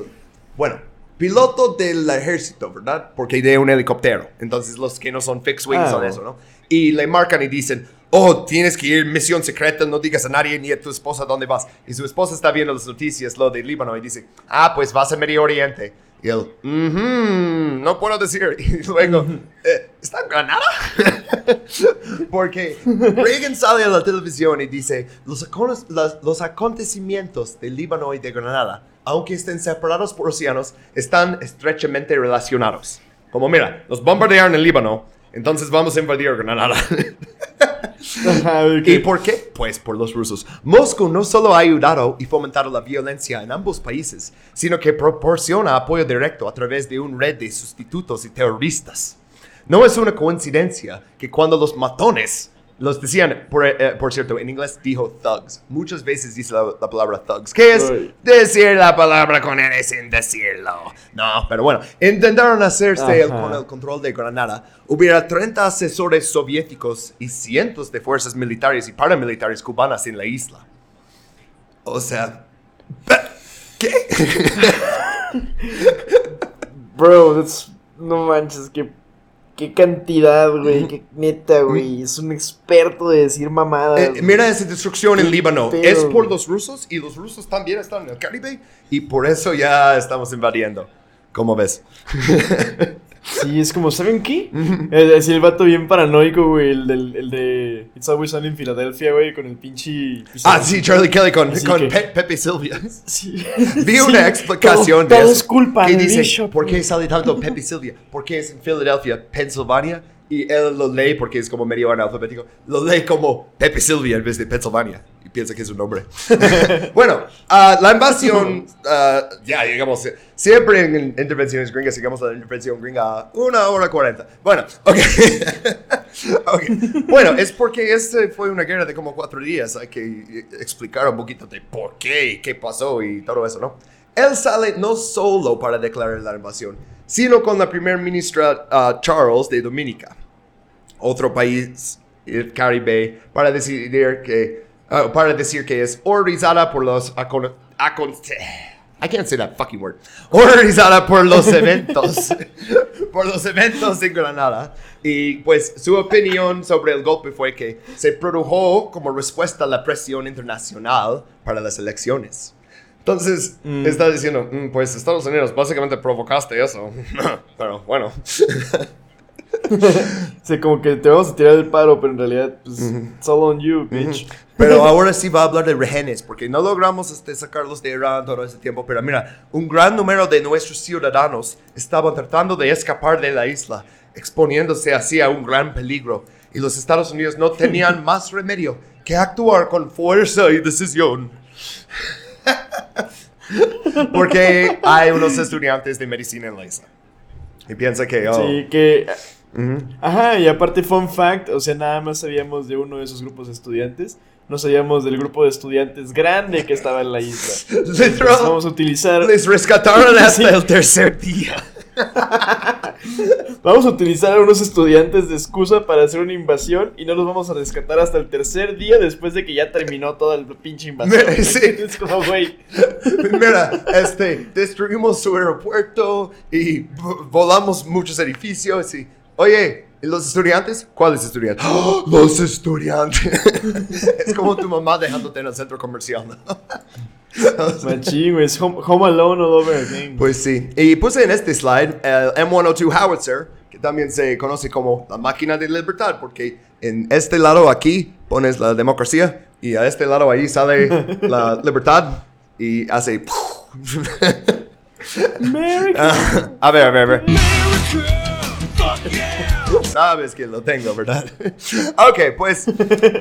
[SPEAKER 1] Bueno, piloto del ejército, ¿verdad? Porque de un helicóptero. Entonces los que no son fixed wing
[SPEAKER 2] Ah.
[SPEAKER 1] son eso, ¿no? Y le marcan y dicen, oh, tienes que ir misión secreta, no digas a nadie ni a tu esposa dónde vas. Y su esposa está viendo las noticias, lo de Líbano, y dice, ah, pues vas a Medio Oriente. Y él, "Mhm, no puedo decir. Y luego, "Eh, ¿está en Granada? Porque Reagan sale a la televisión y dice, los, acon- las- los acontecimientos de Líbano y de Granada, aunque estén separados por océanos, están estrechamente relacionados. Como mira, nos bombardearon en Líbano, entonces vamos a invadir Granada. ¿Y por qué? Pues por los rusos. Moscú no solo ha ayudado y fomentado la violencia en ambos países, sino que proporciona apoyo directo a través de una red de sustitutos y terroristas. No es una coincidencia que cuando los matones los decían, por, eh, por cierto, en inglés dijo thugs. Muchas veces dice la, la palabra thugs, que es
[SPEAKER 2] Uy.
[SPEAKER 1] decir la palabra con N sin decirlo. No, pero bueno, intentaron hacerse el- con el control de Granada. Hubiera 30 asesores soviéticos y cientos de fuerzas militares y paramilitares cubanas en la isla. O sea, ¿qué?
[SPEAKER 2] Bro, that's- no manches, qué, qué cantidad, güey, qué neta, güey. Es un experto de decir mamadas.
[SPEAKER 1] Eh, mira esa destrucción en Líbano.
[SPEAKER 2] pedo,
[SPEAKER 1] es por los rusos y los rusos también están en el Caribe y por eso ya estamos invadiendo. ¿Cómo ves?
[SPEAKER 2] Sí, es como, ¿saben qué? Así el vato bien paranoico, güey, el, del, el de It's Always Sunny en Filadelfia, güey, con el pinche...
[SPEAKER 1] Ah, sí, Charlie Kelly con, con
[SPEAKER 2] que-
[SPEAKER 1] Pe- Pepe Silvia.
[SPEAKER 2] Sí.
[SPEAKER 1] Vi
[SPEAKER 2] Sí,
[SPEAKER 1] una explicación
[SPEAKER 2] todo,
[SPEAKER 1] de
[SPEAKER 2] todo
[SPEAKER 1] eso.
[SPEAKER 2] es culpa de
[SPEAKER 1] dice, ¿por qué sale tanto Pepe Silvia? Porque es en Filadelfia, Pensilvania. Y él lo lee porque es como medio analfabético. Lo lee como Pepe Silvia en vez de Pensilvania. Y piensa que es un nombre. bueno, ah, la invasión, ah, ya llegamos, eh, siempre en intervenciones gringas, llegamos a la intervención gringa a una hora cuarenta. Bueno, ok. Ok. Bueno, es porque este fue una guerra de como cuatro días. Hay que explicar un poquito de por qué, y qué pasó y todo eso, ¿no? Él sale no solo para declarar la invasión, sino con la primer ministra ah, Charles de Dominica otro país el Caribe para decidir que ah, para decir que es horrorizada por los acon- acon- I can't say that fucking word. Horrorizada por los eventos. por los eventos en Granada. Y pues su opinión sobre el golpe fue que se produjo como respuesta a la presión internacional para las elecciones. Entonces, está diciendo, "Mm, pues Estados Unidos básicamente provocaste eso. Pero bueno.
[SPEAKER 2] Sea, como que te vamos a tirar el paro, pero en realidad, pues, it's all on you, bitch.
[SPEAKER 1] Pero ahora sí va a hablar de rehenes, porque no logramos este, sacarlos de Irán todo ese tiempo. Pero mira, un gran número de nuestros ciudadanos estaban tratando de escapar de la isla, exponiéndose así a un gran peligro. Y los Estados Unidos no tenían más remedio que actuar con fuerza y decisión. porque hay unos estudiantes de medicina en la isla. Y piensa que, oh,
[SPEAKER 2] Sí, que... Ajá, y aparte, fun fact, o sea, nada más sabíamos de uno de esos grupos de estudiantes. No sabíamos del grupo de estudiantes grande que estaba en la isla.
[SPEAKER 1] Literal,
[SPEAKER 2] vamos a utilizar...
[SPEAKER 1] les rescataron hasta
[SPEAKER 2] Sí.
[SPEAKER 1] el tercer día.
[SPEAKER 2] Vamos a utilizar a unos estudiantes de excusa para hacer una invasión y no los vamos a rescatar hasta el tercer día después de que ya terminó toda la pinche invasión.
[SPEAKER 1] Sí.
[SPEAKER 2] Es como, güey.
[SPEAKER 1] Mira, este, destruimos su aeropuerto y vo- volamos muchos edificios y, oye, ¿y los estudiantes? ¿Cuáles estudiantes? ¡Oh, los estudiantes. es como tu mamá dejándote en el centro comercial.
[SPEAKER 2] Machín, güey. Es home, home Alone all over again.
[SPEAKER 1] pues sí. Y puse en este slide el M102 Howitzer, que también se conoce como la máquina de libertad, porque en este lado aquí pones la democracia y a este lado ahí sale la libertad y hace...
[SPEAKER 2] America.
[SPEAKER 1] A ver, a ver, a ver. Sabes que lo tengo, ¿verdad? ok, pues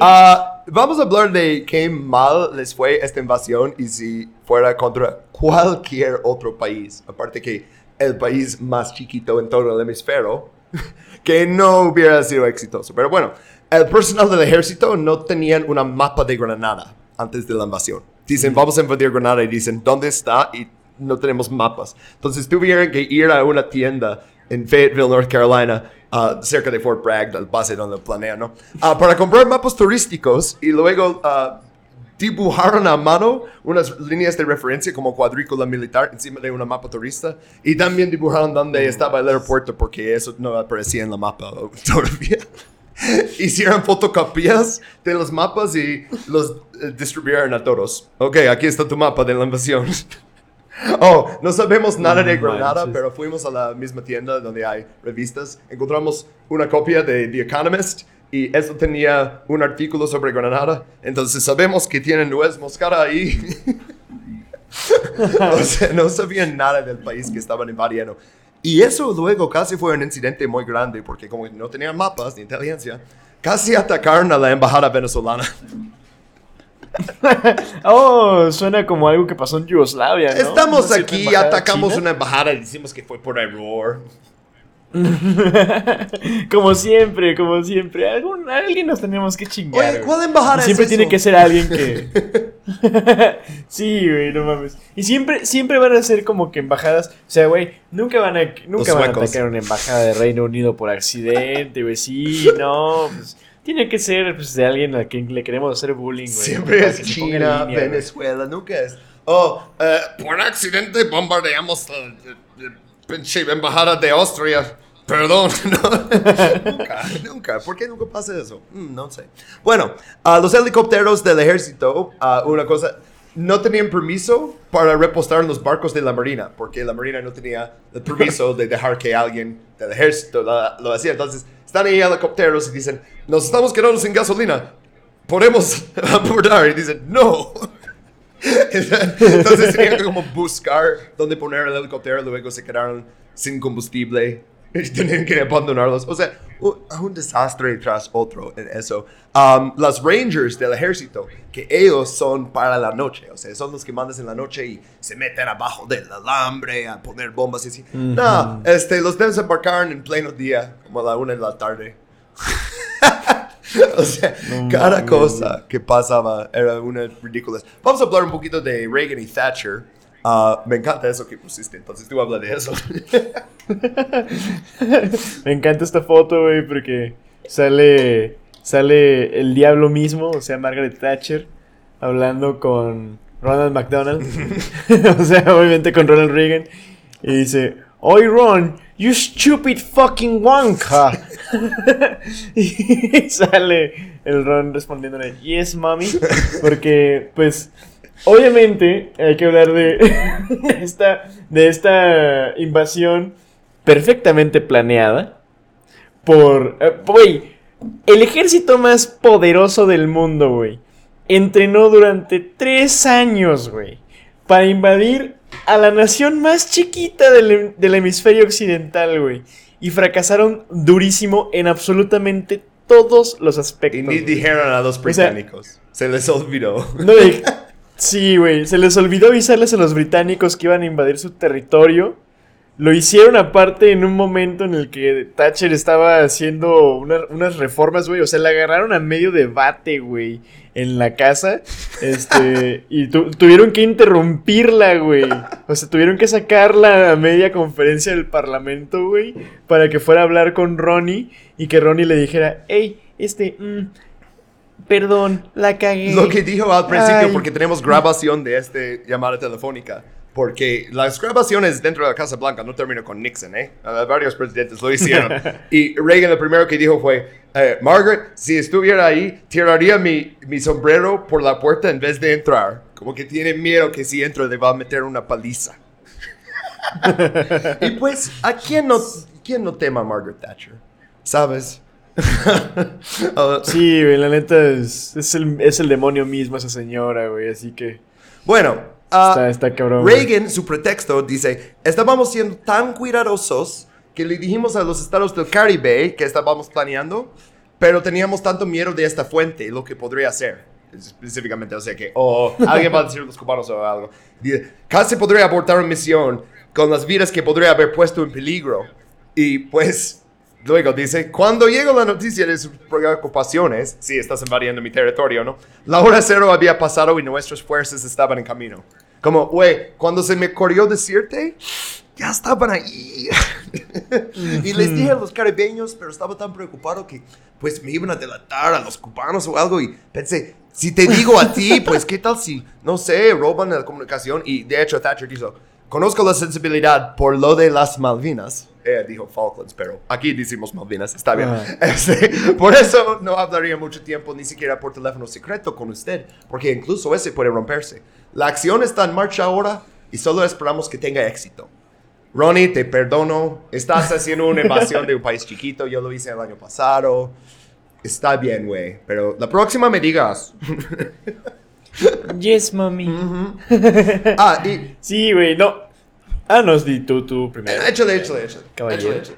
[SPEAKER 1] ah, vamos a hablar de qué mal les fue esta invasión y si fuera contra cualquier otro país, aparte que el país más chiquito en todo el hemisferio, que no hubiera sido exitoso. Pero bueno, el personal del ejército no tenían una mapa de Granada antes de la invasión. Dicen, vamos a invadir Granada y dicen, ¿dónde está? Y no tenemos mapas. Entonces tuvieron que ir a una tienda en Fayetteville, North Carolina, ah, cerca de Fort Bragg, la base donde planean, ¿no? Ah, para comprar mapas turísticos y luego ah, dibujaron a mano unas líneas de referencia como cuadrícula militar encima de una mapa turista y también dibujaron donde estaba el aeropuerto porque eso no aparecía en la mapa todavía. Hicieron fotocopias de los mapas y los eh, distribuyeron a todos. Ok, aquí está tu mapa de la invasión. Oh, no sabemos nada de Granada, pero fuimos a la misma tienda donde hay revistas. Encontramos una copia de The Economist y eso tenía un artículo sobre Granada. Entonces sabemos que tienen nuez moscada ahí. o sea, no sabían nada del país que estaban invadiendo. Y eso luego casi fue un incidente muy grande porque como no tenían mapas ni inteligencia, casi atacaron a la embajada venezolana.
[SPEAKER 2] Oh, suena como algo que pasó en Yugoslavia, ¿no?
[SPEAKER 1] Estamos
[SPEAKER 2] ¿Una cierta
[SPEAKER 1] aquí,
[SPEAKER 2] embajada
[SPEAKER 1] atacamos
[SPEAKER 2] china?
[SPEAKER 1] una embajada y decimos que fue por error.
[SPEAKER 2] como siempre, como siempre. Algún, alguien nos tenemos que chingar.
[SPEAKER 1] Oye. ¿cuál embajada es
[SPEAKER 2] siempre
[SPEAKER 1] eso?
[SPEAKER 2] tiene que ser alguien que. sí, güey, no mames. Y siempre, siempre van a ser como que embajadas. O sea, güey, nunca van a, nunca
[SPEAKER 1] Los
[SPEAKER 2] van a atacar una embajada de Reino Unido por accidente, güey. Sí, no. Pues, tiene que ser pues, de alguien a quien le queremos hacer bullying, güey.
[SPEAKER 1] Siempre es China,
[SPEAKER 2] línea, güey.
[SPEAKER 1] Venezuela, nunca es. Oh, eh, por accidente bombardeamos la, la- la pinche embajada de Austria. Perdón, no. nunca, nunca. ¿Por qué nunca pasa eso? Mm, no sé. Bueno, ah, los helicópteros del ejército, ah, una cosa, no tenían permiso para repostar en los barcos de la marina, porque la marina no tenía el permiso de dejar que alguien del ejército la- lo hacía. Entonces, están ahí helicópteros y dicen, nos estamos quedando sin gasolina. Podemos abordar. Y dicen, no. Entonces tenían que como buscar dónde poner el helicóptero, luego se quedaron sin combustible tenían que abandonarlos. O sea, un desastre tras otro en eso. Um, las Rangers del ejército, que ellos son para la noche, o sea, son los que mandas en la noche y se meten abajo del alambre a poner bombas y así. No, este, los desembarcaron en pleno día, como a la una de la tarde. o sea,
[SPEAKER 2] No
[SPEAKER 1] cada
[SPEAKER 2] mames,
[SPEAKER 1] cosa que pasaba era una ridícula. Vamos a hablar un poquito de Reagan y Thatcher. Ah, me encanta eso que pusiste, entonces tú habla de eso.
[SPEAKER 2] Me encanta esta foto, güey, porque sale, sale el diablo mismo, o sea, Margaret Thatcher, hablando con Ronald McDonald. o sea, obviamente con Ronald Reagan. Y dice, Oye, Ron, you stupid fucking wanka. y sale el Ron respondiéndole, yes, mommy. Porque, pues, obviamente hay que hablar de, de esta, de esta invasión perfectamente planeada por... eh, Güey, el ejército más poderoso del mundo, güey, entrenó durante tres años, güey, para invadir a la nación más chiquita del, del hemisferio occidental, güey. Y fracasaron durísimo en absolutamente todos los aspectos.
[SPEAKER 1] y ni dijeron a los
[SPEAKER 2] sea-
[SPEAKER 1] británicos. se les olvidó.
[SPEAKER 2] No, sí, güey. Se les olvidó avisarles a los británicos que iban a invadir su territorio. Lo hicieron aparte en un momento en el que Thatcher estaba haciendo una- unas reformas, güey. O sea, la agarraron a medio debate, güey, en la casa. Este, y tu- tuvieron que interrumpirla, güey. O sea, tuvieron que sacarla a media conferencia del parlamento, güey, para que fuera a hablar con Ronnie y que Ronnie le dijera, hey, este, mm, perdón, la cagué.
[SPEAKER 1] Lo que dijo al principio,
[SPEAKER 2] Ay.
[SPEAKER 1] porque tenemos grabación de esta llamada telefónica. Porque las grabaciones dentro de la Casa Blanca no terminó con Nixon, ¿eh? Ah, varios presidentes lo hicieron. y Reagan lo primero que dijo fue, eh, Margaret, si estuviera ahí, tiraría mi, mi sombrero por la puerta en vez de entrar. Como que tiene miedo que si entro le va a meter una paliza. y pues, ¿a quién no, quién no tema a Margaret Thatcher? ¿Sabes?
[SPEAKER 2] Sí, güey, la neta es, es, el, es el demonio mismo esa señora, güey, así que
[SPEAKER 1] Bueno, ah,
[SPEAKER 2] está, está cabrón. güey.
[SPEAKER 1] Reagan, su pretexto, dice, estábamos siendo tan cuidadosos que le dijimos a los estados del Caribe que estábamos planeando, pero teníamos tanto miedo de esta fuente, lo que podría ser. Específicamente, o sea que, o alguien va a decir los cubanos o algo. Dice, casi podría abortar una misión con las vidas que podría haber puesto en peligro. Y pues, luego dice, cuando llegó la noticia de sus preocupaciones, sí, estás invadiendo mi territorio, ¿no? La hora cero había pasado y nuestras fuerzas estaban en camino. Como, güey, cuando se me ocurrió decirte, ya estaban ahí. y les dije a los caribeños, pero estaba tan preocupado que pues me iban a delatar a los cubanos o algo y pensé, si te digo a ti, pues qué tal si, no sé, roban la comunicación y de hecho Thatcher dijo, conozco la sensibilidad por lo de las Malvinas. Ella dijo Falklands, pero aquí decimos Malvinas, está bien.
[SPEAKER 2] Ah.
[SPEAKER 1] Este, por eso no hablaría mucho tiempo ni siquiera por teléfono secreto con usted, porque incluso ese puede romperse. La acción está en marcha ahora y solo esperamos que tenga éxito. Ronnie, te perdono. Estás haciendo una invasión de un país chiquito. Yo lo hice el año pasado. Está bien, güey. Pero la próxima me digas.
[SPEAKER 2] Yes, mami.
[SPEAKER 1] ah, y.
[SPEAKER 2] Sí, güey, no. Ah, no, di tú, tú primero.
[SPEAKER 1] Échale, échale, échale.
[SPEAKER 2] Caballero.
[SPEAKER 1] Échale, échale.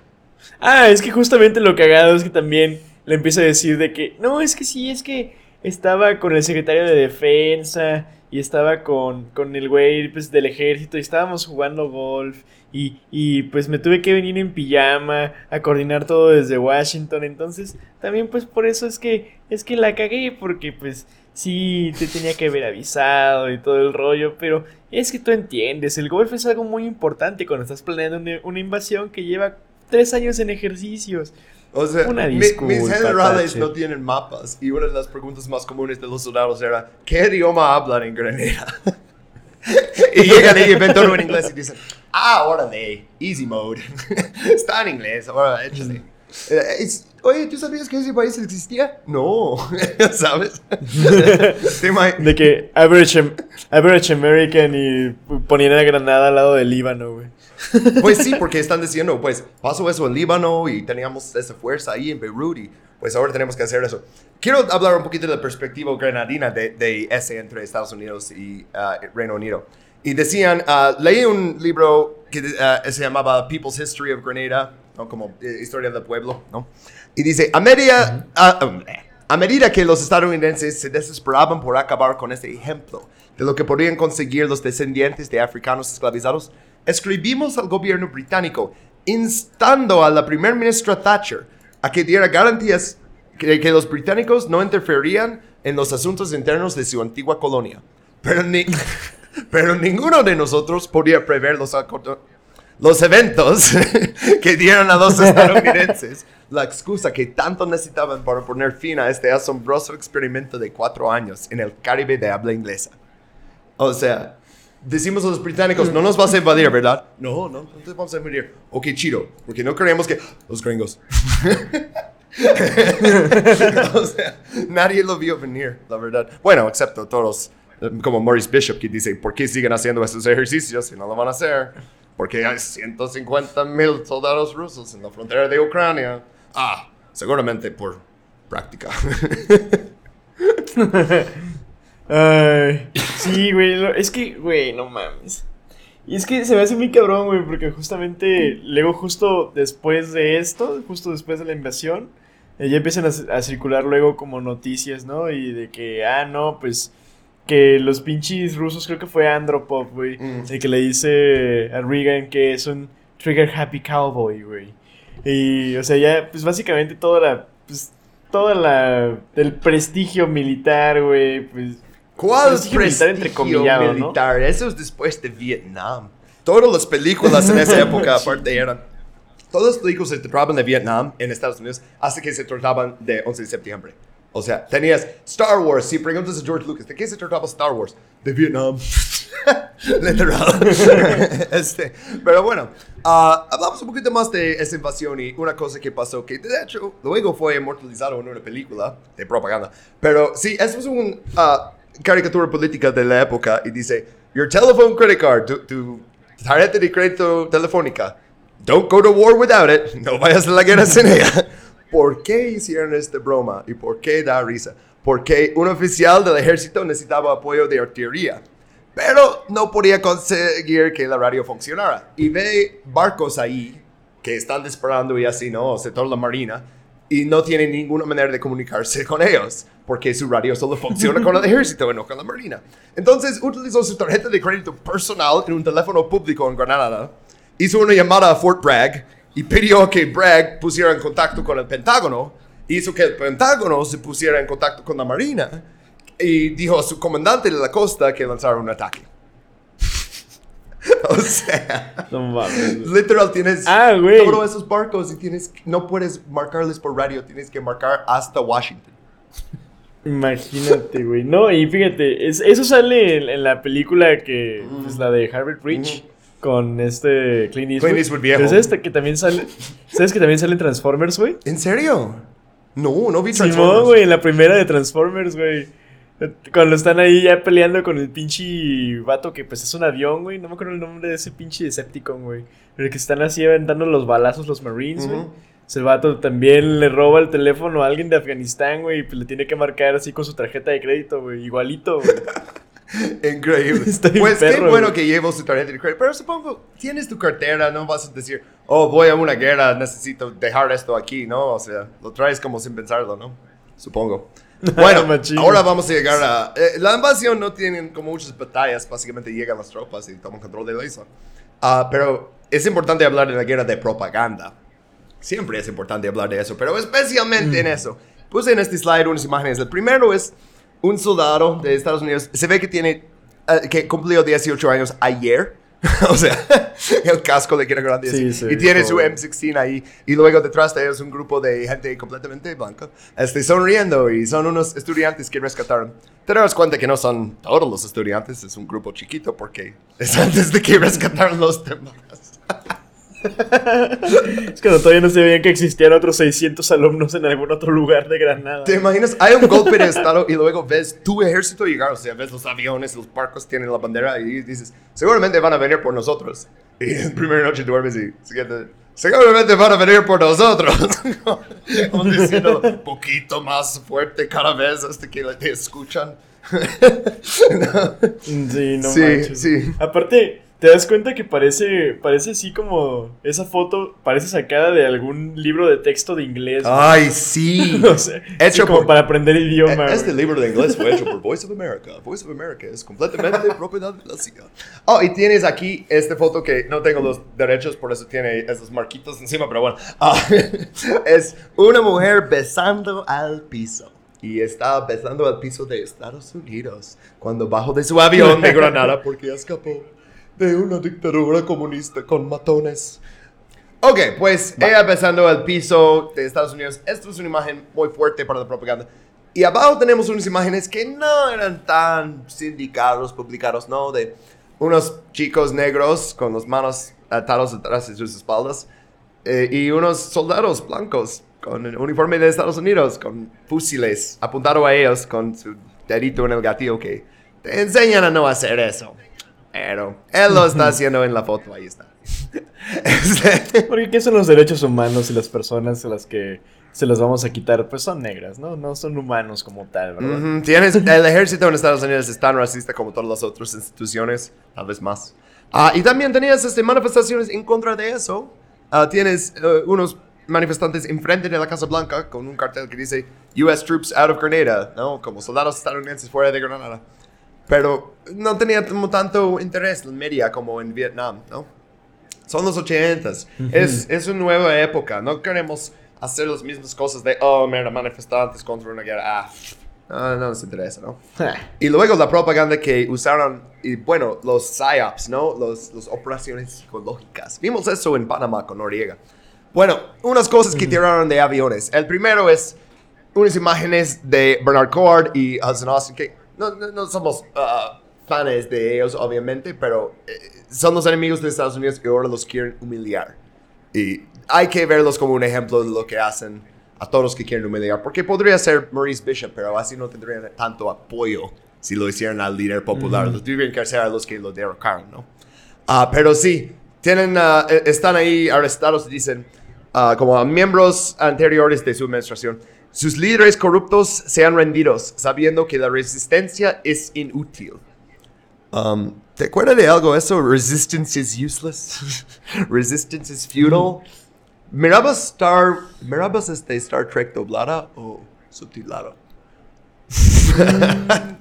[SPEAKER 2] Ah, es que justamente lo cagado es que también le empieza a decir de que, no, es que sí, es que estaba con el secretario de defensa y estaba con, con el güey pues, del ejército y estábamos jugando golf y, y pues me tuve que venir en pijama a coordinar todo desde Washington. Entonces, también pues por eso es que, es que la cagué porque pues sí, te tenía que haber avisado y todo el rollo, pero es que tú entiendes, el golf es algo muy importante cuando estás planeando una, una invasión que lleva tres años en ejercicios.
[SPEAKER 1] O sea,
[SPEAKER 2] Una disculpa,
[SPEAKER 1] mis generales no tienen mapas y una de las preguntas más comunes de los soldados era ¿qué idioma hablan en Granada? y llegan y ven todo en inglés y dicen ah, órale, easy mode. Está en inglés, ahora échale. Eh, es- Oye, ¿tú sabías que ese país existía? No, ¿sabes?
[SPEAKER 2] De que average, average American y ponían a Granada al lado del Líbano, güey.
[SPEAKER 1] Pues sí, porque están diciendo, pues pasó eso en Líbano y teníamos esa fuerza ahí en Beirut y pues ahora tenemos que hacer eso. Quiero hablar un poquito de la perspectiva granadina de, de ese entre Estados Unidos y ah, Reino Unido. Y decían, ah, leí un libro que ah, se llamaba People's History of Grenada, ¿no? como eh, historia del pueblo, ¿no? Y dice, a medida, ah, um, a medida que los estadounidenses se desesperaban por acabar con este ejemplo de lo que podrían conseguir los descendientes de africanos esclavizados, escribimos al gobierno británico instando a la primer ministra Thatcher a que diera garantías que, que los británicos no interferían en los asuntos internos de su antigua colonia. Pero, ni, pero ninguno de nosotros podía prever los, los eventos que dieron a los estadounidenses la excusa que tanto necesitaban para poner fin a este asombroso experimento de cuatro años en el Caribe de habla inglesa. O sea, decimos a los británicos, no nos vas a invadir, ¿verdad? No, no, no vamos a invadir. Ok, chido, porque no queremos que... Los gringos. o sea, nadie lo vio venir, la verdad. Bueno, excepto todos, eh, como Maurice Bishop, que dice, ¿por qué siguen haciendo estos ejercicios si no lo van a hacer? Porque hay 150 mil soldados rusos en la frontera de Ucrania. Ah, seguramente por práctica.
[SPEAKER 2] Ay, sí, güey. Es que, güey, no mames. Y es que se me hace muy cabrón, güey, porque justamente luego, justo después de esto, justo después de la invasión, eh, ya empiezan a circular luego como noticias, ¿no? Y de que, ah, no, pues que los pinches rusos, creo que fue Andropov, güey,
[SPEAKER 1] Mm.
[SPEAKER 2] el que le dice a Reagan que es un trigger happy cowboy, güey. Y, o sea, ya, pues básicamente toda la, pues, toda la, el prestigio militar, güey, pues
[SPEAKER 1] ¿Cuál
[SPEAKER 2] Prestigio militar, entre
[SPEAKER 1] prestigio
[SPEAKER 2] comillado, ¿no?
[SPEAKER 1] militar? Eso es después de Vietnam. Todas las películas en esa época, aparte, eran... Todas las películas se trataban de Vietnam en Estados Unidos hasta que se trataban de 11 de septiembre. O sea, tenías Star Wars. Si preguntas a George Lucas, ¿de qué se trataba Star Wars? De Vietnam. Literal. este, pero bueno, ah, hablamos un poquito más de esa invasión y una cosa que pasó que de hecho luego fue inmortalizado en una película de propaganda. Pero sí, eso es una caricatura política de la época y dice, Your telephone credit card, tu, tu tarjeta de crédito telefónica. Don't go to war without it. No vayas a la guerra sin ella. ¿Por qué hicieron esta broma y por qué da risa? Porque un oficial del ejército necesitaba apoyo de artillería, pero no podía conseguir que la radio funcionara. Y ve barcos ahí que están disparando y así, ¿no? O sea, toda la marina, y no tiene ninguna manera de comunicarse con ellos, porque su radio solo funciona con el ejército y no con la marina. Entonces utilizó su tarjeta de crédito personal en un teléfono público en Granada, hizo una llamada a Fort Bragg y pidió que Bragg pusiera en contacto con el Pentágono, hizo que el Pentágono se pusiera en contacto con la marina y dijo a su comandante de la costa que lanzara un ataque. o sea,
[SPEAKER 2] No
[SPEAKER 1] literal tienes
[SPEAKER 2] Ah,
[SPEAKER 1] todos esos barcos y tienes, no puedes marcarles por radio, tienes que marcar hasta Washington.
[SPEAKER 2] Imagínate, güey. No, y fíjate, es- eso sale en, en la película que. Pues la de Harvard Bridge. Con este Clint Eastwood.
[SPEAKER 1] Clint Eastwood viejo.
[SPEAKER 2] Pero ¿sabes que también sale. ¿Sabes que también salen Transformers, güey?
[SPEAKER 1] ¿En serio? No, no vi Transformers.
[SPEAKER 2] güey, en la primera de Transformers, güey. Cuando están ahí ya peleando con el pinche vato que pues es un avión, güey. No me acuerdo el nombre de ese pinche Decepticon, güey. Pero que están así aventando los balazos los Marines, güey. El vato también le roba el teléfono a alguien de Afganistán, güey. Y pues le tiene que marcar así con su tarjeta de crédito, güey. Igualito, güey.
[SPEAKER 1] Increíble.
[SPEAKER 2] Bien
[SPEAKER 1] pues qué
[SPEAKER 2] perro,
[SPEAKER 1] bueno
[SPEAKER 2] güey.
[SPEAKER 1] que llevo su tarjeta de crédito. Pero supongo, tienes tu cartera, no vas a decir, oh, voy a una guerra, necesito dejar esto aquí, ¿no? O sea, lo traes como sin pensarlo, ¿no? Supongo. Bueno, ahora vamos a llegar a... eh, la invasión no tienen como muchas batallas, básicamente llegan las tropas y toman control de la isla. Ah, pero es importante hablar de la guerra de propaganda. Siempre es importante hablar de eso, pero especialmente en eso. Puse en este slide unas imágenes. El primero es un soldado de Estados Unidos. Se ve que tiene, eh, que cumplió 18 años ayer. o sea, el casco le queda grande.
[SPEAKER 2] Sí, sí,
[SPEAKER 1] y tiene su
[SPEAKER 2] joven.
[SPEAKER 1] M16 ahí. Y luego detrás de ellos un grupo de gente completamente blanca. Este, sonriendo y son unos estudiantes que rescataron. Te das cuenta que no son todos los estudiantes, es un grupo chiquito porque es antes de que rescataron los demás.
[SPEAKER 2] es cuando todavía no se veían que existían otros 600 alumnos en algún otro lugar de Granada.
[SPEAKER 1] ¿Te imaginas? Hay un golpe de estado y luego ves tu ejército llegar, o sea, ves los aviones, los barcos tienen la bandera y dices, seguramente van a venir por nosotros. Y en primera noche duermes y siguiente, seguramente van a venir por nosotros. Como diciendo, poquito más fuerte cada vez hasta que te escuchan. No.
[SPEAKER 2] Sí, no
[SPEAKER 1] Sí,
[SPEAKER 2] manches.
[SPEAKER 1] sí.
[SPEAKER 2] Aparte, te das cuenta que parece, parece así como esa foto parece sacada de algún libro de texto de inglés. güey.
[SPEAKER 1] Ay, sí.
[SPEAKER 2] O sea,
[SPEAKER 1] Hecho
[SPEAKER 2] como
[SPEAKER 1] por-
[SPEAKER 2] para aprender idioma.
[SPEAKER 1] Este
[SPEAKER 2] güey.
[SPEAKER 1] libro de inglés fue hecho por Voice of America. Voice of America es completamente propiedad de la CIA. Oh, y tienes aquí esta foto que no tengo los derechos, por eso tiene esos marquitos encima, pero bueno. Ah, es una mujer besando al piso. Y está besando al piso de Estados Unidos cuando bajó de su avión de Granada porque escapó de una dictadura comunista con matones. Ok, pues ella besando al piso de Estados Unidos. Esto es una imagen muy fuerte para la propaganda. Y abajo tenemos unas imágenes que no eran tan sindicados, publicados, ¿no? De unos chicos negros con las manos atados atrás de sus espaldas eh, y unos soldados blancos con el uniforme de Estados Unidos, con fusiles apuntado a ellos con su dedito en el gatillo que te enseñan a no hacer eso. Pero él lo está haciendo en la foto, ahí está. Este-
[SPEAKER 2] Porque ¿qué son los derechos humanos y las personas a las que se los vamos a quitar? Pues son negras, ¿no? No son humanos como tal, ¿verdad?
[SPEAKER 1] Ujú, Tienes, el ejército en Estados Unidos es tan racista como todas las otras instituciones, tal vez más. Ah, y también tenías este, manifestaciones en contra de eso. Ah, tienes eh, unos manifestantes enfrente de la Casa Blanca con un cartel que dice US troops out of Grenada, ¿no? Como soldados estadounidenses fuera de Granada. Pero no tenía tanto interés en media como en Vietnam, ¿no? Son los ochentas. es, es una nueva época. No queremos hacer las mismas cosas de, oh, mira, manifestantes contra una guerra. Ah, no, no nos interesa, ¿no? Y luego la propaganda que usaron, y bueno, los PSYOPs, ¿no? Los, los operaciones psicológicas. Vimos eso en Panamá con Noriega. Bueno, unas cosas que tiraron de aviones. El primero es unas imágenes de Bernard Cord y Hudson Austin, que no, no, no somos ah, fans de ellos, obviamente, pero eh, son los enemigos de Estados Unidos y ahora los quieren humillar. Y hay que verlos como un ejemplo de lo que hacen a todos los que quieren humillar, porque podría ser Maurice Bishop, pero así no tendrían tanto apoyo si lo hicieran al líder popular. Los tendrían que hacer a los que lo derrocaron, ¿no? Ah, pero sí, tienen, ah, eh, están ahí arrestados dicen, como a miembros anteriores de su administración, sus líderes corruptos se han rendido, sabiendo que la resistencia es inútil. Um, ¿Te acuerdas de algo eso? Resistance is useless. Resistance is futile. ¿Mirabas Star, mirabas este Star Trek doblada o subtitulada?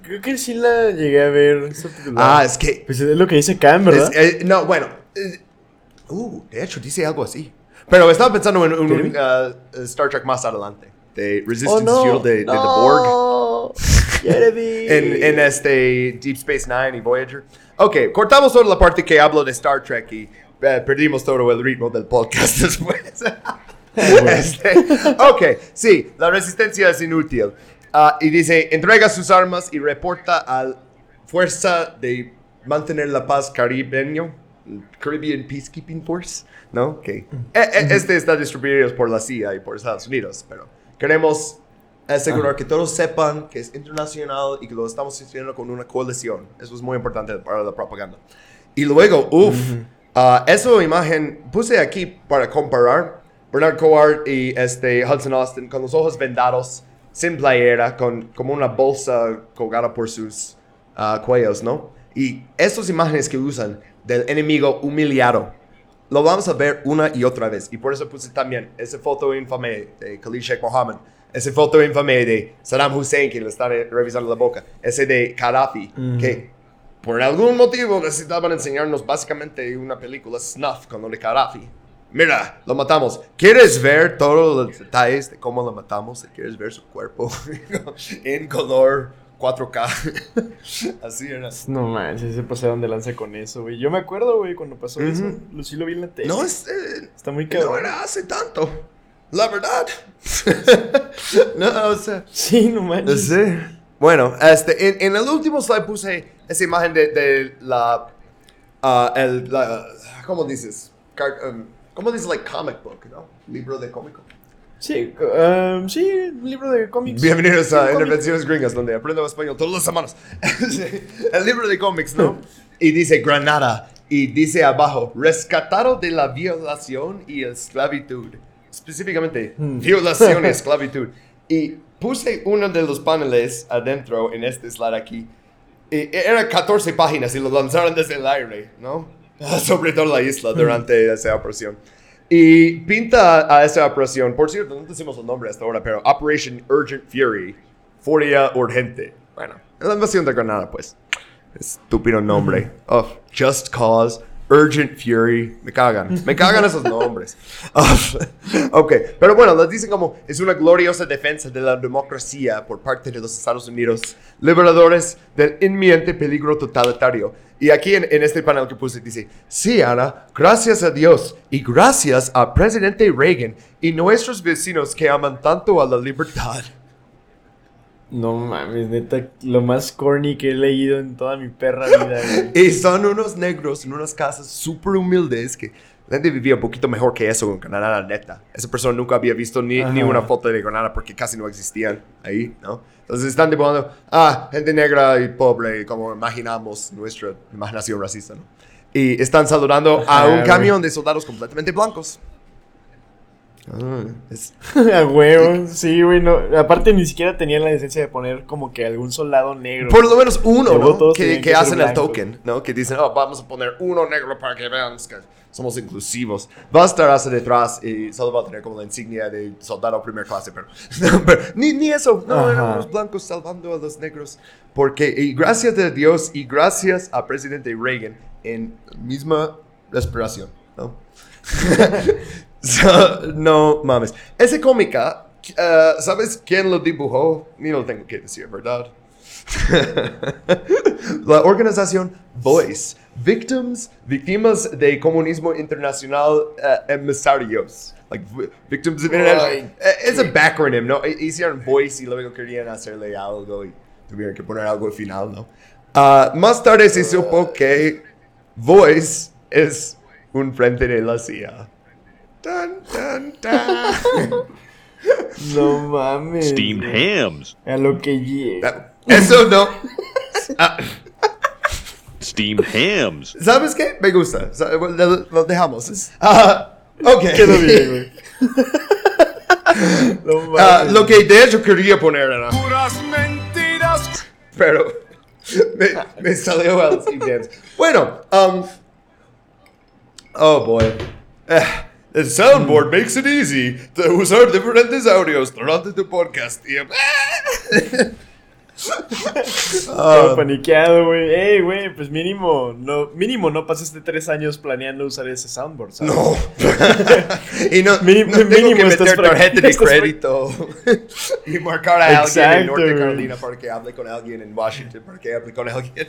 [SPEAKER 2] Creo que sí la llegué a ver. subtitulada.
[SPEAKER 1] Ah, es que
[SPEAKER 2] Pues es lo que dice Cam, ¿verdad?
[SPEAKER 1] Es- eh, no, bueno. eh, uh, de hecho, dice algo así. Pero estaba pensando en un, un, uh, Star Trek más adelante.
[SPEAKER 2] Oh,
[SPEAKER 1] Resistance
[SPEAKER 2] no.
[SPEAKER 1] Fuel de, de The Borg.
[SPEAKER 2] No.
[SPEAKER 1] en, en este Deep Space Nine y Voyager. Ok, cortamos toda la parte que hablo de Star Trek y eh, perdimos todo el ritmo del podcast después. Este, ok, sí, la resistencia es inútil. Ah, y dice, entrega sus armas y reporta a la Fuerza de Mantener la Paz Caribeño, Caribbean Peacekeeping Force, ¿no? Ok. Eh, eh, este está distribuido por la CIA y por Estados Unidos, pero queremos asegurar que todos sepan que es internacional y que lo estamos haciendo con una coalición. Eso es muy importante para la propaganda. Y luego, uff, ah, esa imagen puse aquí para comparar Bernard Coward y este Hudson Austin con los ojos vendados, sin playera, con como una bolsa colgada por sus ah, cuellos, ¿no? Y estas imágenes que usan del enemigo humillado, lo vamos a ver una y otra vez. Y por eso puse también esa foto infame de Khalid Sheikh Mohammed, esa foto infame de Saddam Hussein que le está revisando la boca, ese de Gaddafi, que por algún motivo necesitaban enseñarnos básicamente una película snuff con lo de Gaddafi. Mira, lo matamos. ¿Quieres ver todos los detalles de cómo lo matamos? ¿Quieres ver su cuerpo en color 4K? Así era.
[SPEAKER 2] No manches, se pasaron de lanza con eso, güey. Yo me acuerdo, güey, cuando pasó eso. Lo sí lo vi en la tele.
[SPEAKER 1] No, es, eh,
[SPEAKER 2] Está muy
[SPEAKER 1] no
[SPEAKER 2] cabrón.
[SPEAKER 1] era hace tanto. La verdad. no, o sea.
[SPEAKER 2] Sí, no manches.
[SPEAKER 1] Sí. Bueno, este, en, en el último slide puse esa imagen de, de la, ah, el, la- ¿cómo dices? Car- um, ¿Cómo dices, like, comic book, no? Libro de cómico.
[SPEAKER 2] Sí, um, sí, un libro de cómics.
[SPEAKER 1] Bienvenidos a. Intervenciones Gringas, donde aprendo español todas las semanas. El libro de cómics, ¿no? Y dice Granada, y dice abajo, rescatado de la violación y esclavitud. Específicamente, violación y esclavitud. Y puse uno de los paneles adentro en este slide aquí. Y era 14 páginas y lo lanzaron desde el aire, ¿no? Sobre toda la isla durante esa operación. Y pinta a esa operación, por cierto, no decimos el nombre hasta ahora, pero Operation Urgent Fury, Furia Urgente. Bueno, la invasión de Granada, pues. Estúpido nombre. Oh, Just Cause, Urgent Fury. Me cagan. Me cagan esos nombres. Ok, pero bueno, les dicen como es una gloriosa defensa de la democracia por parte de los Estados Unidos, liberadores del inminente peligro totalitario. Y aquí en, en este panel que puse dice, sí, Ana, gracias a Dios y gracias a presidente Reagan y nuestros vecinos que aman tanto a la libertad.
[SPEAKER 2] No mames, neta, lo más corny que he leído en toda mi perra vida.
[SPEAKER 1] Y son unos negros en unas casas súper humildes que la gente vivía un poquito mejor que eso en Granada, neta. Esa persona nunca había visto ni, ni una foto de Granada porque casi no existían ahí, ¿no? Entonces están dibujando, ah, gente negra y pobre, como imaginamos nuestra imaginación racista, ¿no? Y están saludando a
[SPEAKER 2] Ajá,
[SPEAKER 1] un
[SPEAKER 2] güey.
[SPEAKER 1] camión de soldados completamente blancos. Ah, es-
[SPEAKER 2] A huevo, sí, güey, no. Aparte ni siquiera tenían la decencia de poner como que algún soldado negro.
[SPEAKER 1] Por lo menos uno, ¿no? Que, que
[SPEAKER 2] que
[SPEAKER 1] hacen el token, ¿no? Que dicen, oh, vamos a poner uno negro para que vean que somos inclusivos. Va a estar hacia detrás y solo va a tener como la insignia de soldado primer clase, pero, pero ni, ni eso. No, eran
[SPEAKER 2] Ajá.
[SPEAKER 1] los blancos salvando a los negros. Porque, y gracias a Dios y gracias a presidente Reagan en misma respiración, ¿no? So, no mames. Ese cómica, eh, ¿sabes quién lo dibujó? Ni lo tengo que decir, ¿verdad? La organización Voice, Victims, Víctimas de Comunismo Internacional eh, Emisarios. Like, vi- Victims of
[SPEAKER 2] Ay,
[SPEAKER 1] Eh, Es un backronym, ¿no? H- Hicieron Voice y luego querían hacerle algo y tuvieron que poner algo al final, ¿no? Ah, más tarde se supo que Voice es un frente de la CIA. Tan, tan, tan.
[SPEAKER 2] No mames.
[SPEAKER 5] Steamed hams.
[SPEAKER 2] A lo que llega.
[SPEAKER 1] Eso no. Ah,
[SPEAKER 5] Steamed hams.
[SPEAKER 1] ¿Sabes qué? Me gusta. Sa- Lo, lo dejamos. Ah, ok.
[SPEAKER 2] Quedó bien, güey. No mames.
[SPEAKER 1] Ah, lo que de hecho quería poner era.
[SPEAKER 5] Puras mentiras.
[SPEAKER 1] Pero me, me salió al Steve Bueno, um. Oh boy. Eh, el soundboard makes it easy to usar diferentes audios durante tu podcast. Y,
[SPEAKER 2] Todo paniqueado, güey. Ey, güey, pues mínimo no, mínimo no pasaste tres años planeando usar ese soundboard, ¿sabes?
[SPEAKER 1] No. y no,
[SPEAKER 2] Mínimo-
[SPEAKER 1] no tengo
[SPEAKER 2] mínimo
[SPEAKER 1] que meter tarjeta de crédito y marcar a alguien en
[SPEAKER 2] Exacto,
[SPEAKER 1] Norte. Carolina para que hable con alguien en Washington para que hable con alguien.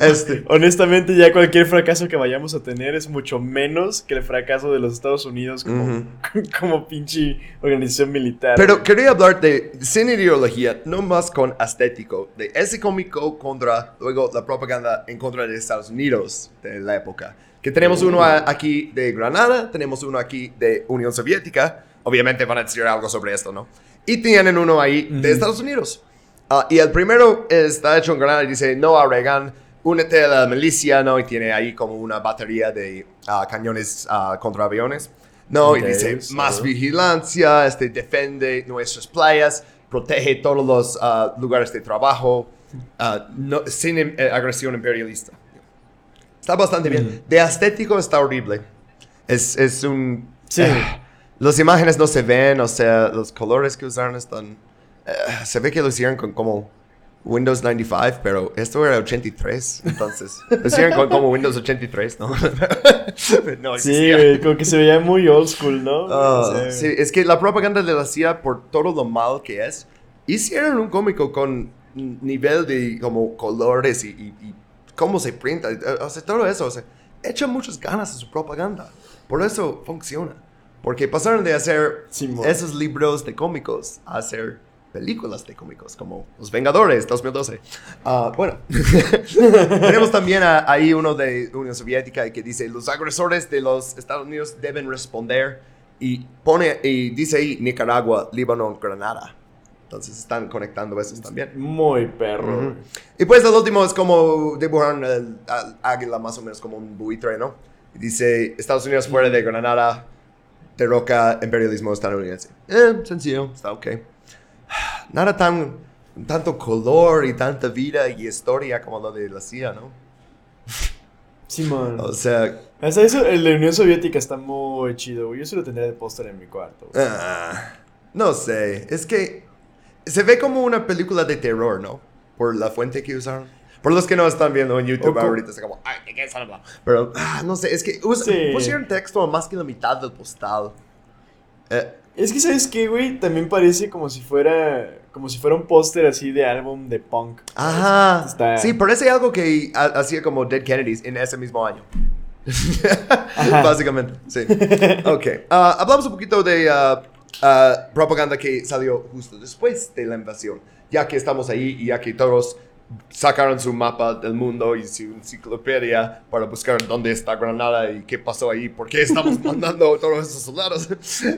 [SPEAKER 1] Este.
[SPEAKER 2] Honestamente, ya cualquier fracaso que vayamos a tener es mucho menos que el fracaso de los Estados Unidos como,
[SPEAKER 1] Ujú.
[SPEAKER 2] como pinche organización militar.
[SPEAKER 1] Pero quería hablar de, sin ideología, no más con estético, de ese cómico contra, luego la propaganda en contra de Estados Unidos de la época. Que tenemos uno aquí de Granada, tenemos uno aquí de Unión Soviética, obviamente van a decir algo sobre esto, ¿no? Y tienen uno ahí de Estados Unidos. Ah, y el primero está hecho en Granada y dice, no a Reagan, únete a la milicia, ¿no? Y tiene ahí como una batería de ah, cañones ah, contra aviones. No, y
[SPEAKER 2] Ok,
[SPEAKER 1] dice,
[SPEAKER 2] sí.
[SPEAKER 1] más vigilancia, este, defiende nuestras playas, protege todos los lugares de trabajo, no- sin eh, agresión imperialista. Está bastante bien. De estético está horrible. Es, es un...
[SPEAKER 2] Sí.
[SPEAKER 1] Ah, las imágenes no se ven, o sea, los colores que usaron están... eh, se ve que lo hicieron con como Windows 95, pero esto era 83, entonces. Lo hicieron con como Windows 83, ¿no? no
[SPEAKER 2] Sí, güey, como que se veía muy old school, ¿no?
[SPEAKER 1] Ah, sí, es que la propaganda de la CIA, por todo lo mal que es, hicieron un cómico con nivel de como colores y, y- y cómo se printa, eh, o sea, todo eso, o sea, echan muchas ganas a su propaganda. Por eso funciona. Porque pasaron de hacer
[SPEAKER 2] Simón.
[SPEAKER 1] esos libros de cómicos a hacer películas de cómicos, como Los Vengadores 2012. Ah, bueno, tenemos también a- ahí uno de Unión Soviética que dice, los agresores de los Estados Unidos deben responder y pone y dice ahí Nicaragua, Líbano, Granada. Entonces están conectando esos también.
[SPEAKER 2] Muy perro.
[SPEAKER 1] Y pues el último es como dibujaron el, al águila más o menos como un buitre, ¿no? Y dice Estados Unidos fuera de Granada, derroca imperialismo estadounidense. Eh, sencillo, está ok. Nada tan, tanto color y tanta vida y historia como lo de la CIA, ¿no?
[SPEAKER 2] Simón.
[SPEAKER 1] O sea,
[SPEAKER 2] Hasta eso, el de Unión Soviética está muy chido, güey. Yo se lo tendría de póster en mi cuarto. güey.
[SPEAKER 1] ah, no sé, es que se ve como una película de terror, ¿no? Por la fuente que usaron. Por los que no están viendo en YouTube ahorita, es como, ay, ¿de qué están hablando? Pero, ah, no sé, es que usa-
[SPEAKER 2] Sí.
[SPEAKER 1] pusieron texto a más que la mitad del postal. Eh,
[SPEAKER 2] Es que, ¿sabes qué, güey? También parece como si fuera. Como si fuera un póster así de álbum de punk.
[SPEAKER 1] ajá.
[SPEAKER 2] Está-
[SPEAKER 1] Sí, parece algo que ha- hacía como Dead Kennedys en ese mismo año. Básicamente, sí. Ok. ah, hablamos un poquito de ah, propaganda que salió justo después de la invasión. Ya que estamos ahí y ya que todos sacaron su mapa del mundo y su enciclopedia para buscar dónde está Granada y qué pasó ahí, por qué estamos mandando todos esos soldados.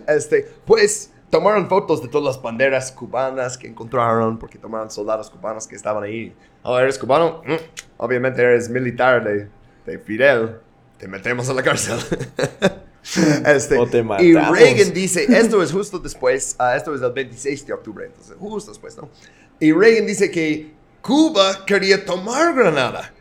[SPEAKER 1] Este, pues tomaron fotos de todas las banderas cubanas que encontraron, porque tomaron soldados cubanos que estaban ahí. Oh, ¿eres cubano? Mm, Obviamente eres militar de, de Fidel. Te metemos a la cárcel. Este,
[SPEAKER 2] O te
[SPEAKER 1] y. Reagan dice, esto es justo después, ah, esto es el 26 de octubre, entonces justo después, ¿no? Y Reagan dice que Cuba quería tomar Granada.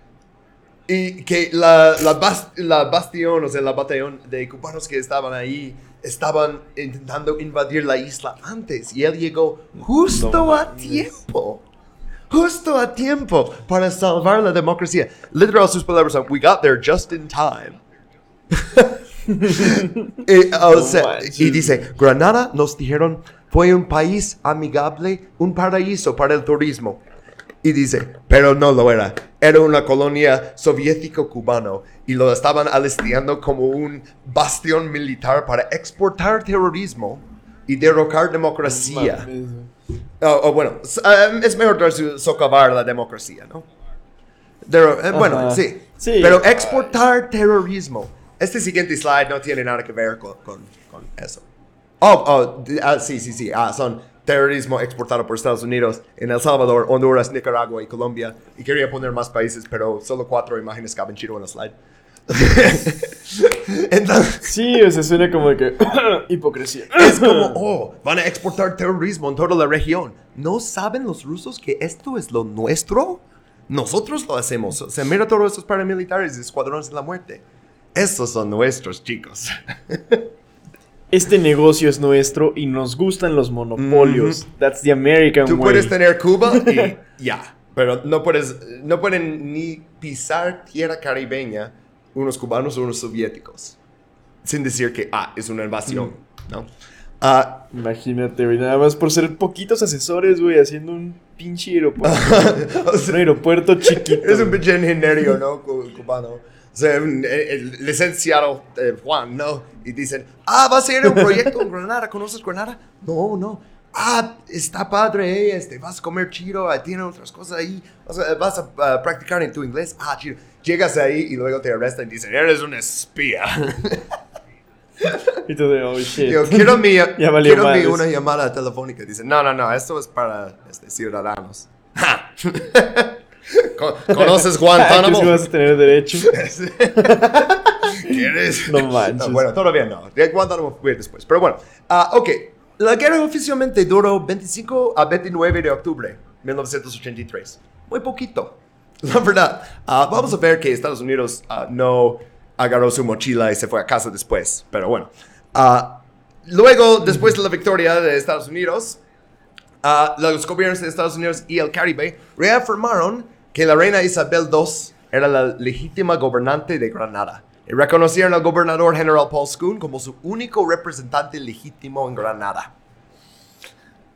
[SPEAKER 1] Y que la, la, bas- la bastión, o sea, la batallón de cubanos que estaban ahí, estaban intentando invadir la isla antes. Y él llegó justo
[SPEAKER 2] No
[SPEAKER 1] a tiempo. Justo a tiempo para salvar la democracia. Literal, sus palabras son, we got there just in time. Y, o sea, y dice, Granada nos dijeron fue un país amigable, un paraíso para el turismo. Y dice, pero no lo era. Era una colonia soviético-cubano y lo estaban alisteando como un bastión militar para exportar terrorismo y derrocar democracia. O o bueno, s- um, es mejor socavar la democracia, ¿no? Derro- eh, bueno, sí.
[SPEAKER 2] Sí.
[SPEAKER 1] Pero exportar terrorismo. Este siguiente slide no tiene nada que ver con, con- con eso. Oh, oh, ah, sí, sí, sí. Ah, son terrorismo exportado por Estados Unidos en El Salvador, Honduras, Nicaragua y Colombia. Y quería poner más países, pero solo cuatro imágenes caben chido en el slide. Entonces,
[SPEAKER 2] Sí, o sea, suena como que. hipocresía.
[SPEAKER 1] es como, oh, van a exportar terrorismo en toda la región. ¿No saben los rusos que esto es lo nuestro? Nosotros lo hacemos. Se mira todos esos paramilitares y escuadrones de la muerte. Esos son nuestros chicos.
[SPEAKER 2] Este negocio es nuestro y nos gustan los monopolios. That's the American
[SPEAKER 1] Tú
[SPEAKER 2] way.
[SPEAKER 1] puedes tener Cuba y ya. Pero no puedes, no pueden ni pisar tierra caribeña unos cubanos o unos soviéticos. Sin decir que, ah, es una invasión, ¿no? Ah,
[SPEAKER 2] Imagínate, güey, nada más por ser poquitos asesores, güey, haciendo un pinche aeropuerto.
[SPEAKER 1] o sea,
[SPEAKER 2] un aeropuerto chiquito.
[SPEAKER 1] es un pinche ingeniero, ¿no? Cu- Cubano. Sea, licenciado eh, Juan, ¿no? Y dicen, ah, vas a ir a un proyecto en Granada, ¿conoces Granada? No, no. Ah, está padre, eh, este, vas a comer chido, tiene otras cosas ahí, o sea, vas a practicar en tu inglés, ah, chido. Llegas ahí y luego te arrestan y dicen, eres un espía.
[SPEAKER 2] Y tú de, oh shit.
[SPEAKER 1] Digo, quiero mi, quiero mi una llamada telefónica. Dicen, no, no, no, esto es para este, ciudadanos. ¿Conoces
[SPEAKER 2] que
[SPEAKER 1] Guantánamo?
[SPEAKER 2] sí vas a tener derecho.
[SPEAKER 1] ¿Quieres?
[SPEAKER 2] No manches.
[SPEAKER 1] bueno, todavía no. De Guantánamo fue después. Pero bueno, ah, ok. La guerra oficialmente duró 25 a 29 de octubre de 1983. Muy poquito. La verdad. Ah, vamos a ver que Estados Unidos ah, no agarró su mochila y se fue a casa después. Pero bueno. Luego, después de la victoria de Estados Unidos, Los gobiernos de Estados Unidos y el Caribe reafirmaron que la reina Isabel II era la legítima gobernante de Granada y reconocieron al gobernador general Paul Schoon como su único representante legítimo en Granada.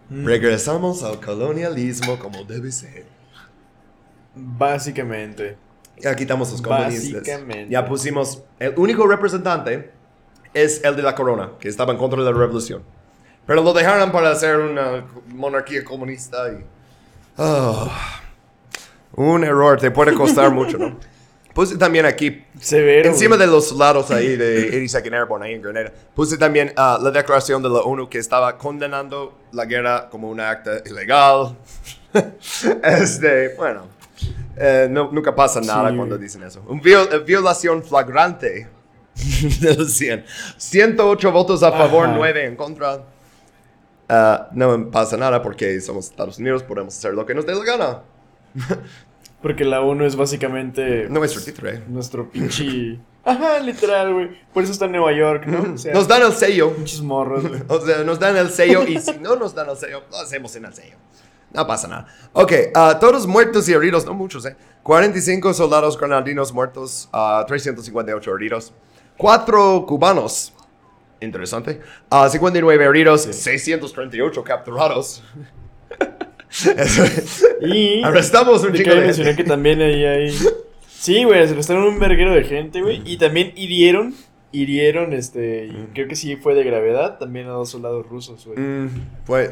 [SPEAKER 1] Regresamos al colonialismo como debe ser.
[SPEAKER 2] Básicamente.
[SPEAKER 1] Ya quitamos los comunistas.
[SPEAKER 2] Básicamente.
[SPEAKER 1] Ya pusimos el único representante es el de la corona, que estaba en contra de la revolución. Pero lo dejaron para hacer una monarquía comunista y... Ah, un error, te puede costar mucho, ¿no? Puse también aquí,
[SPEAKER 2] Severo.
[SPEAKER 1] encima
[SPEAKER 2] güey.
[SPEAKER 1] de los soldados ahí de 82nd Airborne, ahí en Grenada, puse también ah, la declaración de la ONU que estaba condenando la guerra como un acto ilegal. este, bueno, eh, no- nunca pasa nada
[SPEAKER 2] Sí.
[SPEAKER 1] cuando dicen eso. Un viol- eh, violación flagrante de los 100. 108 votos a favor,
[SPEAKER 2] Ajá.
[SPEAKER 1] 9 en contra. Ah, no pasa nada porque somos Estados Unidos, podemos hacer lo que nos dé la gana.
[SPEAKER 2] Porque la ONU es básicamente
[SPEAKER 1] Nuestro título, eh.
[SPEAKER 2] nuestro pinche. Ajá, literal, güey. Por eso está en Nueva York, ¿no? O sea,
[SPEAKER 1] Nos dan el sello.
[SPEAKER 2] pinches morros, güey.
[SPEAKER 1] O sea, nos dan el sello y si no nos dan el sello, lo hacemos en el sello. No pasa nada. Ok, ah, todos muertos y heridos, no muchos, ¿eh? 45 soldados granadinos muertos, ah, 358 heridos. 4 cubanos. Interesante. Ah, 59 heridos, 638 capturados. Eso-
[SPEAKER 2] Y.
[SPEAKER 1] Arrestamos un chico de gente.
[SPEAKER 2] que también ahí hay. Sí, güey, se arrestaron un verguero de gente, güey. Y también hirieron. Hirieron, este. y creo que sí fue de gravedad. También a dos soldados rusos, güey.
[SPEAKER 1] Mm, pues,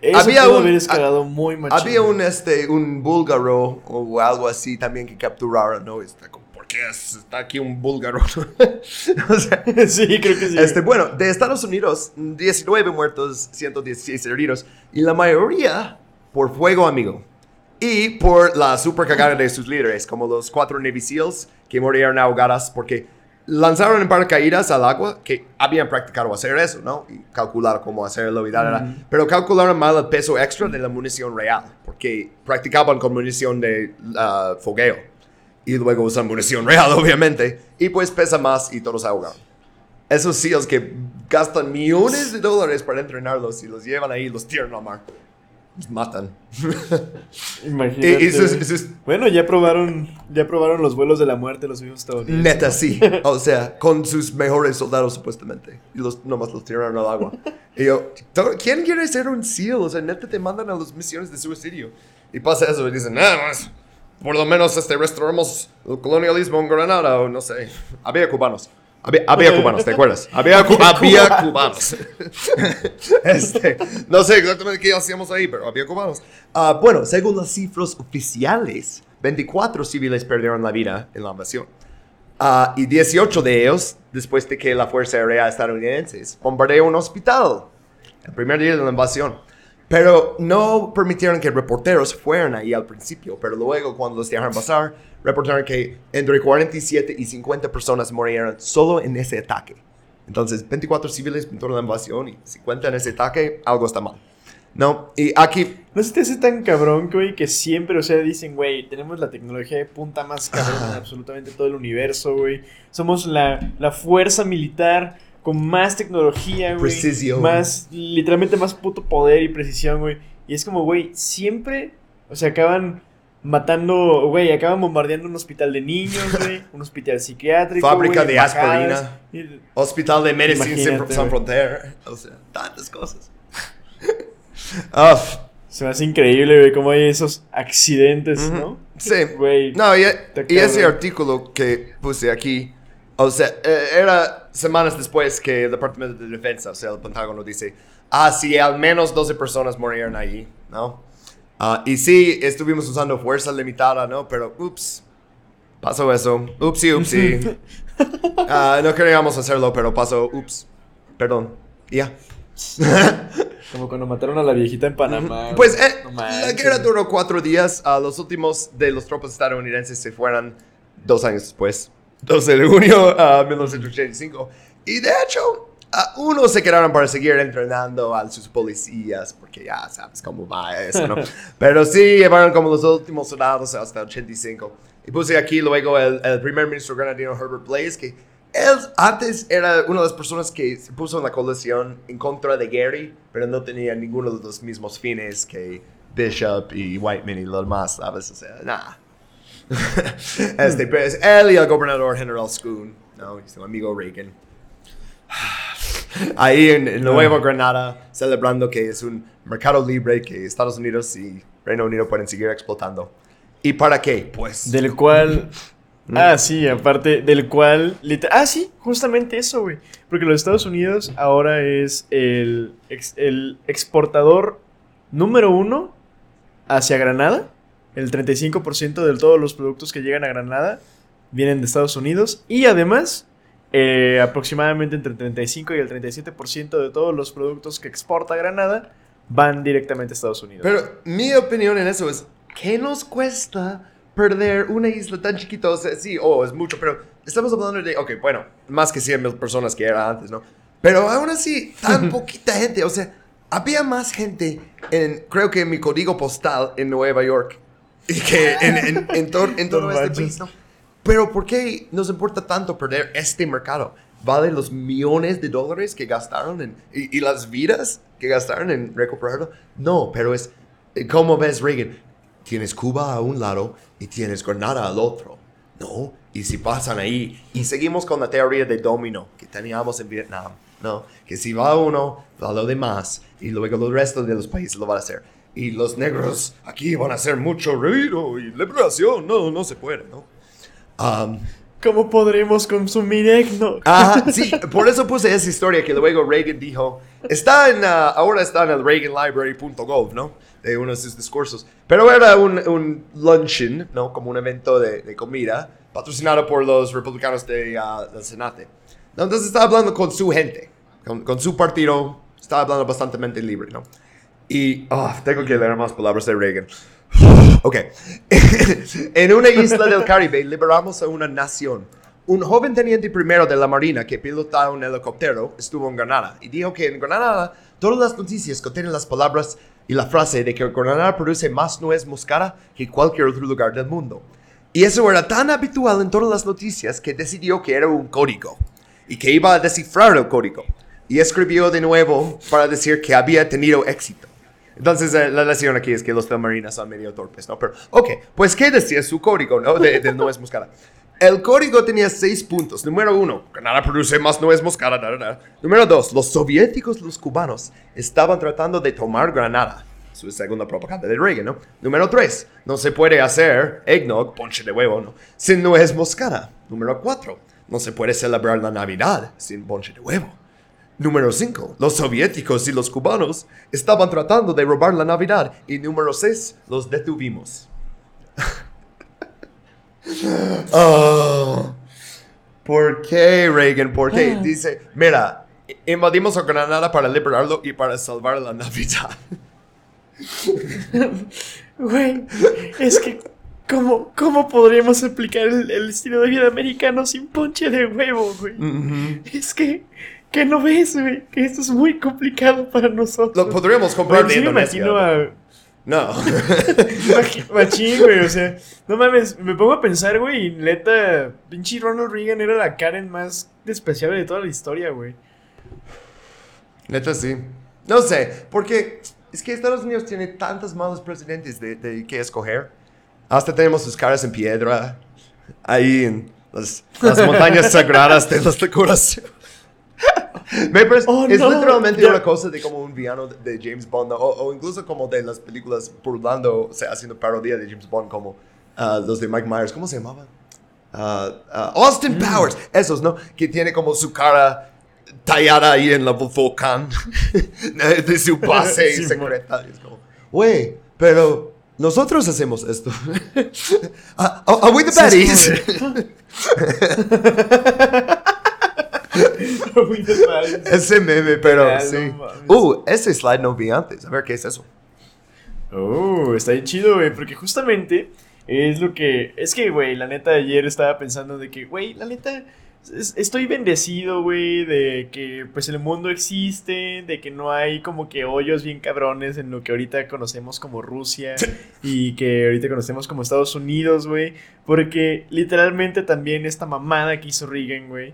[SPEAKER 2] Eso
[SPEAKER 1] había
[SPEAKER 2] pudo
[SPEAKER 1] un-
[SPEAKER 2] haber escalado muy machín.
[SPEAKER 1] Había un, este, un búlgaro o algo así también que capturaron, ¿no? Está como, ¿por qué es- está aquí un búlgaro? o sea,
[SPEAKER 2] sí, creo que sí.
[SPEAKER 1] este, bueno, de Estados Unidos, 19 muertos, 116 heridos, y la mayoría por fuego amigo. Y por la super cagada de sus líderes, como los cuatro Navy SEALs que murieron ahogadas porque lanzaron en paracaídas al agua que habían practicado hacer eso, ¿no? Y calcular cómo hacerlo y da, da. Pero calcularon mal el peso extra de la munición real, porque practicaban con munición de ah, fogueo. Y luego usan munición real, obviamente. Y pues pesa más y todos se ahogaron. Esos SEALs que gastan millones de dólares para entrenarlos y los llevan ahí y los tiran al mar. Los matan.
[SPEAKER 2] Imagínate.
[SPEAKER 1] Y-
[SPEAKER 2] Bueno, ya probaron, ya probaron los vuelos de la muerte los mismos estadounidenses.
[SPEAKER 1] Neta, sí. O sea, con sus mejores soldados, supuestamente. Y los, nomás los tiraron al agua. Y yo, "To- ¿quién quiere ser un SEAL? O sea, neta te mandan a las misiones de suicidio. Y pasa eso y dicen, nada más. Por lo menos este, restauramos el colonialismo en Granada o no sé. Había cubanos. Había, había cubanos, ¿te acuerdas? Había, había cubanos. este, no sé exactamente qué hacíamos ahí, pero había cubanos. Ah, bueno, según las cifras oficiales, 24 civiles perdieron la vida en la invasión. Ah, y 18 de ellos, después de que la Fuerza Aérea estadounidense bombardeó un hospital el primer día de la invasión. Pero no permitieron que reporteros fueran ahí al principio, pero luego cuando los dejaron pasar, reportaron que entre 47 y 50 personas murieron solo en ese ataque. Entonces, 24 civiles en toda la invasión y 50 en ese ataque, algo está mal. No, y aquí
[SPEAKER 2] No se te hace tan cabrón, güey, que siempre, o sea, dicen, güey, tenemos la tecnología de punta más cabrón en absolutamente todo el universo, güey. Somos la, la fuerza militar con más tecnología, güey.
[SPEAKER 1] Precision.
[SPEAKER 2] Más, literalmente más puto poder y precisión, güey. Y es como, güey, siempre, o sea, acaban matando, güey, acaban bombardeando un hospital de niños, güey, un hospital psiquiátrico.
[SPEAKER 1] Fábrica de
[SPEAKER 2] embajadas.
[SPEAKER 1] aspirina. Hospital de Medicine
[SPEAKER 2] Imagínate, güey.
[SPEAKER 1] Frontier. O sea, tantas cosas. Ah,
[SPEAKER 2] Se me hace increíble, güey, cómo hay esos accidentes, ¿no?
[SPEAKER 1] sí.
[SPEAKER 2] Güey.
[SPEAKER 1] No, y,
[SPEAKER 2] Está
[SPEAKER 1] y ese artículo que puse aquí, o sea, eh, era semanas después que el Departamento de Defensa, o sea, el Pentágono dice, ah, sí, al menos 12 personas murieron ahí, ¿no? Ah, y sí, estuvimos usando fuerza limitada, ¿no? Pero, ups, pasó eso. Upsi, upsi. Ah, no queríamos hacerlo, pero pasó, ups. Perdón. Ya.
[SPEAKER 2] Como cuando mataron a la viejita en Panamá.
[SPEAKER 1] Pues eh,
[SPEAKER 2] No
[SPEAKER 1] la guerra duró cuatro días. Ah, los últimos de los tropas estadounidenses se fueron dos años después. 12 de junio a 1985. Y de hecho, a unos se quedaron para seguir entrenando a sus policías, porque ya sabes cómo va eso, ¿no? Pero sí, llevaron como los últimos soldados hasta 85. Y puse aquí luego el, el primer ministro granadino Herbert Blaze, que él antes era una de las personas que se puso en la coalición en contra de Gary, pero no tenía ninguno de los mismos fines que Bishop y Whiteman y los demás, ¿sabes? O sea, nada. Este, pero es él y el gobernador general Schoon, ¿no? Y su amigo Reagan. Ahí en, en Nueva Granada, celebrando que es un mercado libre que Estados Unidos y Reino Unido pueden seguir explotando. ¿Y para qué? Pues...
[SPEAKER 2] Del cual. Ah, sí, aparte, del cual. Ah, sí, justamente eso, güey. Porque los Estados Unidos ahora es el, ex- el exportador número uno hacia Granada. El 35% de todos los productos que llegan a Granada vienen de Estados Unidos. Y además, eh, aproximadamente entre el 35 y el 37% de todos los productos que exporta Granada van directamente a Estados Unidos.
[SPEAKER 1] Pero mi opinión en eso es, ¿qué nos cuesta perder una isla tan chiquita? O sea, sí, oh, es mucho, pero estamos hablando de, ok, bueno, más que 100 mil personas que era antes, ¿no? Pero aún así, tan poquita gente, o sea, había más gente en, creo que en mi código postal en Nueva York, y que en, en, en, en todo este país, ¿no? Pero ¿por qué nos importa tanto perder este mercado? ¿Vale los millones de dólares que gastaron en, y, y las vidas que gastaron en recuperarlo? No, pero es, ¿cómo ves, Reagan? Tienes Cuba a un lado y tienes Granada al otro. No, y si pasan ahí, y seguimos con la teoría de domino que teníamos en Vietnam, ¿no? Que si va uno, va lo demás, y luego los restos de los países lo van a hacer. Y los negros aquí van a hacer mucho ruido y liberación, no, no se puede, ¿no? Um,
[SPEAKER 2] ¿Cómo podremos consumir eggnog?
[SPEAKER 1] Ajá, sí, por eso puse esa historia que luego Reagan dijo. Está en, ah, ahora está en el reaganlibrary.gov, ¿no? De uno de sus discursos. Pero era un, un luncheon, ¿no? Como un evento de, de comida, patrocinado por los republicanos de, ah, del Senado. ¿No? Entonces estaba hablando con su gente, con, con su partido, estaba hablando bastante libre, ¿no? Y ah, tengo que leer más palabras de Reagan. Ok. en una isla del Caribe liberamos a una nación. Un joven teniente primero de la Marina que pilotaba un helicóptero estuvo en Granada y dijo que en Granada todas las noticias contienen las palabras y la frase de que Granada produce más nuez moscada que cualquier otro lugar del mundo. Y eso era tan habitual en todas las noticias que decidió que era un código y que iba a descifrar el código. Y escribió de nuevo para decir que había tenido éxito. Entonces, eh, la lección aquí es que los del Marina son medio torpes, ¿no? Pero, ok, pues, ¿qué decía su código, no? De, de nuez moscada. El código tenía seis puntos. Número uno, Granada produce más nuez moscada. da, da, da. Número dos, los soviéticos, los cubanos, estaban tratando de tomar Granada. Su segunda propaganda de Reagan, ¿no? Número tres, no se puede hacer eggnog, ponche de huevo, ¿no? Sin nuez moscada. Número cuatro, no se puede celebrar la Navidad sin ponche de huevo. Número 5. Los soviéticos y los cubanos estaban tratando de robar la Navidad. Y número 6. Los detuvimos. Oh, ¿Por qué, Reagan? ¿Por qué? Dice, mira, invadimos a Granada para liberarlo y para salvar la Navidad.
[SPEAKER 2] Güey, es que, ¿cómo, cómo podríamos aplicar el, el estilo de vida americano sin ponche de huevo, güey? Es que, que no ves, güey, que esto es muy complicado para nosotros.
[SPEAKER 1] Lo podríamos comprar de
[SPEAKER 2] sí me
[SPEAKER 1] Indonesia.
[SPEAKER 2] imagino a...
[SPEAKER 1] No.
[SPEAKER 2] Machín, güey, o sea, no mames, me pongo a pensar, güey, y neta, pinche Ronald Reagan era la Karen más despreciable de toda la historia, güey.
[SPEAKER 1] Neta sí. No sé, porque es que Estados Unidos tiene tantos malos presidentes de, de que escoger. Hasta tenemos sus caras en piedra. Ahí en las, las montañas sagradas de las decoraciones. Me parece-
[SPEAKER 2] Oh,
[SPEAKER 1] es
[SPEAKER 2] no,
[SPEAKER 1] literalmente
[SPEAKER 2] ya.
[SPEAKER 1] una cosa de como un villano de, James Bond o, o incluso como de las películas burlando, o sea, haciendo parodia de James Bond como ah, los de Mike Myers. ¿Cómo se llamaban? Ah, ah, Austin Powers, esos, ¿no? Que tiene como su cara tallada ahí en la volcán de su base
[SPEAKER 2] Sí,
[SPEAKER 1] secreta. Es como, güey, pero nosotros hacemos esto. Ah, are we the baddies? Ese meme, pero sí.
[SPEAKER 2] no.
[SPEAKER 1] Uh, ese slide no vi antes. A ver qué es eso.
[SPEAKER 2] Oh, está bien chido, güey, porque justamente es lo que... Es que, güey, la neta ayer estaba pensando de que, güey, la neta, es- estoy bendecido, güey, de que pues el mundo existe, de que no hay como que hoyos bien cabrones en lo que ahorita conocemos como Rusia y que ahorita conocemos como Estados Unidos, güey, porque literalmente también esta mamada que hizo Reagan, güey,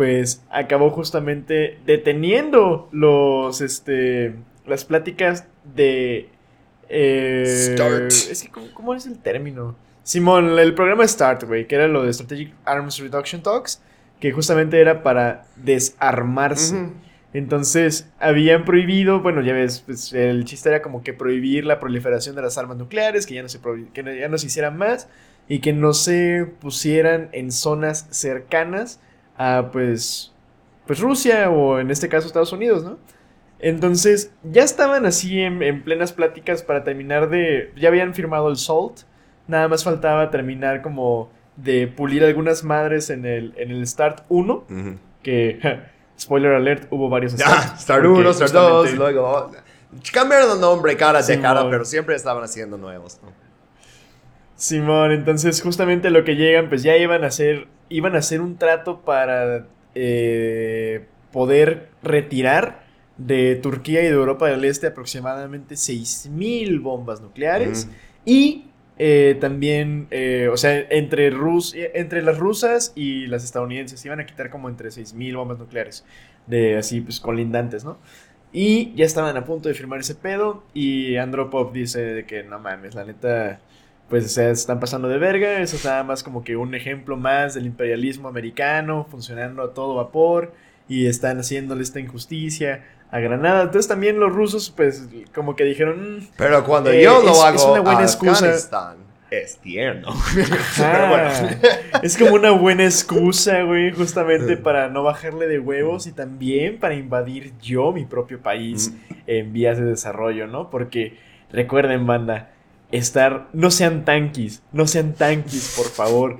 [SPEAKER 2] pues acabó justamente deteniendo los, este, las pláticas de... eh,
[SPEAKER 1] Start.
[SPEAKER 2] Es que, ¿cómo, cómo es el término? Simón, el programa START, güey, que era lo de Strategic Arms Reduction Talks, que justamente era para desarmarse. Entonces, habían prohibido, bueno, ya ves, pues, el chiste era como que prohibir la proliferación de las armas nucleares, que ya no se, que ya no se hicieran más y que no se pusieran en zonas cercanas a, pues, pues Rusia o en este caso Estados Unidos, ¿no? Entonces, ya estaban así en, en plenas pláticas para terminar de, ya habían firmado el SALT, nada más faltaba terminar como de pulir algunas madres en el, en el Start 1,
[SPEAKER 1] Ujú.
[SPEAKER 2] que, spoiler alert, hubo varios
[SPEAKER 1] Ya,
[SPEAKER 2] Start.
[SPEAKER 1] Star
[SPEAKER 2] porque
[SPEAKER 1] 1, Star 2,
[SPEAKER 2] justamente-
[SPEAKER 1] luego. oh, cambiaron el nombre cara de cara, pero siempre estaban haciendo nuevos. ¿no?
[SPEAKER 2] Simón, entonces justamente lo que llegan, pues ya iban a hacer, iban a hacer un trato para eh, poder retirar de Turquía y de Europa del Este aproximadamente 6.000 bombas nucleares
[SPEAKER 1] Mm.
[SPEAKER 2] y eh, también, eh, o sea, entre, Rus entre las rusas y las estadounidenses iban a quitar como entre 6.000 bombas nucleares, de así pues colindantes, ¿no? Y ya estaban a punto de firmar ese pedo y Andropov dice de que no mames, la neta, pues o sea, se están pasando de verga, eso es nada más como que un ejemplo más del imperialismo americano funcionando a todo vapor y están haciéndole esta injusticia a Granada. Entonces también los rusos pues como que dijeron... "Mm,
[SPEAKER 1] Pero cuando
[SPEAKER 2] Eh,
[SPEAKER 1] yo lo
[SPEAKER 2] es-
[SPEAKER 1] hago
[SPEAKER 2] es una buena excusa.
[SPEAKER 1] Es tierno. Pero bueno.
[SPEAKER 2] Es como una buena excusa, güey, justamente para no bajarle de huevos y también para invadir yo mi propio país en vías de desarrollo, ¿no? Porque recuerden, banda, estar, no sean tanquis, no sean tanquis, por favor.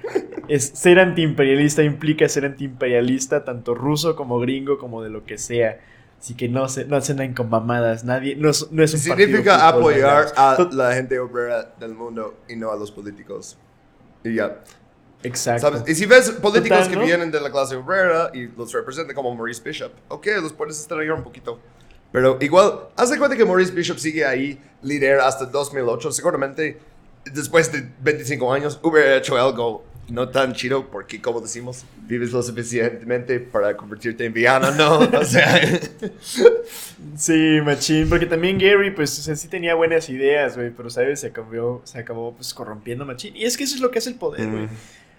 [SPEAKER 2] Es, ser antiimperialista implica ser antiimperialista, tanto ruso como gringo, como de lo que sea. Así que no se, no se anden con mamadas, nadie, no es, no es un
[SPEAKER 1] Significa apoyar a la gente obrera del mundo y no a los políticos. Y ya.
[SPEAKER 2] Exacto.
[SPEAKER 1] ¿Sabes? Y si ves políticos
[SPEAKER 2] Total,
[SPEAKER 1] que
[SPEAKER 2] ¿no?
[SPEAKER 1] vienen de la clase obrera y los representan como Maurice Bishop, ok, los puedes extrañar un poquito. Pero igual, haz de cuenta que Maurice Bishop sigue ahí, líder hasta 2008. Seguramente, después de 25 años, hubiera hecho algo no tan chido porque, como decimos, vives lo suficientemente para convertirte en villano, ¿no? O sea,
[SPEAKER 2] Sí, machín, porque también Gary, pues, o sea, sí tenía buenas ideas, güey, pero, ¿sabes? Se acabó, se acabó, pues, corrompiendo machín. Y es que eso es lo que hace el poder, güey.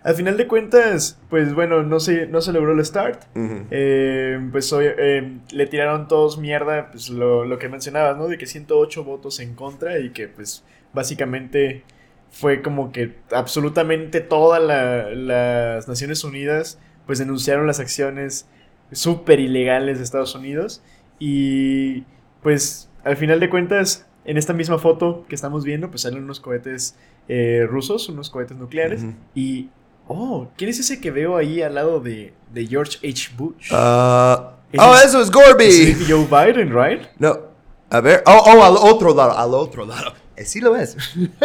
[SPEAKER 2] Al final de cuentas, pues, bueno, no se, no se logró el start.
[SPEAKER 1] Ujú.
[SPEAKER 2] Eh, pues, eh, le tiraron todos mierda, pues, lo, lo que mencionabas, ¿no? De que 108 votos en contra y que, pues, básicamente fue como que absolutamente todas la- las Naciones Unidas, pues, denunciaron las acciones súper ilegales de Estados Unidos. Y pues al final de cuentas, en esta misma foto que estamos viendo, pues salen unos cohetes eh, rusos, unos cohetes nucleares. Y, oh, ¿quién es ese que veo ahí al lado de, de George H. Bush?
[SPEAKER 1] Ah, oh,
[SPEAKER 2] es-
[SPEAKER 1] eso es Gorby.
[SPEAKER 2] Es Joe Biden, ¿right?
[SPEAKER 1] No, a ver, oh, oh, al otro lado, al otro lado. Eh, Sí lo es.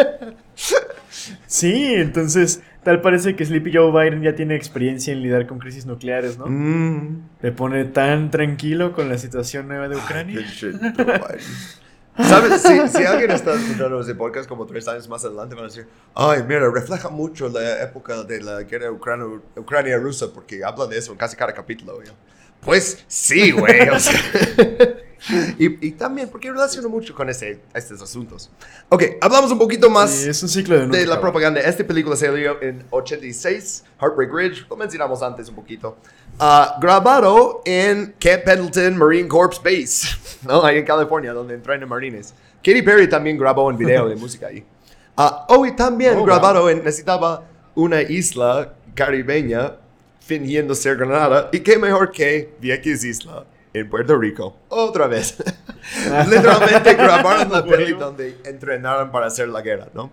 [SPEAKER 2] Sí, entonces tal parece que Sleepy Joe Biden ya tiene experiencia en lidiar con crisis nucleares, ¿no?
[SPEAKER 1] Mm.
[SPEAKER 2] Le pone tan tranquilo con la situación nueva de
[SPEAKER 1] Ay,
[SPEAKER 2] Ucrania.
[SPEAKER 1] Biden. ¿Sabes? Si, si alguien está escuchando ese podcast como tres años más adelante, van a decir, ay, mira, refleja mucho la época de la guerra Ucrania-rusa, porque hablan de eso en casi cada capítulo. yo. Pues sí, güey. o sea. y, y también porque relaciono mucho con ese, estos asuntos. Ok, hablamos un poquito más
[SPEAKER 2] Sí, es un ciclo de
[SPEAKER 1] la propaganda. Esta película salió en 86, Heartbreak Ridge, lo mencionamos antes un poquito. Ah, grabado en Camp Pendleton Marine Corps Base, ¿no? Ahí en California, donde entrenan marines. Katy Perry también grabó un video de música ahí. Ah, oh, y también
[SPEAKER 2] Oh,
[SPEAKER 1] grabado en, necesitaba una isla caribeña fingiendo ser Granada. Y qué mejor que Vieques Isla en Puerto Rico. Otra vez. Literalmente grabaron la peli donde entrenaron para hacer la guerra, ¿no?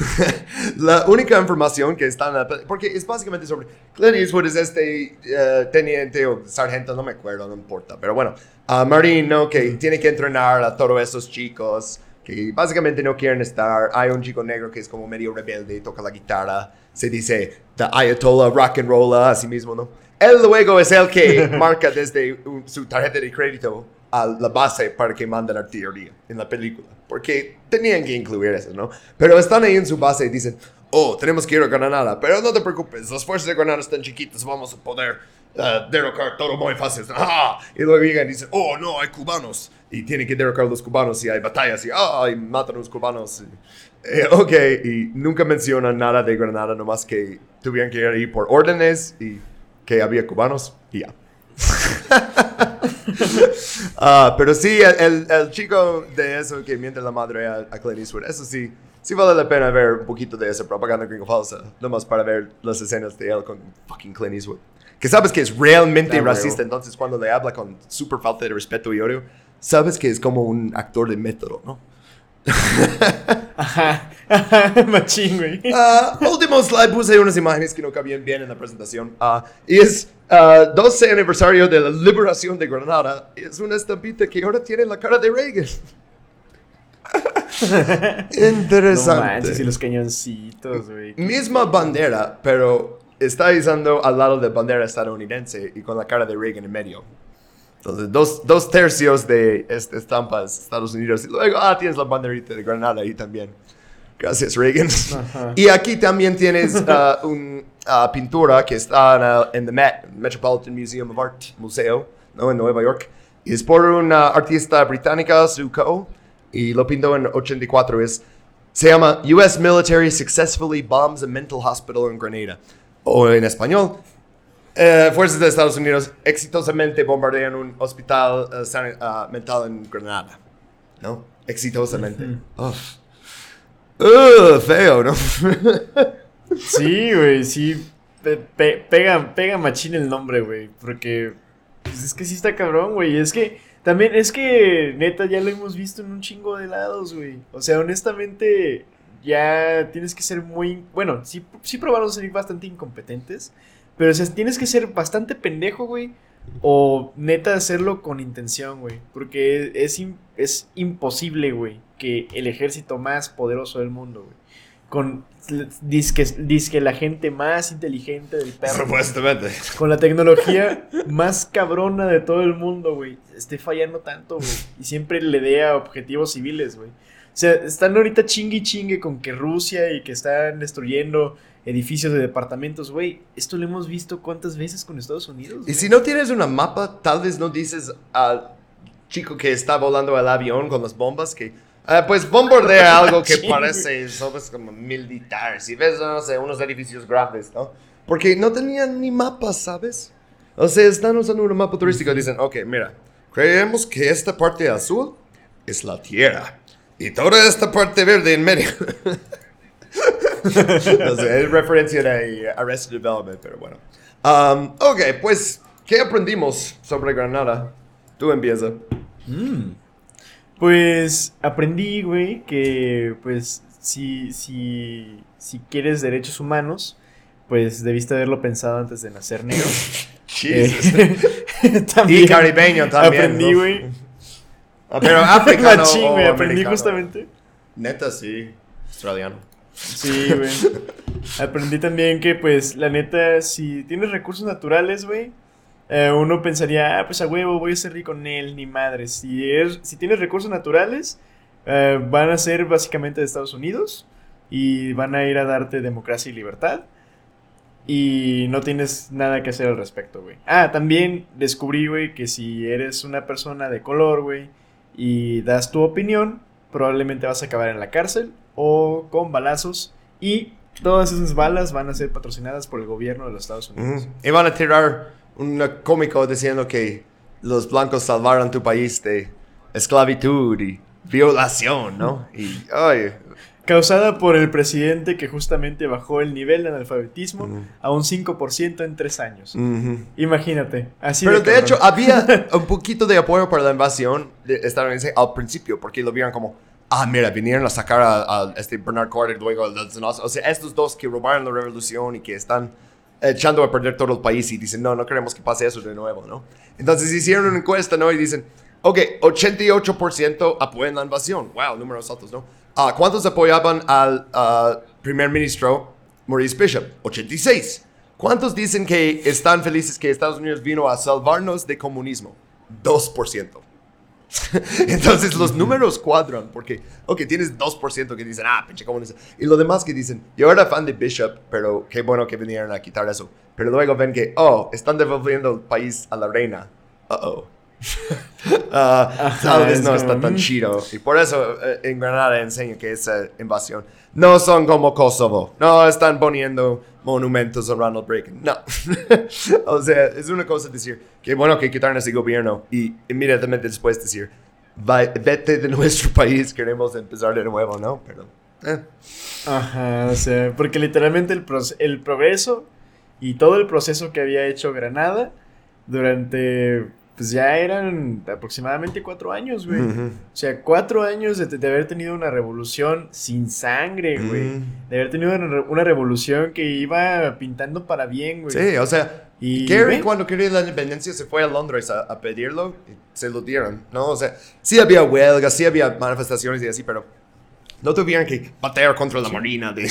[SPEAKER 1] la única información que está en la peli, porque es básicamente sobre Clint Eastwood es este eh, teniente o sargento, no me acuerdo, no importa, pero bueno, a Marine, ¿no? Que tiene que entrenar a todos esos chicos que básicamente no quieren estar. Hay un chico negro que es como medio rebelde toca la guitarra, se dice The Ayatollah Rock and Roll, así mismo, ¿no? Él luego es el que marca desde su tarjeta de crédito a la base para que manden artillería en la película. Porque tenían que incluir eso, ¿no? Pero están ahí en su base y dicen, oh, tenemos que ir a Granada, pero no te preocupes, las fuerzas de Granada están chiquitas, vamos a poder eh, derrocar todo muy fácil. ¡Ah! Y luego llegan y dicen, oh, no, hay cubanos. Y tienen que derrocar a los cubanos y hay batallas y, ah, y matan a los cubanos. Eh, ok, y nunca mencionan nada de Granada, nomás que tuvieron que ir por órdenes y que había cubanos y ya. Ah, pero sí, el, el chico de eso que miente la madre a, a Clint Eastwood, eso sí, sí vale la pena ver un poquito de esa propaganda gringo falsa, nomás para ver las escenas de él con fucking Clint Eastwood. Que sabes que es realmente racista, entonces cuando le habla con super falta de respeto y odio, sabes que es como un actor de método, ¿no?
[SPEAKER 2] Ajá. Machín, güey.
[SPEAKER 1] Ah, último slide, puse unas imágenes que no cabían bien en la presentación. Ah, y es ah, 12 aniversario de la liberación de Granada. Es una estampita que ahora tiene la cara de Reagan.
[SPEAKER 2] No
[SPEAKER 1] Interesante.
[SPEAKER 2] manches, y los cañoncitos, güey.
[SPEAKER 1] Misma bandera, pero está izando al lado de bandera estadounidense y con la cara de Reagan en medio. Entonces, dos, dos tercios de esta estampa es Estados Unidos. Y luego, ah, tienes la banderita de Granada ahí también. Gracias, Reagan.
[SPEAKER 2] Ajá.
[SPEAKER 1] Y aquí también tienes una pintura que está en, el- en the Met, Metropolitan Museum of Art, museo, ¿no? en Nueva York. Y es por una artista británica, Coe, y lo pintó en 84. Es, se llama US Military Successfully Bombs a Mental Hospital in Grenada. O en español, eh, Fuerzas de Estados Unidos exitosamente bombardean un hospital eh, ah, mental en Granada. ¿No? Exitosamente. Ugh, feo, ¿no?
[SPEAKER 2] Sí, güey, sí. Pe- pe- pega, pega machín el nombre, güey. Porque. Pues es que sí está cabrón, güey. Es que. También es que, neta, ya lo hemos visto en un chingo de lados, güey. O sea, honestamente, ya tienes que ser muy. Bueno, sí, sí probaron ser bastante incompetentes. Pero o sea, tienes que ser bastante pendejo, güey. O neta hacerlo con intención, güey. Porque es, es imposible, güey, que el ejército más poderoso del mundo, güey. Con disque, disque la gente más inteligente del perro. güey,
[SPEAKER 1] Supuestamente.
[SPEAKER 2] Con la tecnología más cabrona de todo el mundo, güey. Esté fallando tanto, güey. Y siempre le dé a objetivos civiles, güey. O sea, están ahorita chingue y chingue con que Rusia y que están destruyendo edificios de departamentos, güey. Esto lo hemos visto cuántas veces con Estados Unidos.
[SPEAKER 1] Y si no tienes una mapa, tal vez no dices al chico que está volando el avión con las bombas que, ah, pues bombardea algo que parece, sabes, como militar. Si ves, no sé, unos edificios grandes, ¿no? Porque no tenían ni mapas, ¿sabes? O sea, están usando un mapa turístico y dicen, ok, mira, creemos que esta parte azul es la tierra y toda esta parte verde en medio. no sé, es referencia de Arrested Development, pero bueno. Um, ok, pues, ¿qué aprendimos sobre Granada? Tú empieza.
[SPEAKER 2] Pues aprendí, güey, que pues si, si, si quieres derechos humanos, pues debiste haberlo pensado antes de nacer negro. Eh, también
[SPEAKER 1] y caribeño también.
[SPEAKER 2] Aprendí, güey.
[SPEAKER 1] Ah, Pero africano
[SPEAKER 2] Machín,
[SPEAKER 1] o
[SPEAKER 2] aprendí
[SPEAKER 1] americano.
[SPEAKER 2] justamente.
[SPEAKER 1] Neta, sí. Australiano.
[SPEAKER 2] Sí, güey. Aprendí también que, pues, la neta, si tienes recursos naturales, güey, eh, uno pensaría, ah, pues a huevo, voy a ser rico en él, ni madre. Si, es, si tienes recursos naturales, eh, van a ser básicamente de Estados Unidos y van a ir a darte democracia y libertad. Y no tienes nada que hacer al respecto, güey. Ah, también descubrí, güey, que si eres una persona de color, güey, y das tu opinión, probablemente vas a acabar en la cárcel o con balazos. Y todas esas balas van a ser patrocinadas por el gobierno de los Estados Unidos.
[SPEAKER 1] Y van a tirar un cómico diciendo que los blancos salvaron tu país de esclavitud y violación, ¿no? Y, ay,
[SPEAKER 2] Causada por el presidente que justamente bajó el nivel de analfabetismo a un 5% en tres años. Imagínate. Así
[SPEAKER 1] Pero de hecho, había un poquito de apoyo para la invasión de estadounidense al principio, porque lo vieron como, ah, mira, vinieron a sacar a, este Bernard Carter, luego demás. O sea, estos dos que robaron la revolución y que están echando a perder todo el país y dicen, no, no queremos que pase eso de nuevo, ¿no? Entonces hicieron una encuesta, ¿no? Y dicen, ok, 88% apoyan la invasión. Wow, números altos, ¿no? Ah, ¿Cuántos apoyaban al ah, primer ministro Maurice Bishop? 86. ¿Cuántos dicen que están felices que Estados Unidos vino a salvarnos de comunismo? 2%. Entonces los números cuadran porque, ok, tienes 2% que dicen, ah, pinche comunista. Y lo demás que dicen, yo era fan de Bishop, pero qué bueno que vinieron a quitar eso. Pero luego ven que, oh, están devolviendo el país a la reina. Uh-oh. Ah,
[SPEAKER 2] Ajá,
[SPEAKER 1] tal vez
[SPEAKER 2] es
[SPEAKER 1] no está tan
[SPEAKER 2] mm.
[SPEAKER 1] chido. Y por eso eh, en Granada enseño que esa invasión no son como Kosovo. No están poniendo monumentos a Ronald Reagan. No. o sea, es una cosa decir, qué bueno que quitaron ese gobierno y inmediatamente después decir, "Va- vete de nuestro país, queremos empezar de nuevo, ¿no? Pero... eh.
[SPEAKER 2] Ajá, o sea, porque literalmente el, el progreso y todo el proceso que había hecho Granada durante, pues ya eran aproximadamente cuatro años, güey.
[SPEAKER 1] Ujú.
[SPEAKER 2] O sea, cuatro años de, de haber tenido una revolución sin sangre, güey.
[SPEAKER 1] Mm.
[SPEAKER 2] De haber tenido una, una revolución que iba pintando para bien, güey.
[SPEAKER 1] Sí, o sea,
[SPEAKER 2] Y
[SPEAKER 1] Gary
[SPEAKER 2] ve.
[SPEAKER 1] cuando quería la independencia se fue a Londres a, a pedirlo y se lo dieron, ¿no? O sea, sí había huelgas, sí había manifestaciones y así, pero no tuvieron que batallar contra la marina de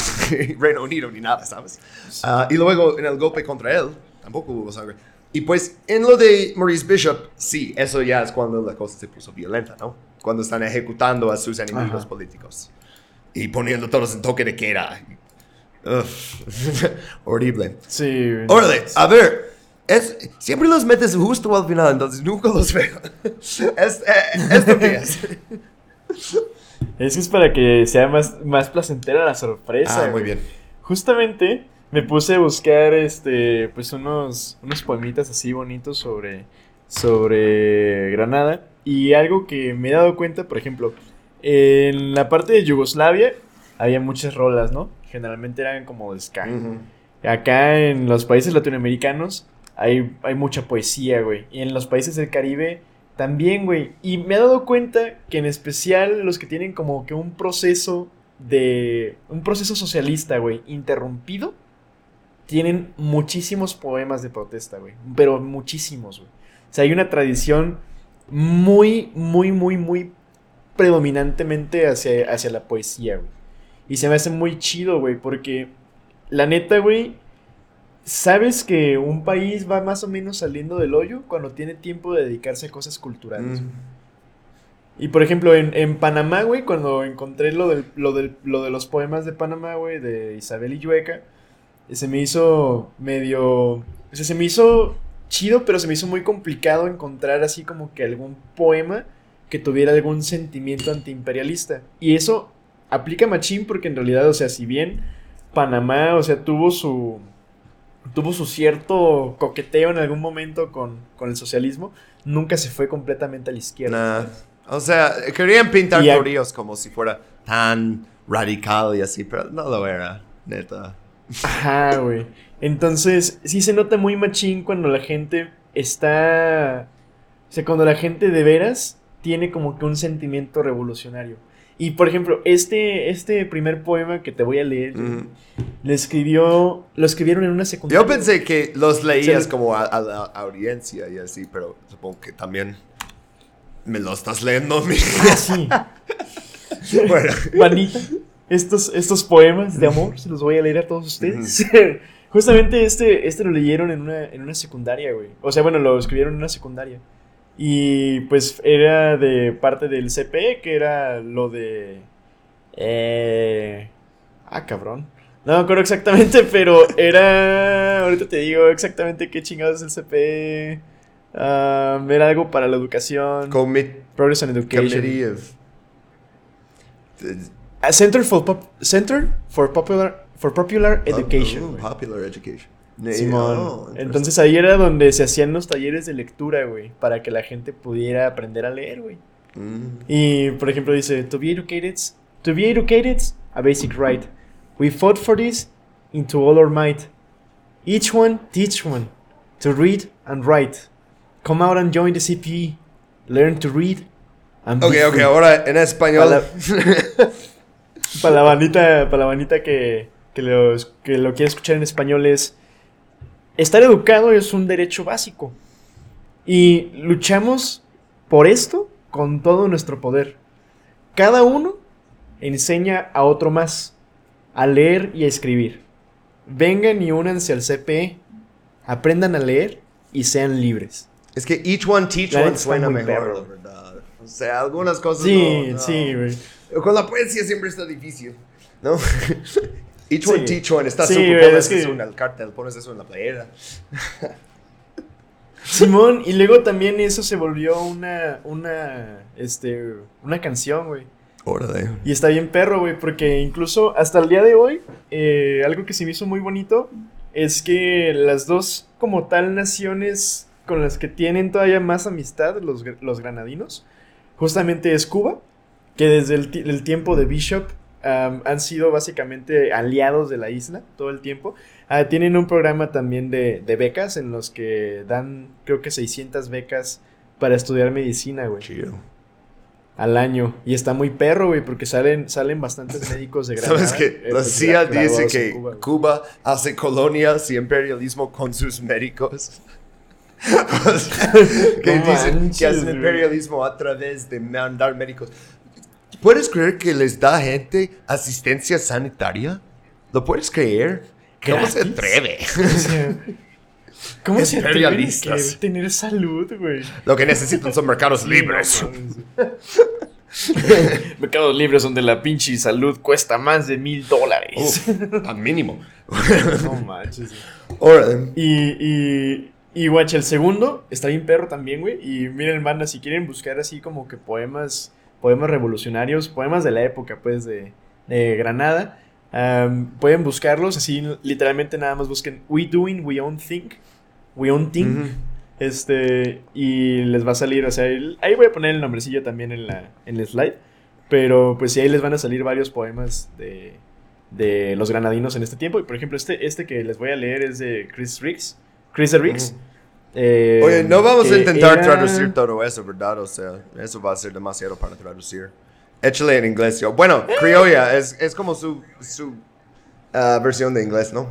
[SPEAKER 1] Reino Unido ni nada, ¿sabes? Ah, y luego en el golpe contra él tampoco hubo sangre. Y pues en lo de Maurice Bishop, sí, eso ya es cuando la cosa se puso violenta, ¿no? Cuando están ejecutando a sus enemigos
[SPEAKER 2] Ajá.
[SPEAKER 1] políticos y poniendo todos en toque de queda. Horrible.
[SPEAKER 2] Sí.
[SPEAKER 1] Órale, a ver. Es, siempre los metes justo al final, entonces nunca los veo. Es, eh, ¿Esto qué es?
[SPEAKER 2] Es que es para que sea más, más placentera la sorpresa.
[SPEAKER 1] Ah, muy bien.
[SPEAKER 2] Justamente me puse a buscar este pues unos unos poemitas así bonitos sobre sobre Granada y algo que me he dado cuenta, por ejemplo, en la parte de Yugoslavia había muchas rolas, ¿no? Generalmente eran como de ska. Acá en los países latinoamericanos hay, hay mucha poesía, güey. Y en los países del Caribe también, güey. Y me he dado cuenta que en especial los que tienen como que un proceso de... Un proceso socialista, güey, interrumpido, tienen muchísimos poemas de protesta, güey. Pero muchísimos, güey. O sea, hay una tradición muy, muy, muy, muy predominantemente hacia, hacia la poesía, güey. Y se me hace muy chido, güey, porque la neta, güey, sabes que un país va más o menos saliendo del hoyo cuando tiene tiempo de dedicarse a cosas culturales.
[SPEAKER 1] Mm.
[SPEAKER 2] Y por ejemplo, en, en Panamá, güey, cuando encontré lo, del, lo, del, lo de los poemas de Panamá, güey, de Isabel y Llueca, se me hizo medio... O sea, se me hizo chido, pero se me hizo muy complicado encontrar así como que algún poema que tuviera algún sentimiento antiimperialista. Y eso aplica machín porque en realidad, o sea, si bien Panamá, o sea, tuvo su... Tuvo su cierto coqueteo en algún momento con, con el socialismo, nunca se fue completamente a la izquierda.
[SPEAKER 1] Nah. O sea, querían pintar
[SPEAKER 2] a-
[SPEAKER 1] como si fuera tan radical y así, pero no lo era, neta.
[SPEAKER 2] Ajá, güey. Entonces, sí se nota muy machín cuando la gente está. O sea, cuando la gente de veras tiene como que un sentimiento revolucionario. Y por ejemplo, este, este primer poema que te voy a leer, le escribió. Lo escribieron en una secundaria.
[SPEAKER 1] Yo pensé que los leías como a, a la audiencia y así, pero supongo que también me lo estás leyendo a mí.
[SPEAKER 2] Ah, sí.
[SPEAKER 1] bueno.
[SPEAKER 2] Estos, estos poemas de amor se los voy a leer a todos ustedes. Justamente este, este lo leyeron en una, en una secundaria, güey. O sea, bueno, lo escribieron en una secundaria. Y pues era de parte del CPE, que era lo de... Eh... Ah, cabrón. No me acuerdo exactamente, pero era... Ahorita te digo exactamente qué chingados es el CPE. Ah, era algo para la educación.
[SPEAKER 1] Commit
[SPEAKER 2] Progress and Education.
[SPEAKER 1] Committee of.
[SPEAKER 2] A Center for, Pop- Center for Popular, for Popular Education.
[SPEAKER 1] Oh,
[SPEAKER 2] güey.
[SPEAKER 1] popular Education.
[SPEAKER 2] Simón.
[SPEAKER 1] Oh,
[SPEAKER 2] Entonces ahí era donde se hacían los talleres de lectura, güey, para que la gente pudiera aprender a leer, güey.
[SPEAKER 1] Mm.
[SPEAKER 2] Y por ejemplo dice, to be educated, to be educated, a basic right. We fought for this into all our might. Each one teach one to read and write. Come out and join the CPE. Learn to read and
[SPEAKER 1] Ok, ok,
[SPEAKER 2] free."
[SPEAKER 1] ahora en español.
[SPEAKER 2] Para- la bandita, para la bandita que, que, los- que lo quiere escuchar en español es, estar educado es un derecho básico. Y luchamos por esto con todo nuestro poder. Cada uno enseña a otro más a leer y a escribir. Vengan y únanse al CPE, aprendan a leer y sean libres.
[SPEAKER 1] es que each one teach
[SPEAKER 2] La
[SPEAKER 1] one suena mejor, la verdad. O sea, algunas cosas.
[SPEAKER 2] Sí,
[SPEAKER 1] no, no.
[SPEAKER 2] sí, güey.
[SPEAKER 1] Con la poesía siempre está difícil, ¿no? Each one
[SPEAKER 2] Sí.
[SPEAKER 1] teach one. Está
[SPEAKER 2] Sí,
[SPEAKER 1] súper.
[SPEAKER 2] güey,
[SPEAKER 1] Pones
[SPEAKER 2] es que-
[SPEAKER 1] eso en el cartel, pones eso en la playera.
[SPEAKER 2] Simón, y luego también eso se volvió una, una, este, una canción, güey.
[SPEAKER 1] Órale.
[SPEAKER 2] Y está bien perro, güey, porque incluso hasta el día de hoy, eh, algo que se me hizo muy bonito es que las dos, como tal, naciones con las que tienen todavía más amistad, los, los granadinos, justamente es Cuba, que desde el, ti- el tiempo de Bishop han sido básicamente aliados de la isla todo el tiempo. Ah, tienen un programa también de, de becas en los que dan, creo que 600 becas para estudiar medicina, güey
[SPEAKER 1] Chido.
[SPEAKER 2] al año. Y está muy perro, güey, porque salen, salen bastantes médicos de Granada.
[SPEAKER 1] ¿Sabes que
[SPEAKER 2] eh,
[SPEAKER 1] La
[SPEAKER 2] pues,
[SPEAKER 1] CIA
[SPEAKER 2] gra-
[SPEAKER 1] dice que
[SPEAKER 2] Cuba.
[SPEAKER 1] Cuba, hace colonias y imperialismo con sus médicos? Que
[SPEAKER 2] No
[SPEAKER 1] dicen que hacen imperialismo a través de mandar médicos. ¿Puedes creer que les da gente asistencia sanitaria? ¿Lo puedes creer? ¿Cómo se atreve?
[SPEAKER 2] ¿Cómo se atreven a tener salud, güey?
[SPEAKER 1] Lo que necesitan son mercados libres.
[SPEAKER 2] Mercados libres donde la pinche salud cuesta más de mil dólares.
[SPEAKER 1] Al mínimo.
[SPEAKER 2] No manches. Y, y, y guacha, el segundo está bien perro también, güey. Y miren, banda, si quieren buscar así como que poemas, poemas revolucionarios, poemas de la época, pues, de, de Granada, pueden buscarlos así, literalmente nada más busquen We Doing, We Own Think, We Own Thing.
[SPEAKER 1] Ujú.
[SPEAKER 2] Este, y les va a salir, o sea, el- ahí voy a poner el nombrecillo también en, la, en el slide. Pero pues sí, ahí les van a salir varios poemas de, de los granadinos en este tiempo. Y por ejemplo, este, este que les voy a leer es de Chris Riggs. Chris Riggs. Eh,
[SPEAKER 1] Oye, no vamos a intentar
[SPEAKER 2] era-
[SPEAKER 1] traducir todo eso, ¿verdad? O sea, eso va a ser demasiado para traducir. Échale en inglés, yo. Bueno, criolla es, es como su, su ah, versión de inglés, ¿no?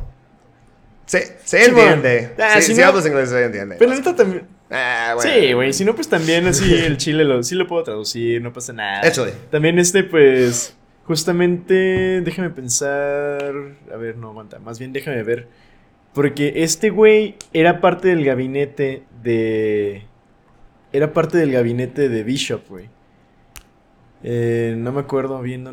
[SPEAKER 1] Se, se
[SPEAKER 2] Sí,
[SPEAKER 1] entiende.
[SPEAKER 2] bueno. Ah,
[SPEAKER 1] si
[SPEAKER 2] si
[SPEAKER 1] si
[SPEAKER 2] no-
[SPEAKER 1] hablas inglés, se entiende.
[SPEAKER 2] Pero neta también.
[SPEAKER 1] Ah, bueno.
[SPEAKER 2] Sí, güey. Si no, pues también así el chile lo, sí lo puedo traducir, no pasa nada.
[SPEAKER 1] Échale.
[SPEAKER 2] También este, pues, justamente, déjame pensar. A ver, no aguanta. Más bien déjame ver. Porque este güey era parte del gabinete de... Era parte del gabinete de Bishop, güey. Eh, no me acuerdo bien